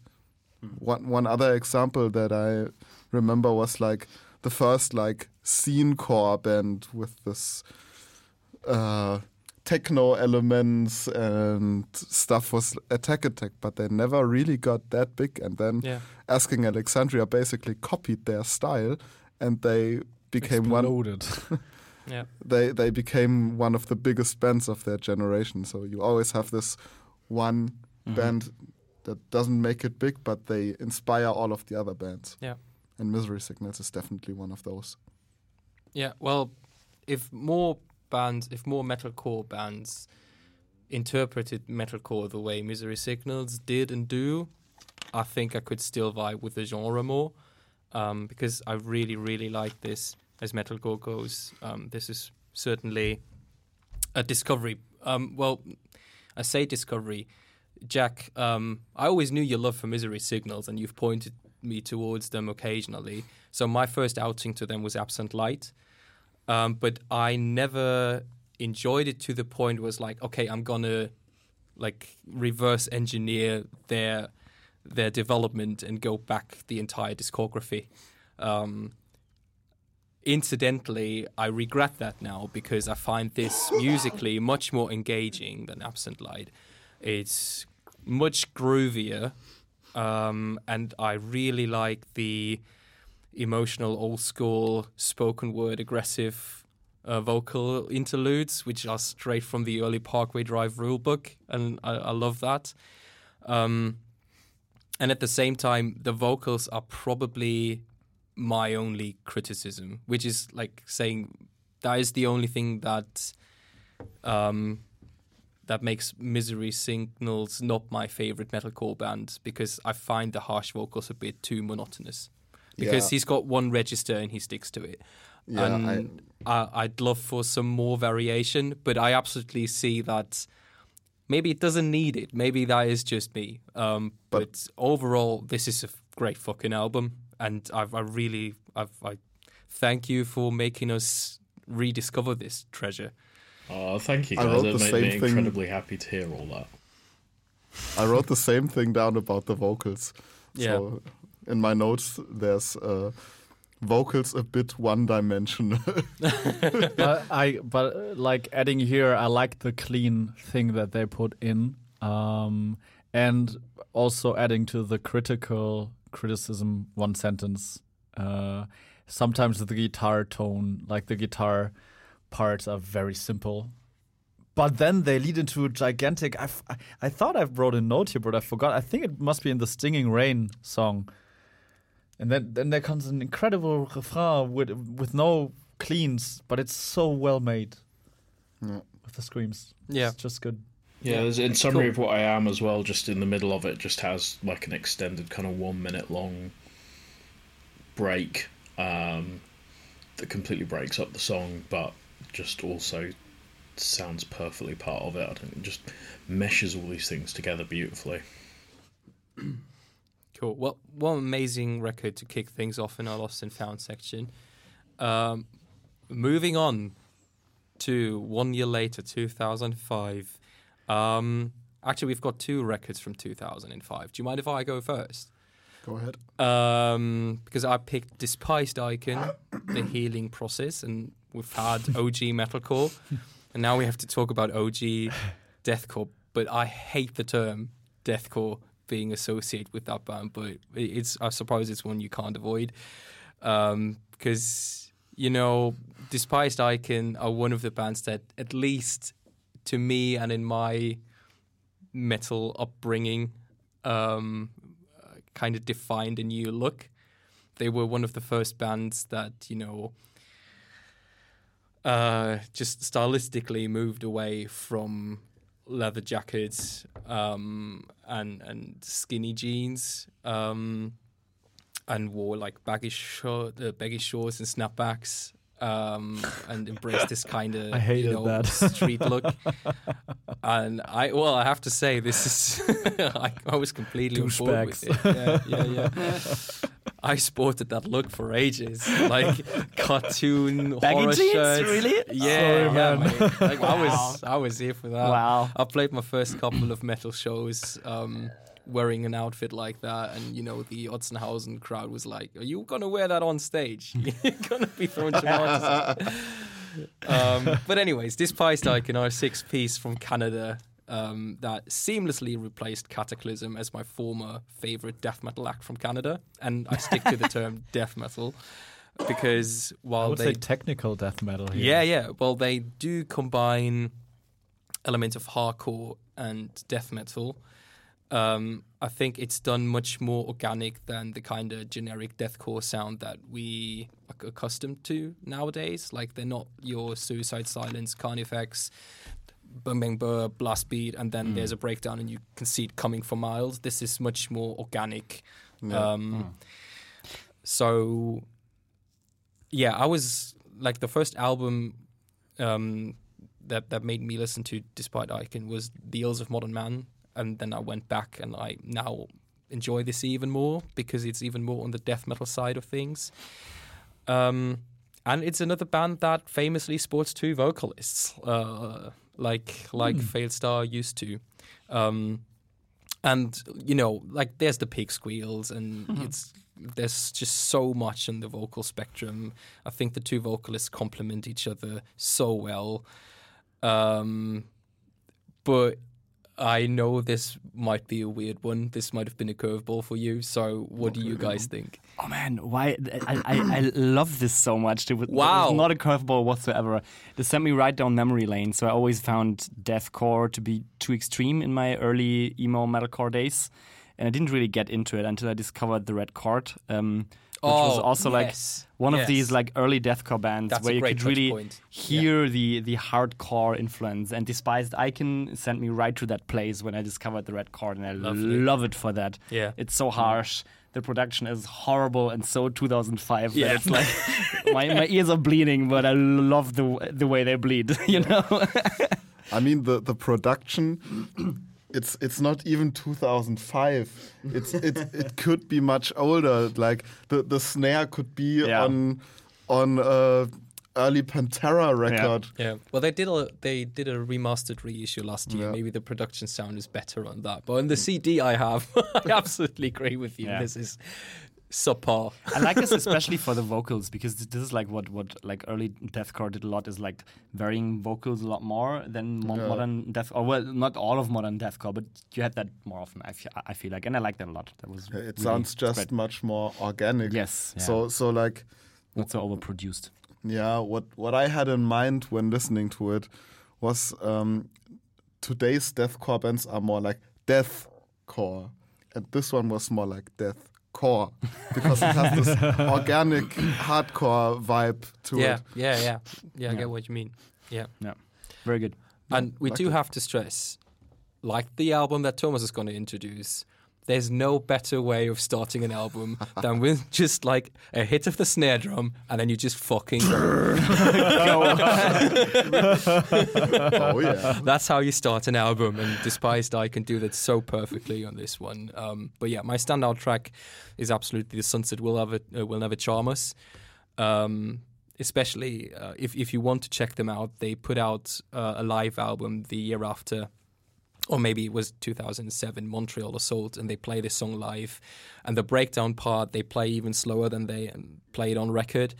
S5: one one other example that I remember was like the first like scene core band with this uh, techno elements and stuff was Attack Attack, but they never really got that big. And then
S1: Yeah.
S5: Asking Alexandria basically copied their style, and they became one.
S3: Exploded.
S1: Yeah.
S5: They they became one of the biggest bands of their generation. So you always have this one band that doesn't make it big, but they inspire all of the other bands.
S1: Yeah.
S5: And Misery Signals is definitely one of those.
S1: Yeah, well, if more bands, if more metalcore bands interpreted metalcore the way Misery Signals did and do, I think I could still vibe with the genre more. Um, because I really, really like this as metalcore goes. Um, this is certainly a discovery. Um, well, I say discovery. Jack, um, I always knew your love for Misery Signals, and you've pointed me towards them occasionally. So my first outing to them was Absent Light, um, but I never enjoyed it to the point was like, okay, I'm gonna like reverse engineer their their development and go back the entire discography. Um, incidentally, I regret that now because I find this musically much more engaging than Absent Light. It's much groovier, um, and I really like the emotional, old school, spoken word, aggressive uh, vocal interludes, which are straight from the early Parkway Drive rulebook, and I, I love that. Um, and at the same time, the vocals are probably my only criticism, which is like saying that is the only thing that um, that makes Misery Signals not my favorite metalcore band because I find the harsh vocals a bit too monotonous. Because
S5: Yeah.
S1: he's got one register and he sticks to it.
S5: Yeah,
S1: and I, I'd love for some more variation, but I absolutely see that maybe it doesn't need it. Maybe that is just me. Um, but, overall, this is a great fucking album, and I've, I really, I've, I thank you for making us rediscover this treasure.
S4: Oh, thank you
S5: I
S4: guys.
S5: wrote
S4: That
S5: the
S4: made
S5: same
S4: me
S5: thing.
S4: incredibly happy to hear all that.
S5: I wrote the same thing down about the vocals.
S1: Yeah.
S5: So in my notes, there's uh, vocals a bit one-dimensional.
S3: but I but uh, like adding here, I like the clean thing that they put in, um, and also adding to the critical criticism one sentence. Uh, sometimes the guitar tone, like the guitar parts, are very simple. But then they lead into a gigantic. I, f- I- I thought I wrote a note here, but I forgot. I think it must be in the "Stinging Rain" song. And then, then there comes an incredible refrain with with no cleans, but it's so well made.
S5: Yeah.
S3: with the screams.
S1: Yeah.
S3: It's just good.
S4: Yeah,
S1: Yeah.
S4: in summary
S1: Cool.
S4: of what I am as well. Just in the middle of it, just has like an extended kind of one minute long break um, that completely breaks up the song, but just also sounds perfectly part of it. I think it just meshes all these things together beautifully.
S1: Cool. Well, what an amazing record to kick things off in our Lost and Found section. Um, moving on to one year later, 2005. Um, actually, we've got two records from 2005. Do you mind if I go first?
S5: Go ahead.
S1: Um, because I picked Despised Icon, The Healing Process, and we've had OG Metalcore, and now we have to talk about OG Deathcore. But I hate the term Deathcore being associated with that band, but it's I suppose it's one you can't avoid. Um, because you know, Despised Icon are one of the bands that, at least to me and in my metal upbringing, um, kind of defined a new look. They were one of the first bands that you know uh, just stylistically moved away from leather jackets um, and and skinny jeans um, and wore like baggy short, uh, baggy shorts and snapbacks. Um, and embraced this kind of
S3: I hated
S1: you know,
S3: that.
S1: street look. and I, well, I have to say, this is I, I was completely on board with it. Yeah, yeah, yeah. I sported that look for ages, like cartoon
S2: Baggy
S1: horror
S2: jeans?
S1: shirts.
S2: Really?
S1: Yeah,
S3: Sorry,
S1: yeah. Like, I was, I was here for that.
S2: Wow.
S1: I played my first couple of metal shows um, wearing an outfit like that, and you know the Otzenhausen crowd was like, "Are you gonna wear that on stage? You're gonna be throwing tomatoes." um, but anyways, Despised Icon are a six-piece from Canada um, that seamlessly replaced Kataklysm as my former favorite death metal act from Canada, and I stick to the term death metal because
S3: I
S1: while
S3: would
S1: they
S3: say technical death metal here.
S1: yeah, yeah. Well, they do combine elements of hardcore and death metal. Um, I think it's done much more organic than the kind of generic deathcore sound that we are accustomed to nowadays. Like they're not your Suicide Silence, Carnifex, Bang Bang Burr, Blast Beat, and then there's a breakdown and you can see it coming for miles. This is much more organic. Um, So, yeah, I was like the first album um, that that made me listen to, Despised Icon, was The Ills of Modern Man, and then I went back and I now enjoy this even more because it's even more on the death metal side of things. Um, and it's another band that famously sports two vocalists, uh, like like Failed Star used to. Um, and you know, like there's the pig squeals, and it's there's just so much in the vocal spectrum. I think the two vocalists complement each other so well. Um, but I know this might be a weird one. This might have been a curveball for you. So, what do you guys think?
S2: Oh man, why? I, I, I love this so much. It was, it
S1: Wow.
S2: was not a curveball whatsoever. This sent me right down memory lane. So I always found deathcore to be too extreme in my early emo metalcore days, and I didn't really get into it until I discovered the Red Chord, um, was
S1: Oh,
S2: also
S1: yes.
S2: like one of these like early deathcore bands
S1: That's
S2: where you could really
S1: point.
S2: hear the the hardcore influence. And Despised Icon sent me right to that place when I discovered the Red Chord, and I
S1: Lovely.
S2: love it for that.
S1: Yeah.
S2: It's so mm. harsh. The production is horrible and so 2005
S1: Yeah.
S2: that it's like my, my ears are bleeding, but I love the the way they bleed. You know?
S5: I mean the the production. It's it's not even 2005. It's it it could be much older. Like the the snare could be
S2: Yeah.
S5: on on uh, early Pantera record.
S1: Yeah. Well, they did a they did a remastered reissue last year.
S5: Yeah.
S1: Maybe the production sound is better on that. But on the CD I have, I absolutely agree with you.
S2: Yeah.
S1: This is subpar.
S2: I like this especially for the vocals because this is like what what like early deathcore did a lot is like varying vocals a lot more than mo-
S5: Yeah.
S2: modern death or well not all of modern deathcore, but you had that more often. I feel, I feel like, and I like that a lot. That was
S5: It
S2: really
S5: sounds just
S2: great.
S5: much more organic.
S2: yes, yeah.
S5: So so like
S2: not so overproduced.
S5: Yeah, what what I had in mind when listening to it was um, today's deathcore bands are more like deathcore, and this one was more like deathcore because it has this organic hardcore vibe to
S1: yeah,
S5: it.
S1: yeah, yeah, yeah. I get what you mean. Yeah.
S2: Yeah, very good.
S1: And we do have to stress, like the album that Thomas is going to introduce, there's no better way of starting an album than with just like a hit of the snare drum and then you just fucking go.
S5: Oh yeah.
S1: That's how you start an album, and Despised Icon do that so perfectly on this one. Um, but yeah, my standout track is absolutely "The Sunset Will Never uh, Will Never Charm Us." Um, especially uh, if if you want to check them out, they put out uh, a live album the year after. Or maybe it was 2007 Montreal Assault, and they play this song live. And the breakdown part they play even slower than they play it on record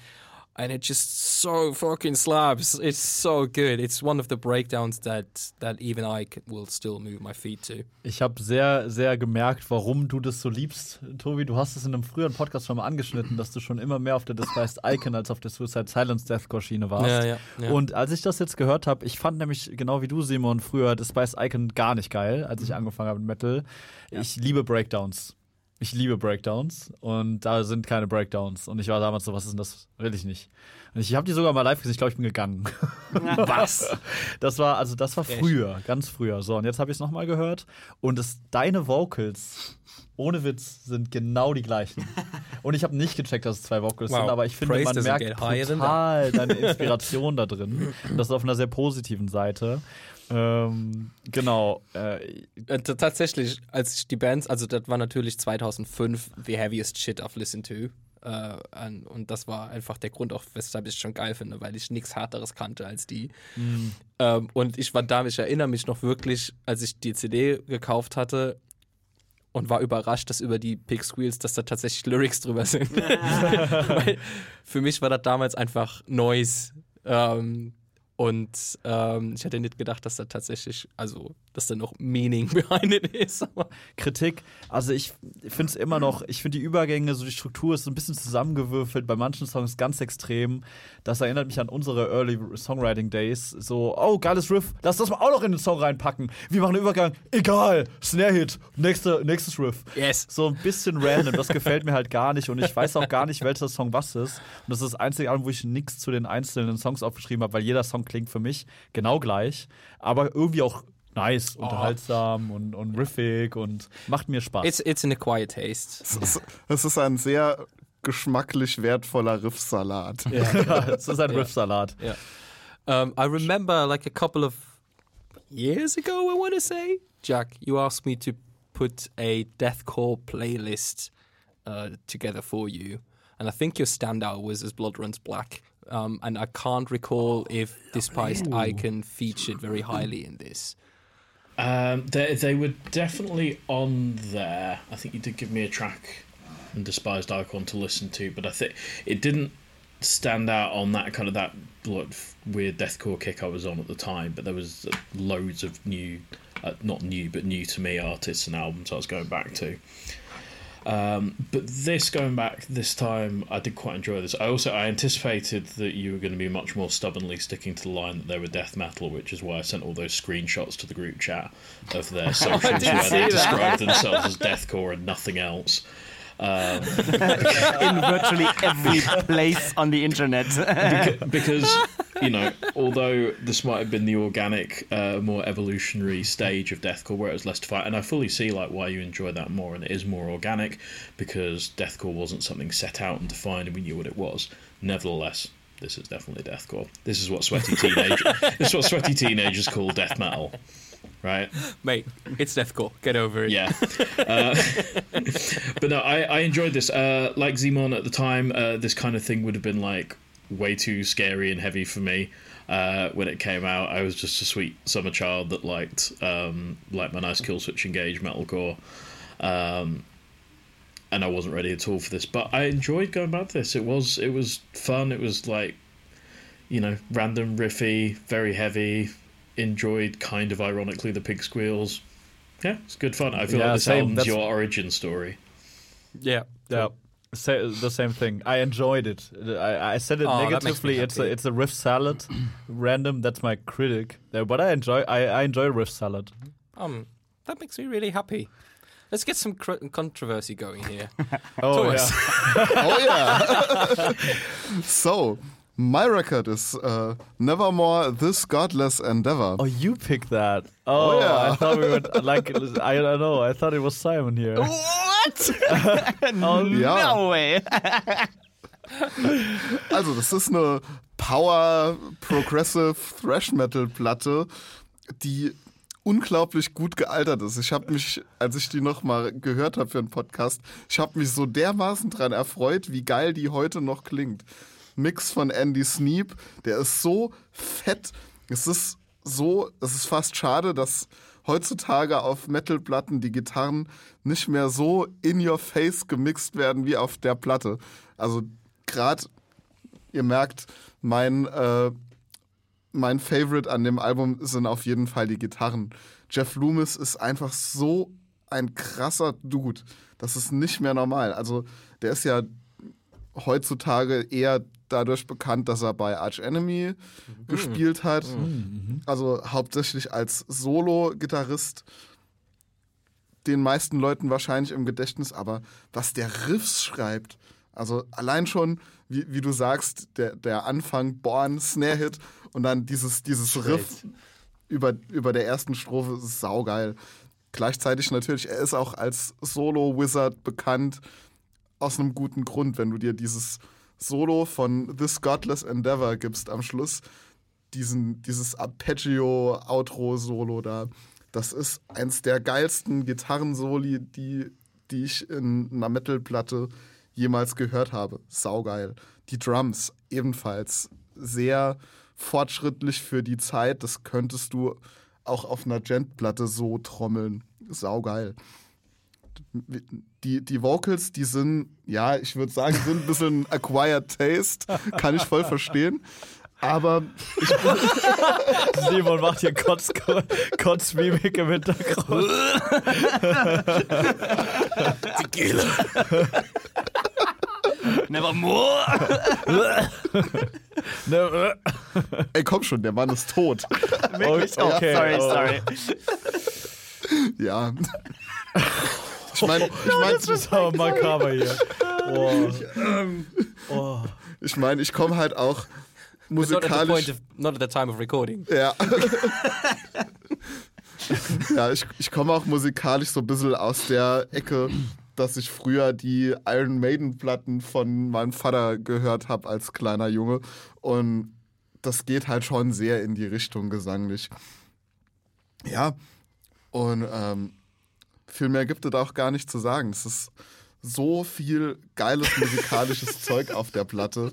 S1: and it just so fucking slaps. It's so good. It's one of the breakdowns that that even I will still move my feet to.
S3: Ich habe sehr, sehr gemerkt, warum du das so liebst, Tobi. Du hast es in einem früheren Podcast schon mal angeschnitten, dass du schon immer mehr auf der Despised Icon als auf der Suicide Silence Deathcore Schiene warst.
S1: Ja, ja, ja.
S3: Und als ich das jetzt gehört habe, ich fand nämlich genau wie du, Simon, früher Despised Icon gar nicht geil, als ich angefangen habe mit Metal. Ich liebe Breakdowns. Ich liebe Breakdowns und da sind keine Breakdowns. Und ich war damals so, was ist denn das? Will ich nicht. Und ich habe die sogar mal live gesehen, ich glaube, ich bin gegangen.
S2: Was?
S3: Das war, also das war früher, ganz früher. So, und jetzt habe ich es nochmal gehört. Und es, deine Vocals, ohne Witz, sind genau die gleichen. Und ich habe nicht gecheckt, dass es zwei Vocals
S1: Wow.
S3: sind, aber ich finde,
S1: Praise
S3: man merkt total deine Inspiration da drin. Und das auf einer sehr positiven Seite. Ähm, genau. Äh,
S1: Äh, tatsächlich, als ich die Bands, also das war natürlich 2005 the heaviest shit I've listened to. Äh, an, und das war einfach der Grund, auch weshalb ich es schon geil finde, weil ich nichts härteres kannte als die. Ähm, und ich war da, ich erinnere mich noch wirklich, als ich die CD gekauft hatte und war überrascht, dass über die Pig Squeals, dass da tatsächlich Lyrics drüber sind. weil für mich war das damals einfach Noise. Ähm, und ähm, ich hätte nicht gedacht, dass da tatsächlich, also, dass da noch Meaning behind it ist.
S3: Kritik. Also ich finde es immer noch, ich finde die Übergänge, so die Struktur ist so ein bisschen zusammengewürfelt, bei manchen Songs ganz extrem. Das erinnert mich an unsere Early Songwriting Days. So, oh, geiles Riff, lass das mal auch noch in den Song reinpacken. Wir machen einen Übergang, egal, Snare-Hit, nächste, nächstes Riff.
S1: Yes.
S3: So ein bisschen random, das gefällt mir halt gar nicht und ich weiß auch gar nicht, welcher Song was ist. Und das ist das einzige Album, wo ich nichts zu den einzelnen Songs aufgeschrieben habe, weil jeder Song klingt für mich genau gleich, aber irgendwie auch nice, unterhaltsam und, und riffig und macht mir Spaß.
S1: it's, it's an acquired taste.
S5: Es ist, es ist ein sehr geschmacklich wertvoller Riffsalat.
S3: ja, es ist ein Riffsalat.
S1: Um, I remember like a couple of years ago, I want to say, Jack, you asked me to put a deathcore playlist uh, together for you, and I think your standout was as Blood Runs Black. Um, and I can't recall if Despised Icon featured very highly in this.
S4: Um, they they were definitely on there. I think you did give me a track and despised icon to listen to, but I think it didn't stand out on that kind of that like, weird deathcore kick I was on at the time. But there was uh, loads of new, uh, not new, but new to me artists and albums I was going back to. Um, but this going back this time, I did quite enjoy this. I also I anticipated that you were going to be much more stubbornly sticking to the line that they were death metal, which is why I sent all those screenshots to the group chat of their socials where they described themselves as deathcore and nothing else. Um,
S2: In virtually every place on the internet.
S4: beca- because you know, although this might have been the organic, uh, more evolutionary stage of deathcore where it was less defined, and I fully see like why you enjoy that more, and it is more organic because deathcore wasn't something set out and defined, and we knew what it was. Nevertheless, this is definitely deathcore. This is what sweaty teenage. this is what sweaty teenagers call death metal, right?
S1: Mate, it's deathcore. Get over it.
S4: Yeah. Uh, but no, I, I enjoyed this. Uh, like Simon at the time, uh, this kind of thing would have been like way too scary and heavy for me. Uh, when it came out, I was just a sweet summer child that liked um, like my nice Killswitch Engage metalcore, um, and I wasn't ready at all for this. But I enjoyed going back to this. It was it was fun. It was like you know random riffy, very heavy. Enjoyed kind of ironically the pig squeals. Yeah, it's good fun. I feel
S3: Yeah,
S4: like this
S3: same.
S4: album's
S3: That's-
S4: your origin story.
S1: Yeah.
S3: Yeah. Sa- the same thing. I enjoyed it. I, I said it
S1: Oh, that makes me
S3: negatively. It's a it's a riff salad, random. That's my critic. there. But I enjoy I, I enjoy riff salad.
S1: Um, that makes me really happy. Let's get some cr- controversy going here.
S3: Oh
S1: Thomas.
S3: yeah.
S5: oh yeah. so My record is uh, Nevermore This Godless Endeavor.
S3: Oh, you picked that. Oh,
S5: yeah.
S3: I thought we would like. I don't know. I thought it was Simon here.
S2: What?
S5: Ja.
S2: No way.
S5: Also, das ist eine Power Progressive Thrash Metal Platte, die unglaublich gut gealtert ist. Ich habe mich, als ich die nochmal gehört habe für einen Podcast, ich habe mich so dermaßen dran erfreut, wie geil die heute noch klingt. Mix von Andy Sneap, der ist so fett. Es ist so, es ist fast schade, dass heutzutage auf Metal-Platten die Gitarren nicht mehr so in your face gemixt werden wie auf der Platte. Also gerade, ihr merkt, mein, äh, mein Favorite an dem Album sind auf jeden Fall die Gitarren. Jeff Loomis ist einfach so ein krasser Dude. Das ist nicht mehr normal. Also der ist ja heutzutage eher dadurch bekannt, dass er bei Arch Enemy gespielt hat. Also hauptsächlich als Solo-Gitarrist. Den meisten Leuten wahrscheinlich im Gedächtnis, aber was der Riffs schreibt, also allein schon, wie, wie du sagst, der, der Anfang, Born, Snare-Hit und dann dieses, dieses Riff über, über der ersten Strophe ist saugeil. Gleichzeitig natürlich, er ist auch als Solo-Wizard bekannt, aus einem guten Grund, wenn du dir dieses Solo von This Godless Endeavor gibst am Schluss, diesen, dieses Arpeggio-Outro-Solo da. Das ist eins der geilsten Gitarrensoli, die, die ich in einer Metal-Platte jemals gehört habe. Saugeil. Die Drums ebenfalls sehr fortschrittlich für die Zeit. Das könntest du auch auf einer Gent-Platte so trommeln. Saugeil. Die, die Vocals, die sind, ja, ich würde sagen, sind ein bisschen acquired taste. Kann ich voll verstehen. Aber
S3: Simon macht hier Kotz, Kotzmimik im Hintergrund.
S2: Nevermore.
S3: Ne,
S5: ey, komm schon, der Mann ist tot.
S2: Wirklich? Oh,
S3: okay,
S2: sorry, sorry.
S5: Ja. Ich meine, ich meine,
S3: das ist aber makaber hier. Oh. Oh.
S5: ich, mein, ich komme halt auch
S1: But not at, the point
S5: musikalisch.
S1: of, not at the time of recording.
S5: Ja. ja, ich, ich komme auch musikalisch so ein bisschen aus der Ecke, dass ich früher die Iron Maiden-Platten von meinem Vater gehört habe als kleiner Junge. Und das geht halt schon sehr in die Richtung gesanglich. Ja, und ähm, viel mehr gibt es da auch gar nicht zu sagen. Es ist so viel geiles musikalisches Zeug auf der Platte.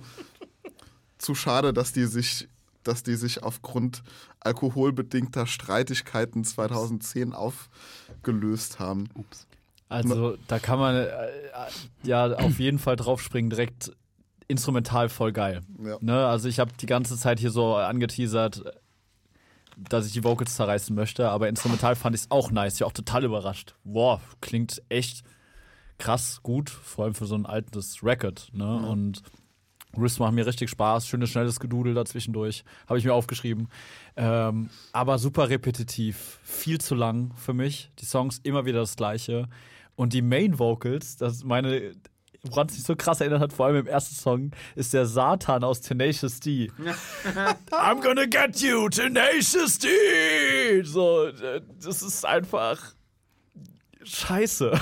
S5: Zu schade, dass die sich, dass die sich aufgrund alkoholbedingter Streitigkeiten 2010 aufgelöst haben.
S3: Also da kann man äh, ja auf jeden Fall draufspringen, direkt instrumental voll geil.
S5: Ja.
S3: Ne? Also ich habe die ganze Zeit hier so angeteasert, dass ich die Vocals zerreißen möchte, aber instrumental fand ich es auch nice. Ich war auch total überrascht. Wow, klingt echt krass gut, vor allem für so ein altes Record. Ne? Und Riffs machen mir richtig Spaß, schönes, schnelles Gedudel dazwischendurch, habe ich mir aufgeschrieben. Ähm, aber super repetitiv, viel zu lang für mich. Die Songs immer wieder das gleiche. Und die Main Vocals, das ist meine, woran es mich so krass erinnert hat, vor allem im ersten Song, ist der Satan aus Tenacious D. I'm gonna get you, Tenacious D! So, äh, das ist einfach scheiße.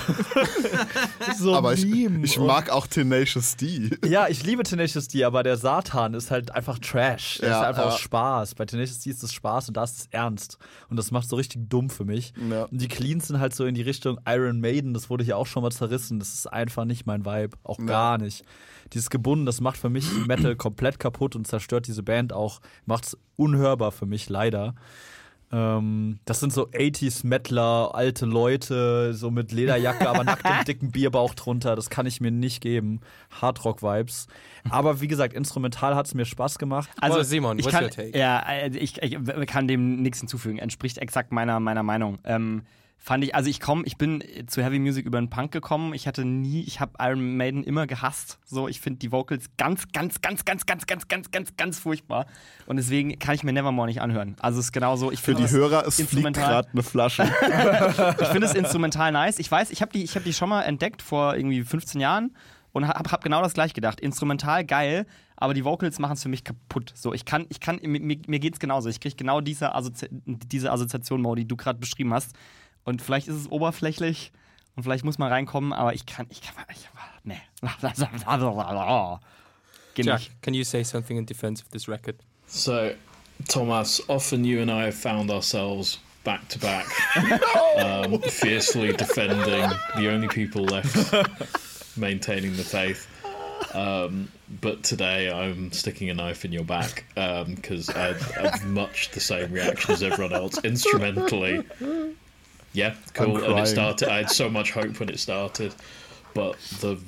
S3: so
S5: Aber ich, ich mag auch Tenacious D.
S3: ja, ich liebe Tenacious D, aber der Satan ist halt einfach Trash. Der
S5: Ja,
S3: ist einfach
S5: ja.
S3: Spaß. Bei Tenacious D ist es Spaß und da ist es ernst. Und das macht so richtig dumm für mich.
S5: Ja.
S3: Und die Cleans sind halt so in die Richtung Iron Maiden, das wurde hier auch schon mal zerrissen. Das ist einfach nicht mein Vibe. Auch gar nicht. Dieses Gebunden, das macht für mich Metal komplett kaputt und zerstört diese Band auch. Macht es unhörbar für mich, leider. Ähm, das sind so 80s Metaler, alte Leute, so mit Lederjacke, aber nackt und dicken Bierbauch drunter. Das kann ich mir nicht geben. Hardrock-Vibes. Aber wie gesagt, instrumental hat es mir Spaß gemacht.
S1: Also Simon,
S2: ich
S1: what's
S2: kann,
S1: your take?
S2: Ja, äh, ich, ich kann dem nichts hinzufügen. Entspricht exakt meiner, meiner Meinung. Ähm, fand ich, also ich komme, ich bin zu Heavy Music über den Punk gekommen. Ich hatte nie, ich habe Iron Maiden immer gehasst. So, ich finde die Vocals ganz, ganz, ganz, ganz, ganz, ganz, ganz, ganz, ganz furchtbar. Und deswegen kann ich mir Nevermore nicht anhören. Also es ist genauso. Ich
S5: Für die Hörer, es fliegt gerade eine Flasche.
S2: ich finde es instrumental nice. Ich weiß, ich habe die, ich hab die schon mal entdeckt vor irgendwie 15 Jahren. und hab, hab genau das gleich gedacht. Instrumental geil, aber die Vocals machen es für mich kaputt. So, ich kann, ich kann, mir, mir geht's genauso. Ich kriege genau diese, Assozi diese Assoziation, Mo, die du gerade beschrieben hast. Und vielleicht ist es oberflächlich und vielleicht muss man reinkommen, aber ich kann, ich kann, ich, nee. Geht
S1: Jack,
S2: nicht.
S1: can you say something in defense of this record?
S4: So, Thomas, often you and I have found ourselves back to back, um, fiercely defending the only people left maintaining the faith. Um, but today I'm sticking a knife in your back because I I've much the same reaction as everyone else. Instrumentally, yeah, cool. And it started. I had so much hope when it started, but the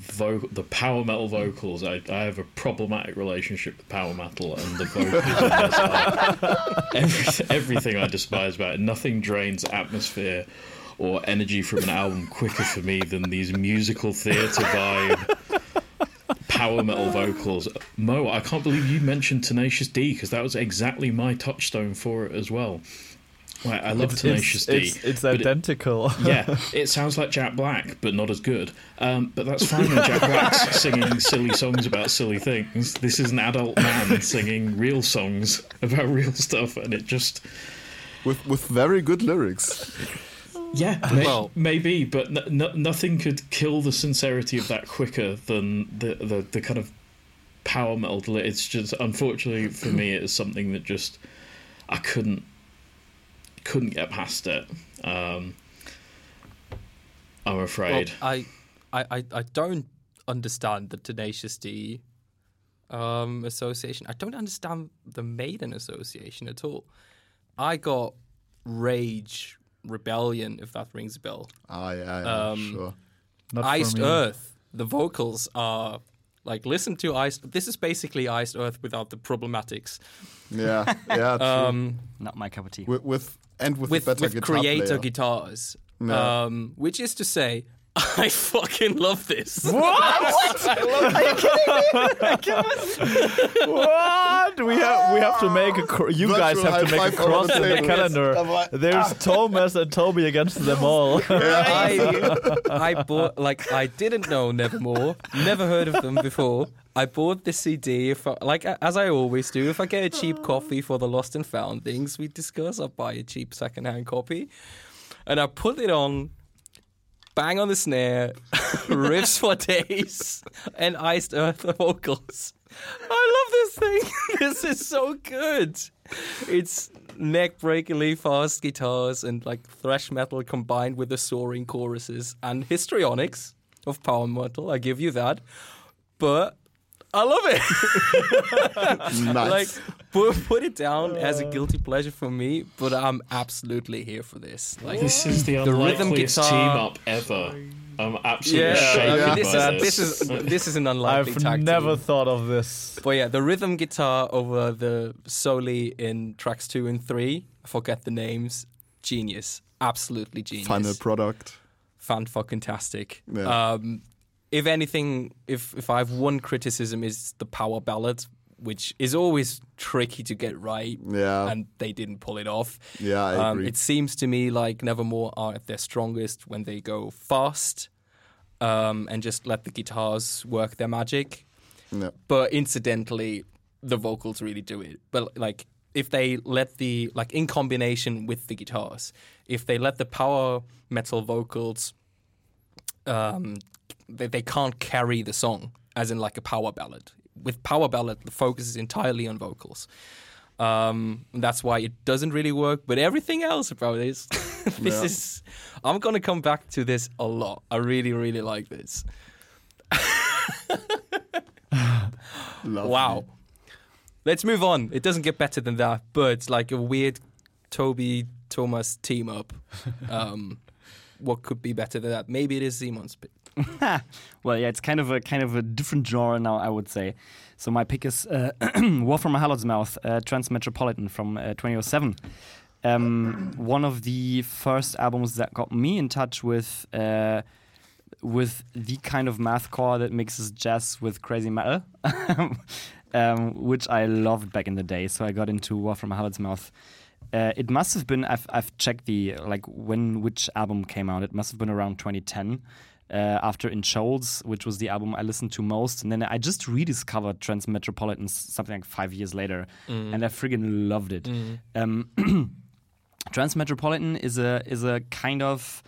S4: the power metal vocals. I, I have a problematic relationship with power metal, and the vocals in this are everything, everything I despise about it. Nothing drains atmosphere or energy from an album quicker for me than these musical theatre vibe power metal vocals. Mo, I can't believe you mentioned Tenacious D because that was exactly my touchstone for it as well. Like, I love
S3: It's,
S4: Tenacious
S3: it's,
S4: D.
S3: it's, it's
S4: but it-
S3: identical.
S4: yeah, it sounds like Jack Black, but not as good. Um, but that's fine when Jack Black's singing silly songs about silly things. This is an adult man singing real songs about real stuff, and it just
S5: with with very good lyrics.
S4: yeah, may-
S1: Well-
S4: maybe, but n- n- nothing could kill the sincerity of that quicker than the, the the kind of power metal. It's just unfortunately for me, it is something that just I couldn't couldn't get past it. Um, I'm afraid.
S1: I, I, I, I don't understand the Tenacious D um, association. I don't understand the Maiden association at all. I got Rage, Rebellion, if that rings a bell.
S5: Ah, yeah, yeah
S1: Um,
S5: sure.
S3: Not
S1: Iced. Earth. The vocals are like listen to Iced. This is basically Iced Earth without the problematics.
S5: Yeah, yeah, true.
S1: Um,
S2: Not my cup of tea.
S5: with, with and with,
S1: with with creator
S5: player.
S1: guitars.
S5: Yeah.
S1: Um, which is to say, I fucking love this.
S3: What? Are you kidding me? What? We have we have to make a cr- you guys have to make a cross in the calendar.
S5: Like,
S3: There's Thomas and Toby against them all.
S1: I I bought like I didn't know Nevermore, never heard of them before. I bought the CD if I, like as I always do. If I get a cheap coffee for the Lost and Found things we discuss, I buy a cheap secondhand copy, and I put it on. Bang on the snare, riffs for days, and iced earth vocals. I love this thing. this is so good. It's neck breakingly fast guitars and like thrash metal combined with the soaring choruses and histrionics of power metal. I give you that, but I love it.
S5: nice.
S1: like put, put it down as a guilty pleasure for me, but I'm absolutely here for this. Like
S4: This is the
S1: The rhythm guitar-
S4: team up ever. I'm absolutely
S1: yeah,
S4: shaken
S1: I mean, this is this is this is an unlikely
S3: I've
S1: tag
S3: never
S1: team.
S3: thought of this.
S1: But yeah, the rhythm guitar over the solely in tracks two and three. I forget the names. Genius, absolutely genius.
S5: Final product.
S1: fan fucking tastic.
S5: Yeah.
S1: Um, if anything, if if I have one criticism is the power ballad, which is always tricky to get right,
S5: Yeah.
S1: and they didn't pull it off.
S5: Yeah, I
S1: um,
S5: agree.
S1: It seems to me like Nevermore are at their strongest when they go fast um, and just let the guitars work their magic.
S5: Yeah.
S1: But incidentally, the vocals really do it. But like if they let the like in combination with the guitars, if they let the power metal vocals, um, they, they can't carry the song as in like a power ballad. With power ballad, the focus is entirely on vocals. Um, that's why it doesn't really work. But everything else about this, this
S5: Yeah.
S1: is. I'm gonna come back to this a lot. I really, really like this. Wow. Let's move on. It doesn't get better than that, but it's like a weird Toby Thomas team up. Um, what could be better than that? Maybe it is Simon's pick.
S2: Well, yeah, it's kind of a kind of a different genre now, I would say. So my pick is uh, War from a Mouth, uh, Transmetropolitan from uh, 2007. Um, one of the first albums that got me in touch with uh, with the kind of mathcore that mixes jazz with crazy metal, um, which I loved back in the day. So I got into War from a Mouth. Uh, it must have been I've, I've checked the like when which album came out. It must have been around 2010. Uh, after In Shoals, which was the album I listened to most. And then I just rediscovered Transmetropolitan something like five years later, and I friggin' loved it. Um, Transmetropolitan is a is a kind of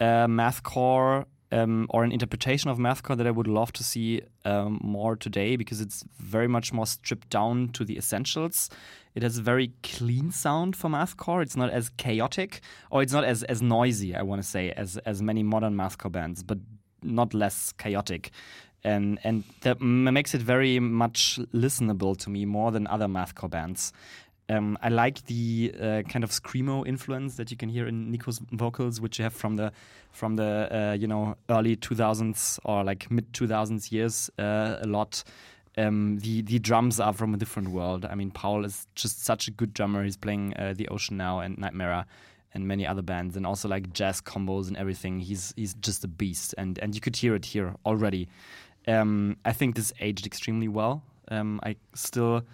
S2: uh, mathcore um, or an interpretation of mathcore that I would love to see um, more today because it's very much more stripped down to the essentials. It has a very clean sound for mathcore. It's not as chaotic or it's not as, as noisy, I want to say, as as many modern mathcore bands, but not less chaotic. And and that makes it very much listenable to me more than other mathcore bands. Um, I like the uh, kind of screamo influence that you can hear in Nico's vocals, which you have from the from the uh, you know early 2000s or like mid 2000s years uh, a lot. Um, the the drums are from a different world. I mean, Paul is just such a good drummer. He's playing uh, the Ocean now and Nightmare and many other bands, and also like jazz combos and everything. He's he's just a beast, and and you could hear it here already. Um, I think this aged extremely well. Um, I still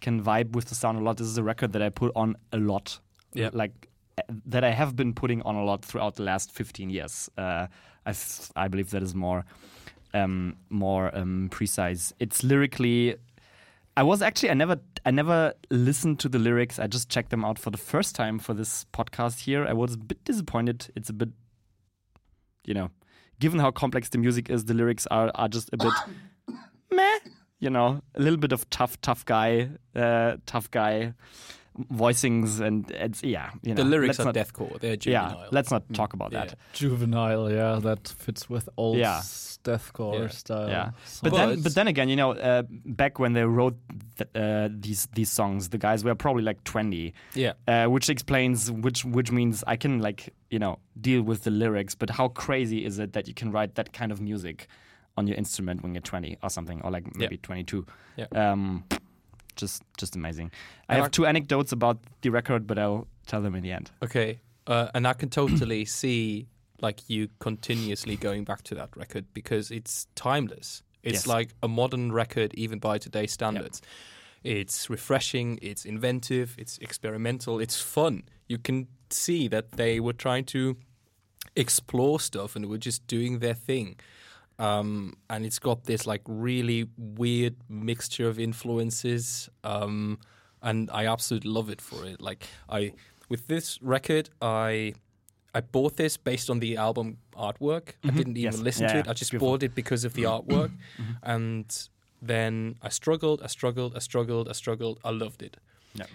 S2: can vibe with the sound a lot. This is a record that I put on a lot.
S1: Yeah.
S2: Like uh, that I have been putting on a lot throughout the last 15 years. Uh, I, th- I believe that is more um, more um, precise. It's lyrically. I was actually I never I never listened to the lyrics. I just checked them out for the first time for this podcast here. I was a bit disappointed. It's a bit, you know, given how complex the music is, the lyrics are are just a bit meh. You know, a little bit of tough tough guy, uh, tough guy voicings, and it's yeah. You know,
S1: The lyrics are
S2: not-
S1: deathcore. They're juvenile.
S2: Yeah, let's not talk about
S1: Yeah.
S2: that.
S3: Juvenile, yeah, that fits with old
S2: Yeah.
S3: deathcore
S1: Yeah.
S3: style.
S2: Yeah,
S3: songs.
S2: but then,
S1: But-
S2: but then again, you know, uh, back when they wrote th- uh, these these songs, the guys were probably like twenty,
S1: Yeah.
S2: uh, which explains which which means I can like you know deal with the lyrics. But how crazy is it that you can write that kind of music on your instrument when you're twenty or something, or like maybe twenty two?
S1: Yeah.
S2: Um, just just amazing. I
S1: And
S2: have
S1: I-
S2: two anecdotes about the record, but I'll tell them in the end.
S1: Okay. Uh, and I can totally see like you continuously going back to that record because it's timeless. It's
S2: Yes.
S1: like a modern record even by today's standards. It's refreshing, it's inventive, it's experimental, it's fun. You can see that they were trying to explore stuff and were just doing their thing. Um, and it's got this like really weird mixture of influences. Um, and I absolutely love it for it. Like I, with this record, I, I bought this based on the album artwork. I didn't even
S2: Yes.
S1: listen
S2: Yeah,
S1: to it. I just
S2: Beautiful.
S1: bought it because of the artwork. And then I struggled, I struggled, I struggled, I struggled. I loved it.
S2: Yeah.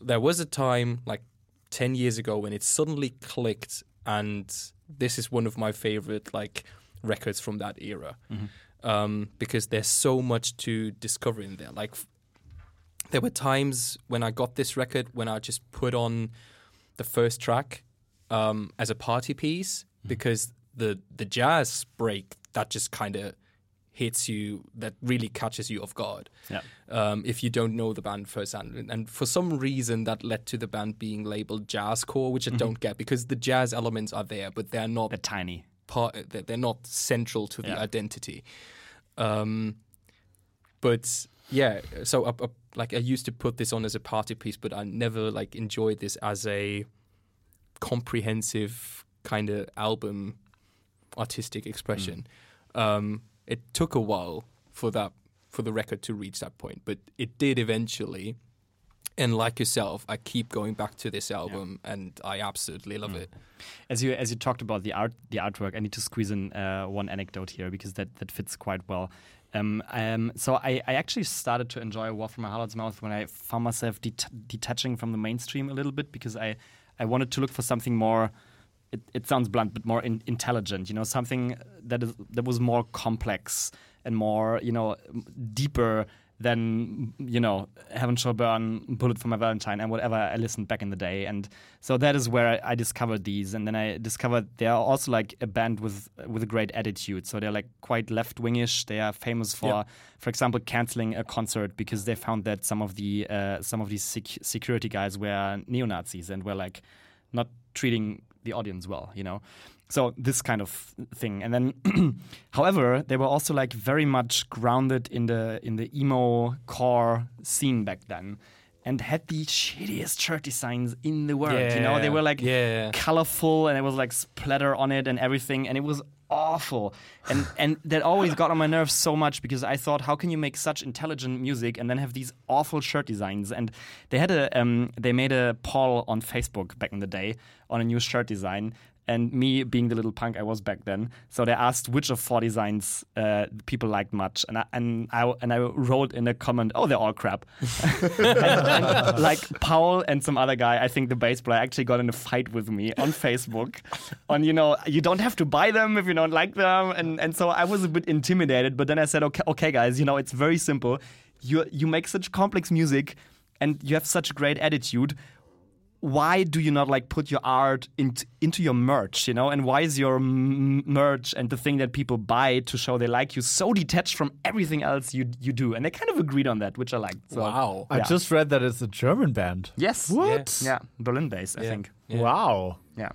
S1: There was a time like 10 years ago when it suddenly clicked and this is one of my favorite like records from that era. Um, because there's so much to discover in there. Like f- there were times when i got this record when i just put on the first track um, as a party piece because the the jazz break that just kind of hits you that really catches you off guard.
S2: Yeah.
S1: um, if you don't know the band first And, and for some reason, that led to the band being labeled jazzcore, which I don't get because the jazz elements are there, but they're not
S2: They're tiny.
S1: Part. They're they're not central to the
S2: Yeah.
S1: identity. Um, but yeah, so like I used to put this on as a party piece, but I never like enjoyed this as a comprehensive kind of album artistic expression. Um, it took a while for that for the record to reach that point, but it did eventually. And like yourself, I keep going back to this album, and I absolutely love it.
S2: As you as you talked about the art the artwork, I need to squeeze in uh, one anecdote here because that, that fits quite well. Um, um, so I, I actually started to enjoy War from a Harlot's Mouth when I found myself det- detaching from the mainstream a little bit because I, I wanted to look for something more. It, it sounds blunt, but more in, intelligent. You know, something that is that was more complex and more you know deeper than you know Heaven Shall Burn, Bullet for My Valentine, and whatever I listened back in the day. And so that is where I, I discovered these, and then I discovered they are also like a band with with a great attitude. So they're like quite left wingish. They are famous for,
S1: Yeah.
S2: for example, canceling a concert because they found that some of the uh, some of these sec- security guys were neo Nazis and were like not treating the audience well. You know. So this kind of thing, and then, however, they were also like very much grounded in the in the emo core scene back then, and had the shittiest shirt designs in the world. you know, they were like
S1: yeah.
S2: colorful, and it was like splatter on it and everything, and it was awful, and and that always got on my nerves so much because I thought, how can you make such intelligent music and then have these awful shirt designs? And they had a um, they made a poll on Facebook back in the day on a new shirt design. And me being the little punk I was back then, so they asked which of four designs uh, people liked much, and I, and I and I wrote in a comment, "Oh, they're all crap." and, like Paul and some other guy, I think the bass player actually got in a fight with me on Facebook. on you know, you don't have to buy them if you don't like them, and and so I was a bit intimidated. But then I said, okay, okay, guys, you know, it's very simple. You you make such complex music, and you have such a great attitude. Why do you not like put your art in, into your merch, you know? And why is your m- merch and the thing that people buy to show they like you so detached from everything else you you do? And they kind of agreed on that, which I liked. So,
S1: Wow.
S3: I just read that it's a German band.
S2: Yes.
S3: What?
S2: Yeah, Berlin based, I
S1: Yeah.
S2: think.
S1: Yeah.
S3: Wow.
S2: Yeah.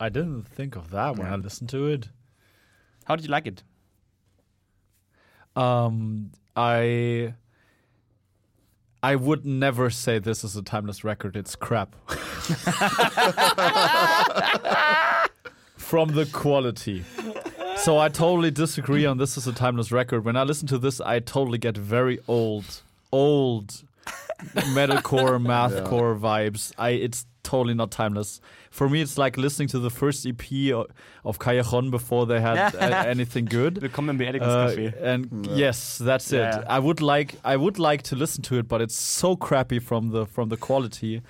S3: I didn't think of that when
S2: Yeah.
S3: I listened to it.
S2: How did you like it?
S3: Um, I I would never say this is a timeless record. It's crap. From the quality. So I totally disagree on this is a timeless record. When I listen to this, I totally get very old, old metalcore, mathcore vibes. I it's totally not timeless. For me, it's like listening to the first EP of Callejon before they had uh, anything good.
S2: Willkommen im
S3: Uh,
S2: Beerdigungscafé.
S3: and yes, that's it. I would like I would like to listen to it, but it's so crappy from the from the quality.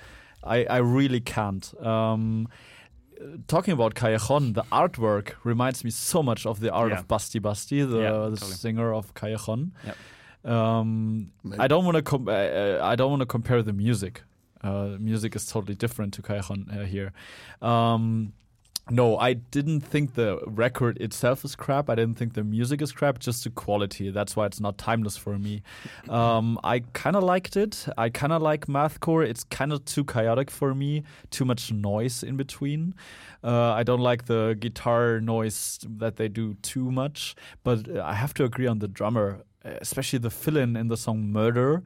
S3: I I really can't. Um, talking about Callejon, the artwork reminds me so much of the art
S2: Yeah.
S3: of Basti Basti, the,
S2: Yeah,
S3: the
S2: totally.
S3: singer of Callejon.
S2: Yep.
S3: Um, I don't want to com- uh, uh, I don't want to compare the music. Uh, music is totally different to Callejon uh, here. Um, no, I didn't think the record itself is crap. I didn't think the music is crap, just the quality. That's why it's not timeless for me. Um, I kind of liked it. I kind of like mathcore. It's kind of too chaotic for me. Too much noise in between. Uh, I don't like the guitar noise that they do too much. But uh, I have to agree on the drummer. Especially the fill-in in the song "Murder,"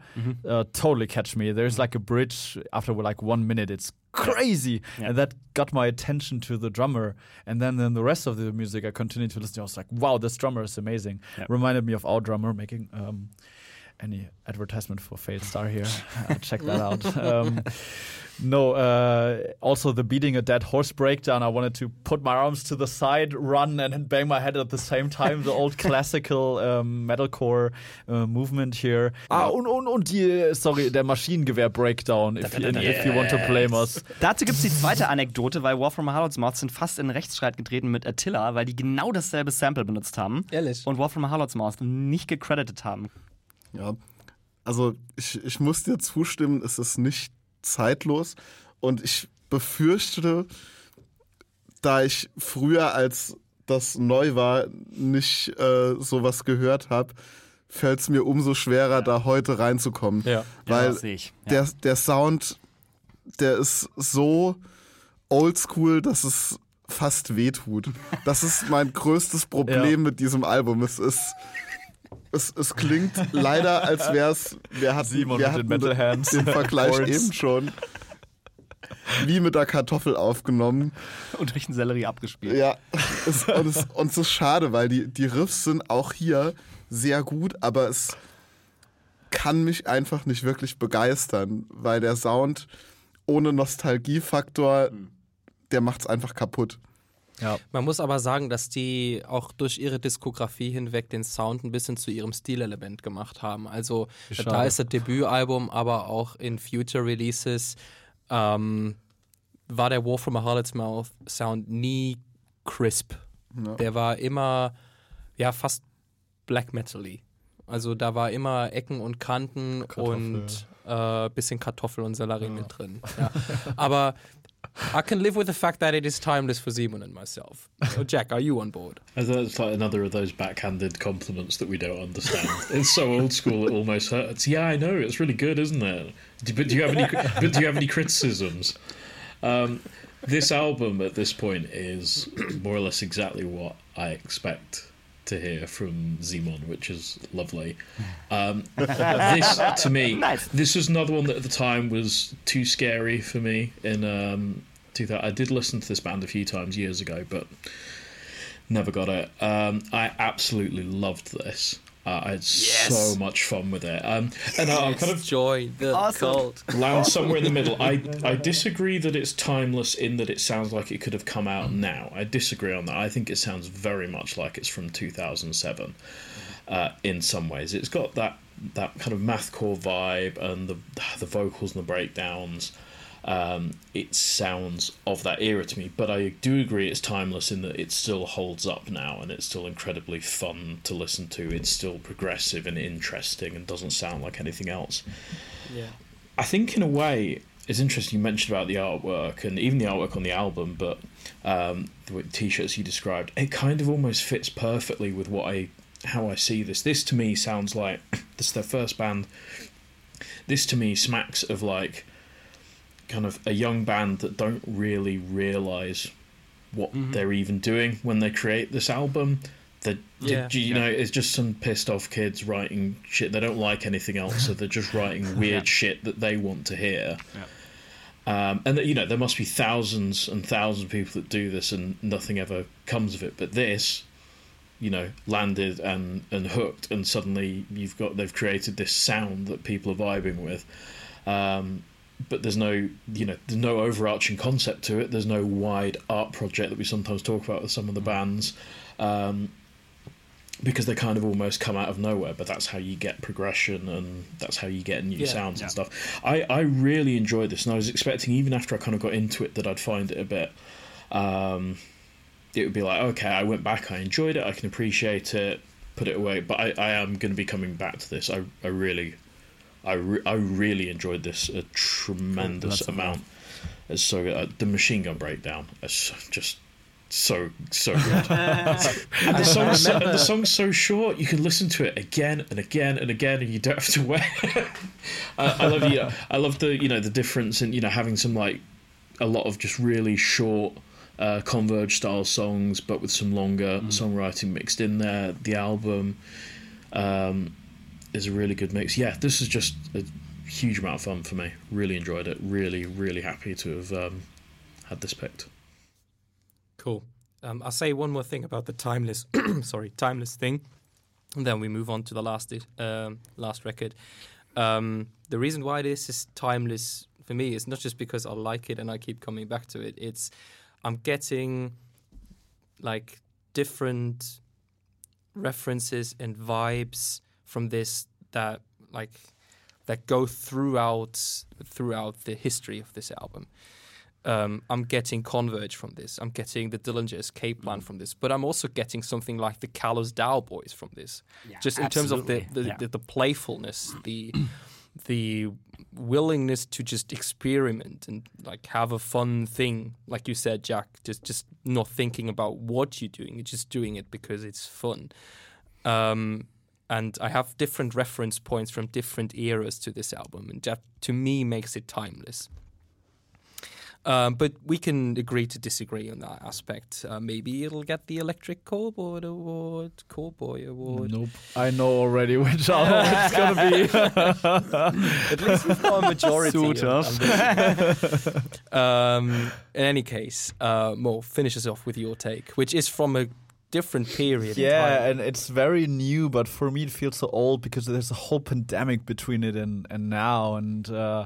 S3: uh, totally catch me. There's like a bridge after like one minute. It's crazy,
S2: Yeah.
S3: and that got my attention to the drummer. And then then the rest of the music, I continued to listen. I was like, wow, this drummer is amazing.
S2: Yep.
S3: Reminded me of our drummer making. Um, any advertisement for Failed Star here? Uh, check that out. Um, no, uh, also the beating a dead horse breakdown. I wanted to put my arms to the side, run, and bang my head at the same time. The old classical um, metalcore uh, movement here. Ah, und, und, und die, sorry, der Maschinengewehr Breakdown, if, you- if you want to blame us.
S2: Dazu gibt es die zweite Anekdote, weil War from a Harlot's Mouth sind fast in Rechtsstreit getreten mit Attila, weil die genau dasselbe Sample benutzt haben.
S1: Ehrlich?
S2: Und War from a Harlot's Mouth nicht gecredited haben.
S5: Ja, also ich, ich muss dir zustimmen, es ist nicht zeitlos und ich befürchte, da ich früher, als das neu war, nicht äh, sowas gehört habe, fällt es mir umso schwerer, da heute reinzukommen.
S1: Ja.
S5: Weil
S2: ich. Ja.
S5: der, der Sound, der ist so oldschool, dass es fast wehtut. Das ist mein größtes Problem mit diesem Album. Es ist. Es, es klingt leider, als wäre es. Wir hatten,
S3: Simon
S5: wir
S3: mit
S5: hatten
S3: den
S5: den Vergleich
S3: Chords.
S5: eben schon. Wie mit der Kartoffel aufgenommen.
S2: Und durch den Sellerie abgespielt.
S5: Ja, es, und, es, und es ist schade, weil die, die Riffs sind auch hier sehr gut, aber es kann mich einfach nicht wirklich begeistern, weil der Sound ohne Nostalgiefaktor, der macht es einfach kaputt.
S3: Ja.
S1: Man muss aber sagen, dass die auch durch ihre Diskografie hinweg den Sound ein bisschen zu ihrem Stilelement gemacht haben. Also
S3: Wie
S1: da
S3: schade.
S1: ist das Debütalbum, aber auch in Future Releases ähm, war der War from a Harlot's Mouth Sound nie crisp.
S5: Ja.
S1: Der war immer ja fast black metally. Also da war immer Ecken und Kanten
S3: Kartoffel.
S1: und äh, bisschen Kartoffel und Sellerie mit drin. Ja. Aber I can live with the fact that it is timeless for Simon and myself. So Jack, are you on board?
S4: Thought like another of those backhanded compliments that we don't understand. it's so old school it almost hurts. Yeah, I know it's really good, isn't it? But do you have any? but do you have any criticisms? Um, this album at this point is more or less exactly what I expect to hear from Simon, which is lovely. Um, this to me,
S2: Nice.
S4: this was another one that at the time was too scary for me. In um, 2000, I did listen to this band a few times years ago, but Never got it. Um, I absolutely loved this. Uh, I had so much fun with it. Um, and I, I'm kind of
S1: joy the
S2: Awesome.
S1: cult.
S4: land somewhere in the middle. I, I disagree that it's timeless in that it sounds like it could have come out now. I disagree on that. I think it sounds very much like it's from 2007 uh, in some ways. It's got that that kind of mathcore vibe and the the vocals and the breakdowns. Um, it sounds of that era to me, but I do agree it's timeless in that it still holds up now and it's still incredibly fun to listen to. It's still progressive and interesting and doesn't sound like anything else.
S1: Yeah.
S4: I think in a way it's interesting you mentioned about the artwork and even the artwork on the album, but um, the t-shirts you described, it kind of almost fits perfectly with what I how I see this. This to me sounds like this is their first band. This to me smacks of like kind of a young band that don't really realize what they're even doing when they create this album. They,
S1: Yeah.
S4: you know, it's just some pissed off kids writing shit. They don't like anything else, so they're just writing weird shit that they want to hear. Um, and that you know there must be thousands and thousands of people that do this, and nothing ever comes of it. But this, you know, landed and and hooked, and suddenly you've got they've created this sound that people are vibing with. Um, but there's no, you know, there's no overarching concept to it. There's no wide art project that we sometimes talk about with some of the bands. Um, because they kind of almost come out of nowhere, but that's how you get progression and that's how you get new
S1: Yeah.
S4: sounds
S2: Yeah.
S4: and stuff. I, I really enjoyed this, and I was expecting even after I kind of got into it that I'd find it a bit. Um, it would be like, okay, I went back, I enjoyed it, I can appreciate it, put it away, but I, I am going to be coming back to this. I, I really, I, re- I really enjoyed this a tremendous
S3: That's
S4: amount. It's so good. Uh, the machine gun breakdown is just so so good. and the song's so, and the song's so short. You can listen to it again and again and again, and you don't have to wait. I, I love you. I love the you know the difference in you know having some like a lot of just really short. Uh, converge style songs, but with some longer songwriting mixed in there. The album um, is a really good mix. Yeah, this is just a huge amount of fun for me. Really enjoyed it. Really, really happy to have um, had this picked.
S1: Cool. Um, I'll say one more thing about the timeless, sorry, timeless thing, and then we move on to the last um, last record. Um, the reason why this is timeless for me is not just because I like it and I keep coming back to it. It's I'm getting like different references and vibes from this that like that go throughout throughout the history of this album um, I'm getting Converge from this. I'm getting the Dillinger Escape Plan from this, but I'm also getting something like the Callous Dow Boys from this.
S2: Yeah,
S1: Just in terms of the the,
S2: Yeah.
S1: the, the playfulness, the the willingness to just experiment and like have a fun thing, like you said, Jack. Just just not thinking about what you're doing, you're just doing it because it's fun. Um, and I have different reference points from different eras to this album, and that to me makes it timeless. Um, but we can agree to disagree on that aspect. Uh, maybe it'll get the Electric Callboy Award, Callboy Award.
S3: Nope. I know already which album it's gonna be.
S1: At least we've got a majority.
S3: Suit
S1: on-
S3: us.
S1: um, in any case, uh, Mo, finish us off with your take, which is from a different period.
S3: Yeah, and it's very new, but for me it feels so old because there's a whole pandemic between it and and now, and uh,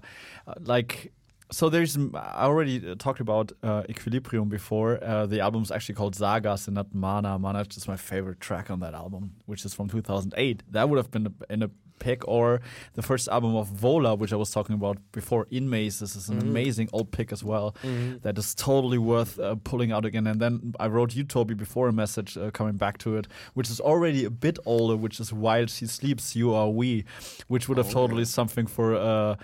S3: like. So there's I already uh, talked about uh, Equilibrium before. Uh, the album's actually called Sagas and not Mana. Mana is just my favorite track on that album, which is from 2008. That would have been in a pick, or the first album of Vola, which I was talking about before. In Maze, this is an amazing old pick as well. That is totally worth uh, pulling out again. And then I wrote you, Toby, before a message uh, coming back to it, which is already a bit older, which is While She Sleeps, You Are We, which would have totally something for uh,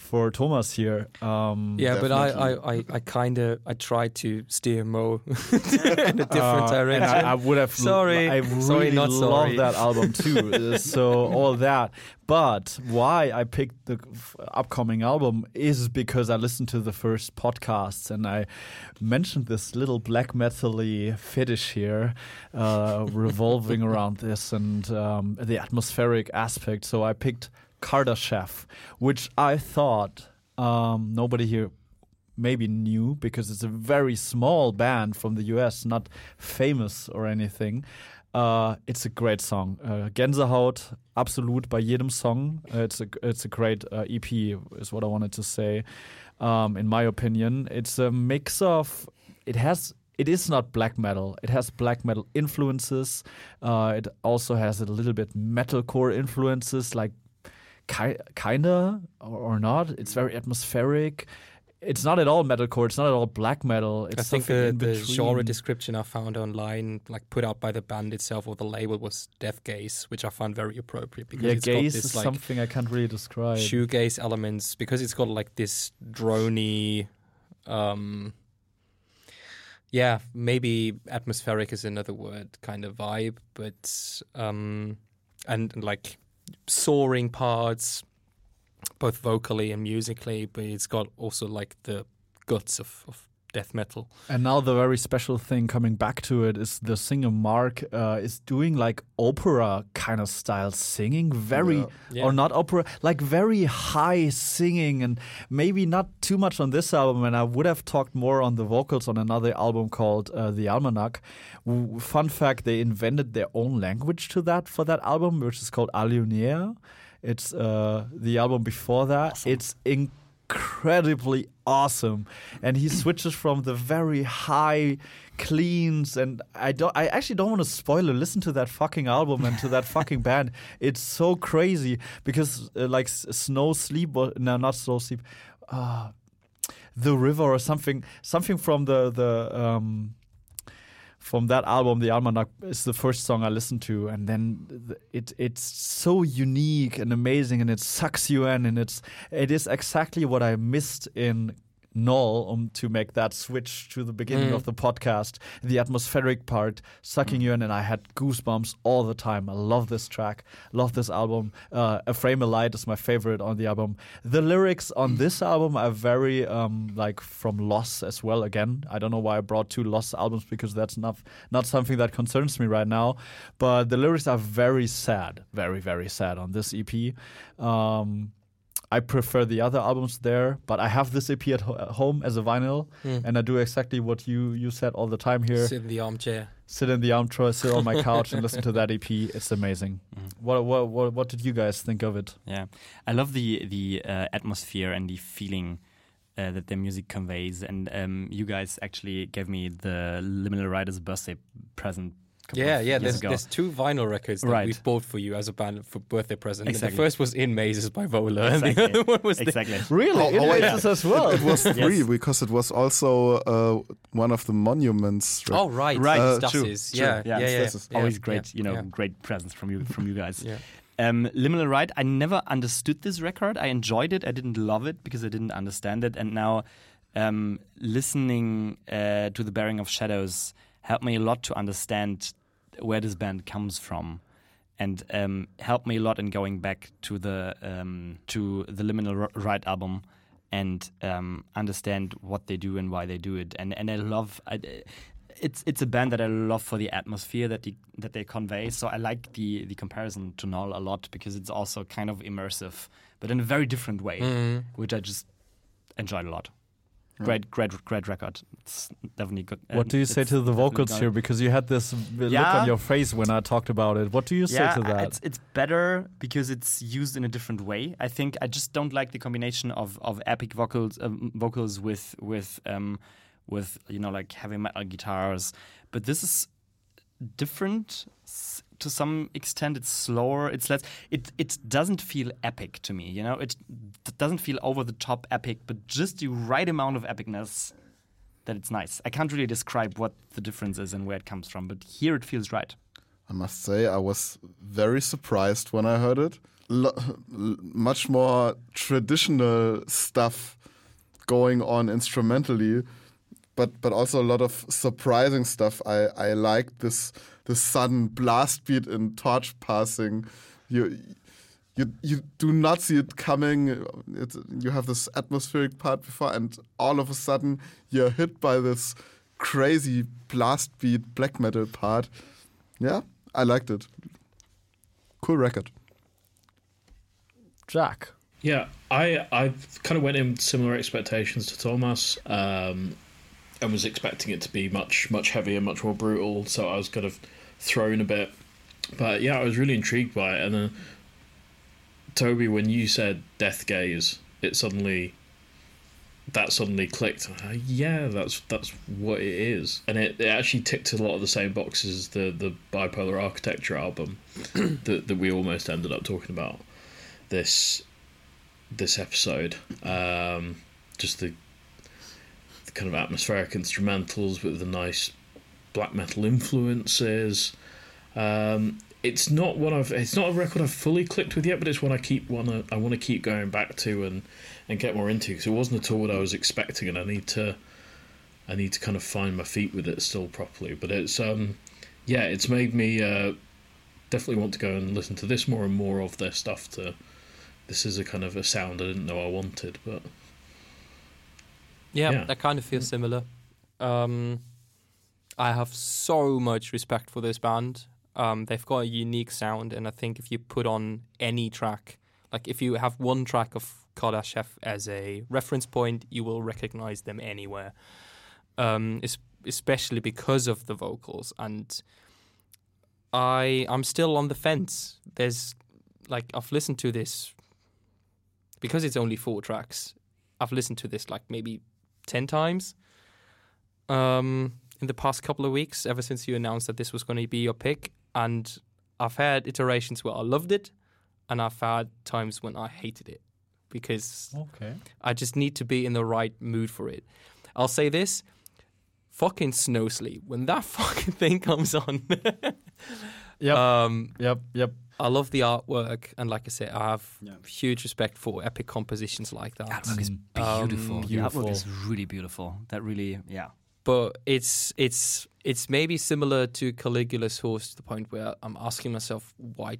S3: for Thomas here. Um,
S1: Yeah, but I, I, I, I kind of I tried to steer Mo in a different
S3: Uh, and
S1: direction.
S3: I, I would have.
S1: Sorry.
S3: I really
S1: Sorry, not
S3: love that album too. Uh, so all that. But why I picked the f- upcoming album is because I listened to the first podcasts and I mentioned this little black metal-y fetish here, uh, revolving around this and um, the atmospheric aspect. So I picked Kardashev, which I thought um, nobody here maybe knew because it's a very small band from the US, not famous or anything. Uh, it's a great song. Uh, Gänsehaut, absolut bei jedem Song. Uh, it's a it's a great uh, EP, is what I wanted to say. Um, in my opinion, it's a mix of. It has. It is not black metal. It has black metal influences. Uh, it also has a little bit metalcore influences, like ki- kinda or, not. It's very atmospheric. It's not at all metalcore. It's not at all black metal. It's
S1: I think the, the genre description I found online, like put out by the band itself or the label, was death gaze, which I found very appropriate because
S3: yeah,
S1: it's got
S3: gaze
S1: this
S3: is
S1: like
S3: something I can't really describe.
S1: shoegaze elements because it's got like this drony um yeah maybe atmospheric is another word kind of vibe but um and, and like soaring parts both vocally and musically but it's got also like the guts of, of death metal
S3: And now the very special thing coming back to it is the singer Mark uh, is doing like opera kind of style singing, very
S5: Yeah.
S1: Yeah.
S3: or not opera, like very high singing, and maybe not too much on this album. And I would have talked more on the vocals on another album called uh, The Almanac. W- fun fact: they invented their own language to that for that album, which is called Alunier. It's uh, the album before that. It's incredibly awesome, and he switches from the very high cleans and I don't I actually don't want to spoil it. Listen to that fucking album and to that fucking band. It's so crazy because uh, like snow sleep or no not snow sleep uh, the river or something something from the the um from that album, the Almanac is the first song I listened to, and then it it's so unique and amazing, and it sucks you in, and it's it is exactly what I missed in Knoll um, to make that switch to the beginning
S1: Mm.
S3: of the podcast, the atmospheric part sucking you in, and I had goosebumps all the time. I love this track, love this album. Uh, A Frame of Light is my favorite on the album. The lyrics on this album are very um, like from Loss as well. Again, I don't know why I brought two Lost albums because that's not not something that concerns me right now. But the lyrics are very sad, very very sad on this EP. Um, I prefer the other albums there, but I have this EP at, ho- at home as a vinyl,
S1: Mm.
S3: and I do exactly what you you said all the time here.
S1: sit in the armchair
S3: Sit in the armchair, sit on my couch, and listen to that EP. It's amazing.
S2: Mhm.
S3: What what what, what did you guys think of it?
S2: Yeah, I love the the uh, atmosphere and the feeling uh, that their music conveys. And um, you guys actually gave me the Liminal Riders birthday present. A couple
S1: Yeah,
S2: of
S1: yeah.
S2: years
S1: There's,
S2: ago.
S1: there's two vinyl records that
S2: Right.
S1: we've bought for you as a band for birthday present.
S2: Exactly.
S1: The first was Inmazes by Vola, and the other one was the
S2: exactly.
S3: Really,
S5: How-
S3: it
S5: how-
S3: is as well.
S5: It was three
S2: Yes.
S5: because it was also uh, one of the monuments.
S1: Oh right,
S2: Right.
S5: Uh,
S1: Stusses.
S5: true,
S1: Yeah,
S2: true.
S1: yeah,
S2: Yeah,
S1: yeah.
S5: Stusses.
S1: yeah,
S2: Always
S1: yeah,
S2: great, you know,
S1: yeah.
S2: great presents from you from you guys.
S1: Yeah.
S2: Um, Liminal Rite, I never understood this record. I enjoyed it. I didn't love it because I didn't understand it. And now, um, listening uh, to the Baring of Shadows helped me a lot to understand where this band comes from, and um, helped me a lot in going back to the um, to the Liminal Rite album and um, understand what they do and why they do it. And and I love. I, it's it's a band that I love for the atmosphere that they, that they convey. So I like the the comparison to Knoll a lot because it's also kind of immersive, but in a very different way,
S1: Mhm.
S2: which I just enjoyed a lot. Great, great, great record. It's definitely good.
S3: What do you say to the vocals here? Because you had this look
S2: Yeah.
S3: on your face when I talked about it. What do you say
S2: yeah,
S3: to that?
S2: It's, it's better because it's used in a different way. I think I just don't like the combination of, of epic vocals um, vocals with with um, with you know like heavy metal guitars. But this is different to some extent. It's slower. It's less. It it doesn't feel epic to me. You know, it doesn't feel over the top epic, but just the right amount of epicness that it's nice. I can't really describe what the difference is and where it comes from, but here it feels right.
S5: I must say, I was very surprised when I heard it. L- much more traditional stuff going on instrumentally, but but also a lot of surprising stuff. I I liked this this sudden blast beat and torch passing. You you you do not see it coming. It's, you have this atmospheric part before, and all of a sudden you're hit by this crazy blast beat black metal part. Yeah, I liked it. Cool record.
S3: Jack.
S4: Yeah, I I kind of went in with similar expectations to Thomas, um, and was expecting it to be much much heavier, much more brutal. So I was kind of thrown a bit, but yeah, I was really intrigued by it. And then Toby, when you said death gaze, it suddenly that suddenly clicked. Uh, yeah, that's that's what it is, and it, it actually ticked a lot of the same boxes as the the bipolar architecture album that that we almost ended up talking about this this episode. Um, just the, the kind of atmospheric instrumentals with the nice black metal influences. Um, it's not one I've. It's not a record I've fully clicked with yet, but it's one I keep wanna. I want to keep going back to and and get more into because it wasn't at all what I was expecting, and I need to. I need to kind of find my feet with it still properly, but it's um, yeah, it's made me uh, definitely want to go and listen to this more and more of their stuff. To this is a kind of a sound I didn't know I wanted, but
S1: Yeah,
S4: Yeah.
S1: that kind of feels similar. Um, I have so much respect for this band. Um, they've got a unique sound, and I think if you put on any track, like if you have one track of Kardashev as a reference point, you will recognize them anywhere. Um, es- especially because of the vocals, and I I'm still on the fence. There's like I've listened to this because it's only four tracks. I've listened to this like maybe 10 times um, in the past couple of weeks, ever since you announced that this was going to be your pick. And I've had iterations where I loved it, and I've had times when I hated it because
S3: Okay.
S1: I just need to be in the right mood for it. I'll say this fucking Snow Sleep, when that fucking thing comes on,
S3: Yep.
S1: um,
S3: yep. Yep.
S1: I love the artwork. And like I said, I have
S3: Yeah.
S1: huge respect for epic compositions like that.
S2: Artwork is
S1: Um,
S2: beautiful. the
S3: beautiful.
S2: artwork is really beautiful. That really, yeah.
S1: But it's it's it's maybe similar to Caligula's horse to the point where I'm asking myself why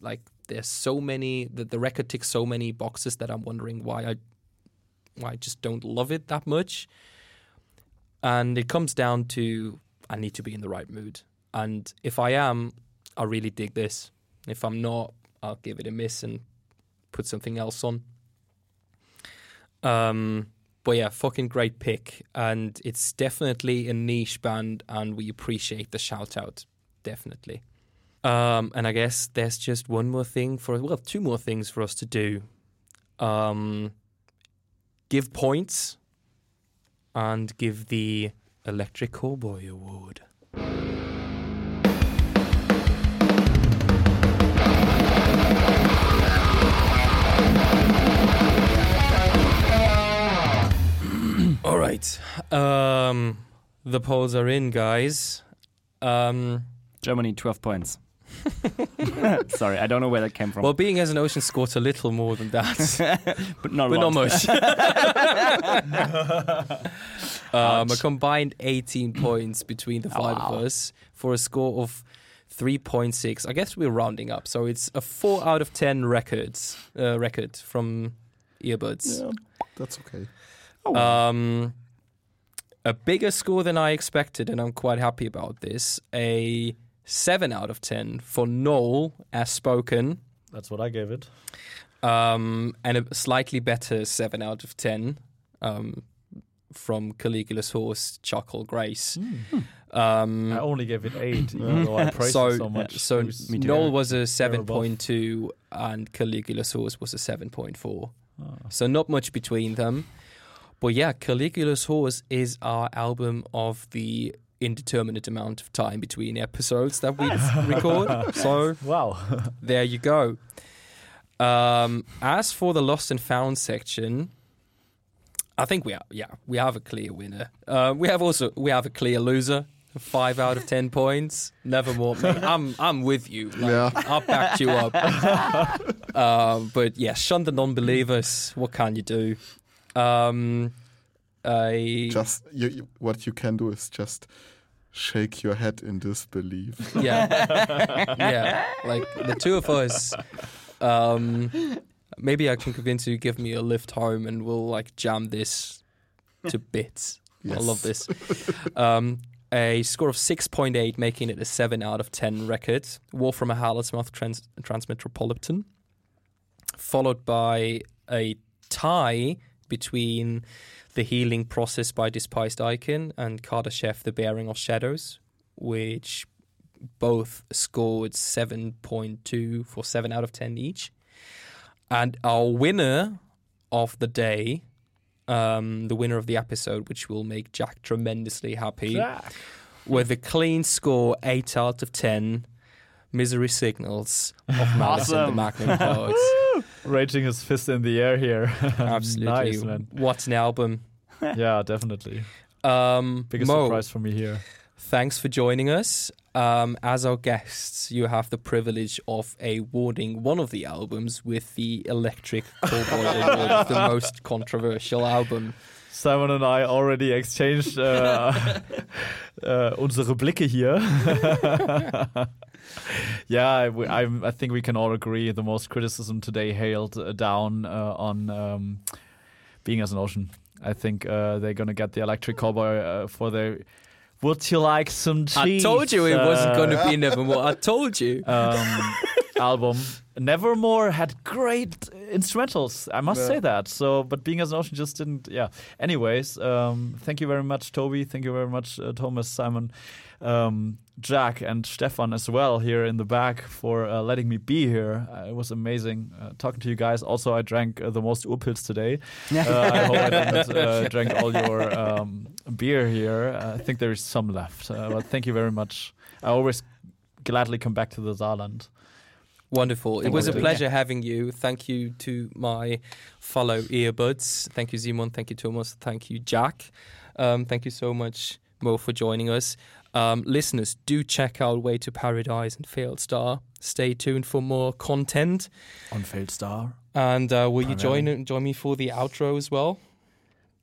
S1: like there's so many the, the record ticks so many boxes that I'm wondering why I why I just don't love it that much. And it comes down to I need to be in the right mood. And if I am, I really dig this. If I'm not, I'll give it a miss and put something else on. Um but yeah, fucking great pick. And it's definitely a niche band, and we appreciate the shout out. Definitely. Um, and I guess there's just one more thing for well, two more things for us to do. Um, give points and give the Electric Cowboy Award. Right. Um, the polls are in, guys. Um,
S2: Germany, 12 points. Sorry, I don't know where that came from.
S1: well, being as an ocean scored a little more than that,
S2: but not,
S1: but
S2: a
S1: not
S2: lot.
S1: much. um, a combined 18 points between the five
S2: wow.
S1: of us for a score of 3.6. I guess we're rounding up, so it's a four out of 10 records uh, record from Earbuds.
S5: Yeah, that's okay.
S1: Um, a bigger score than I expected, and I'm quite happy about this. A seven out of ten for Knoll as spoken,
S3: That's what I gave it.
S1: um, and a slightly better seven out of ten um, from Caligula's horse, Charcoal Grace. Um,
S3: I only gave it eight, even though I praised
S1: so
S3: it so much.
S1: so
S3: was-
S1: Knoll was a
S3: They're
S1: seven
S3: above.
S1: point two, and Caligula's horse was a seven point four.
S3: Oh.
S1: So not much between them. But yeah, Caligula's Horse is our album of the indeterminate amount of time between episodes that we record. So
S3: Wow.
S1: there you go. Um, as for the lost and found section, I think we have yeah we have a clear winner. Uh, we have also we have a clear loser. Five out of ten points. Nevermore. mate. I'm I'm with you. Like,
S5: Yeah.
S1: I'll back you up. um, but yeah, shun the non-believers. What can you do? Um, I
S5: Just you, you, what you can do is just shake your head in disbelief.
S1: yeah, yeah. Like the two of us. Um, maybe I can convince you to give me a lift home, and we'll like jam this to bits. I love this. Um, a score of 6.8, making it a 7 out of 10 record. War from a Harlot's trans- Transmetropolitan. followed by a tie between The Healing Process by Despised Icon and Kardashev The Baring of Shadows, which both scored 7.2 for 7 out of 10 each. And our winner of the day, um, the winner of the episode, which will make Jack tremendously happy, with a clean score 8 out of 10, Misery Signals of Malice and the Magnum Poets.
S3: Raging his fist in the air here.
S1: Absolutely.
S3: nice, man.
S1: What an album.
S3: Yeah, definitely.
S1: Um,
S3: Biggest
S1: Mo,
S3: surprise for me here.
S1: thanks for joining us. Um, as our guests, you have the privilege of awarding one of the albums with the Electric Cowboy Award the most controversial album.
S3: Simon and I already exchanged uh, uh, unsere Blicke hier. yeah, I, I think we can all agree the most criticism today hailed uh, down uh, on um, being as an ocean. I think uh, they're gonna get the electric cowboy uh, for their. Would you like some cheese?
S1: I told you it wasn't
S3: uh,
S1: going to be Nevermore. I told you.
S3: um, album. Nevermore had great instrumentals. I must
S5: Yeah.
S3: say that. So, but being as an ocean just didn't. Yeah. Anyways, um, thank you very much, Toby. Thank you very much, uh, Thomas, Simon, um, Jack, and Stefan as well here in the back for uh, letting me be here. Uh, it was amazing uh, talking to you guys. Also, I drank uh, the most Urpils today. Uh, I hope I didn't uh, drank all your um, beer here. Uh, I think there is some left. Uh, but thank you very much. I always gladly come back to the Saarland.
S1: Wonderful. It was a
S3: you.
S1: pleasure having you. Thank you to my fellow earbuds. Thank you, Simon. Thank you, Thomas. Thank you, Jack. Um, thank you so much, Mo, for joining us. Um, listeners, do check out Way to Paradise and Failed Star. Stay tuned for more content.
S3: On Failed Star.
S1: And uh, will you join join me for the outro as well?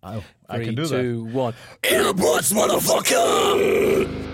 S3: Oh, I can do that.
S1: two, one.
S6: Motherfucker!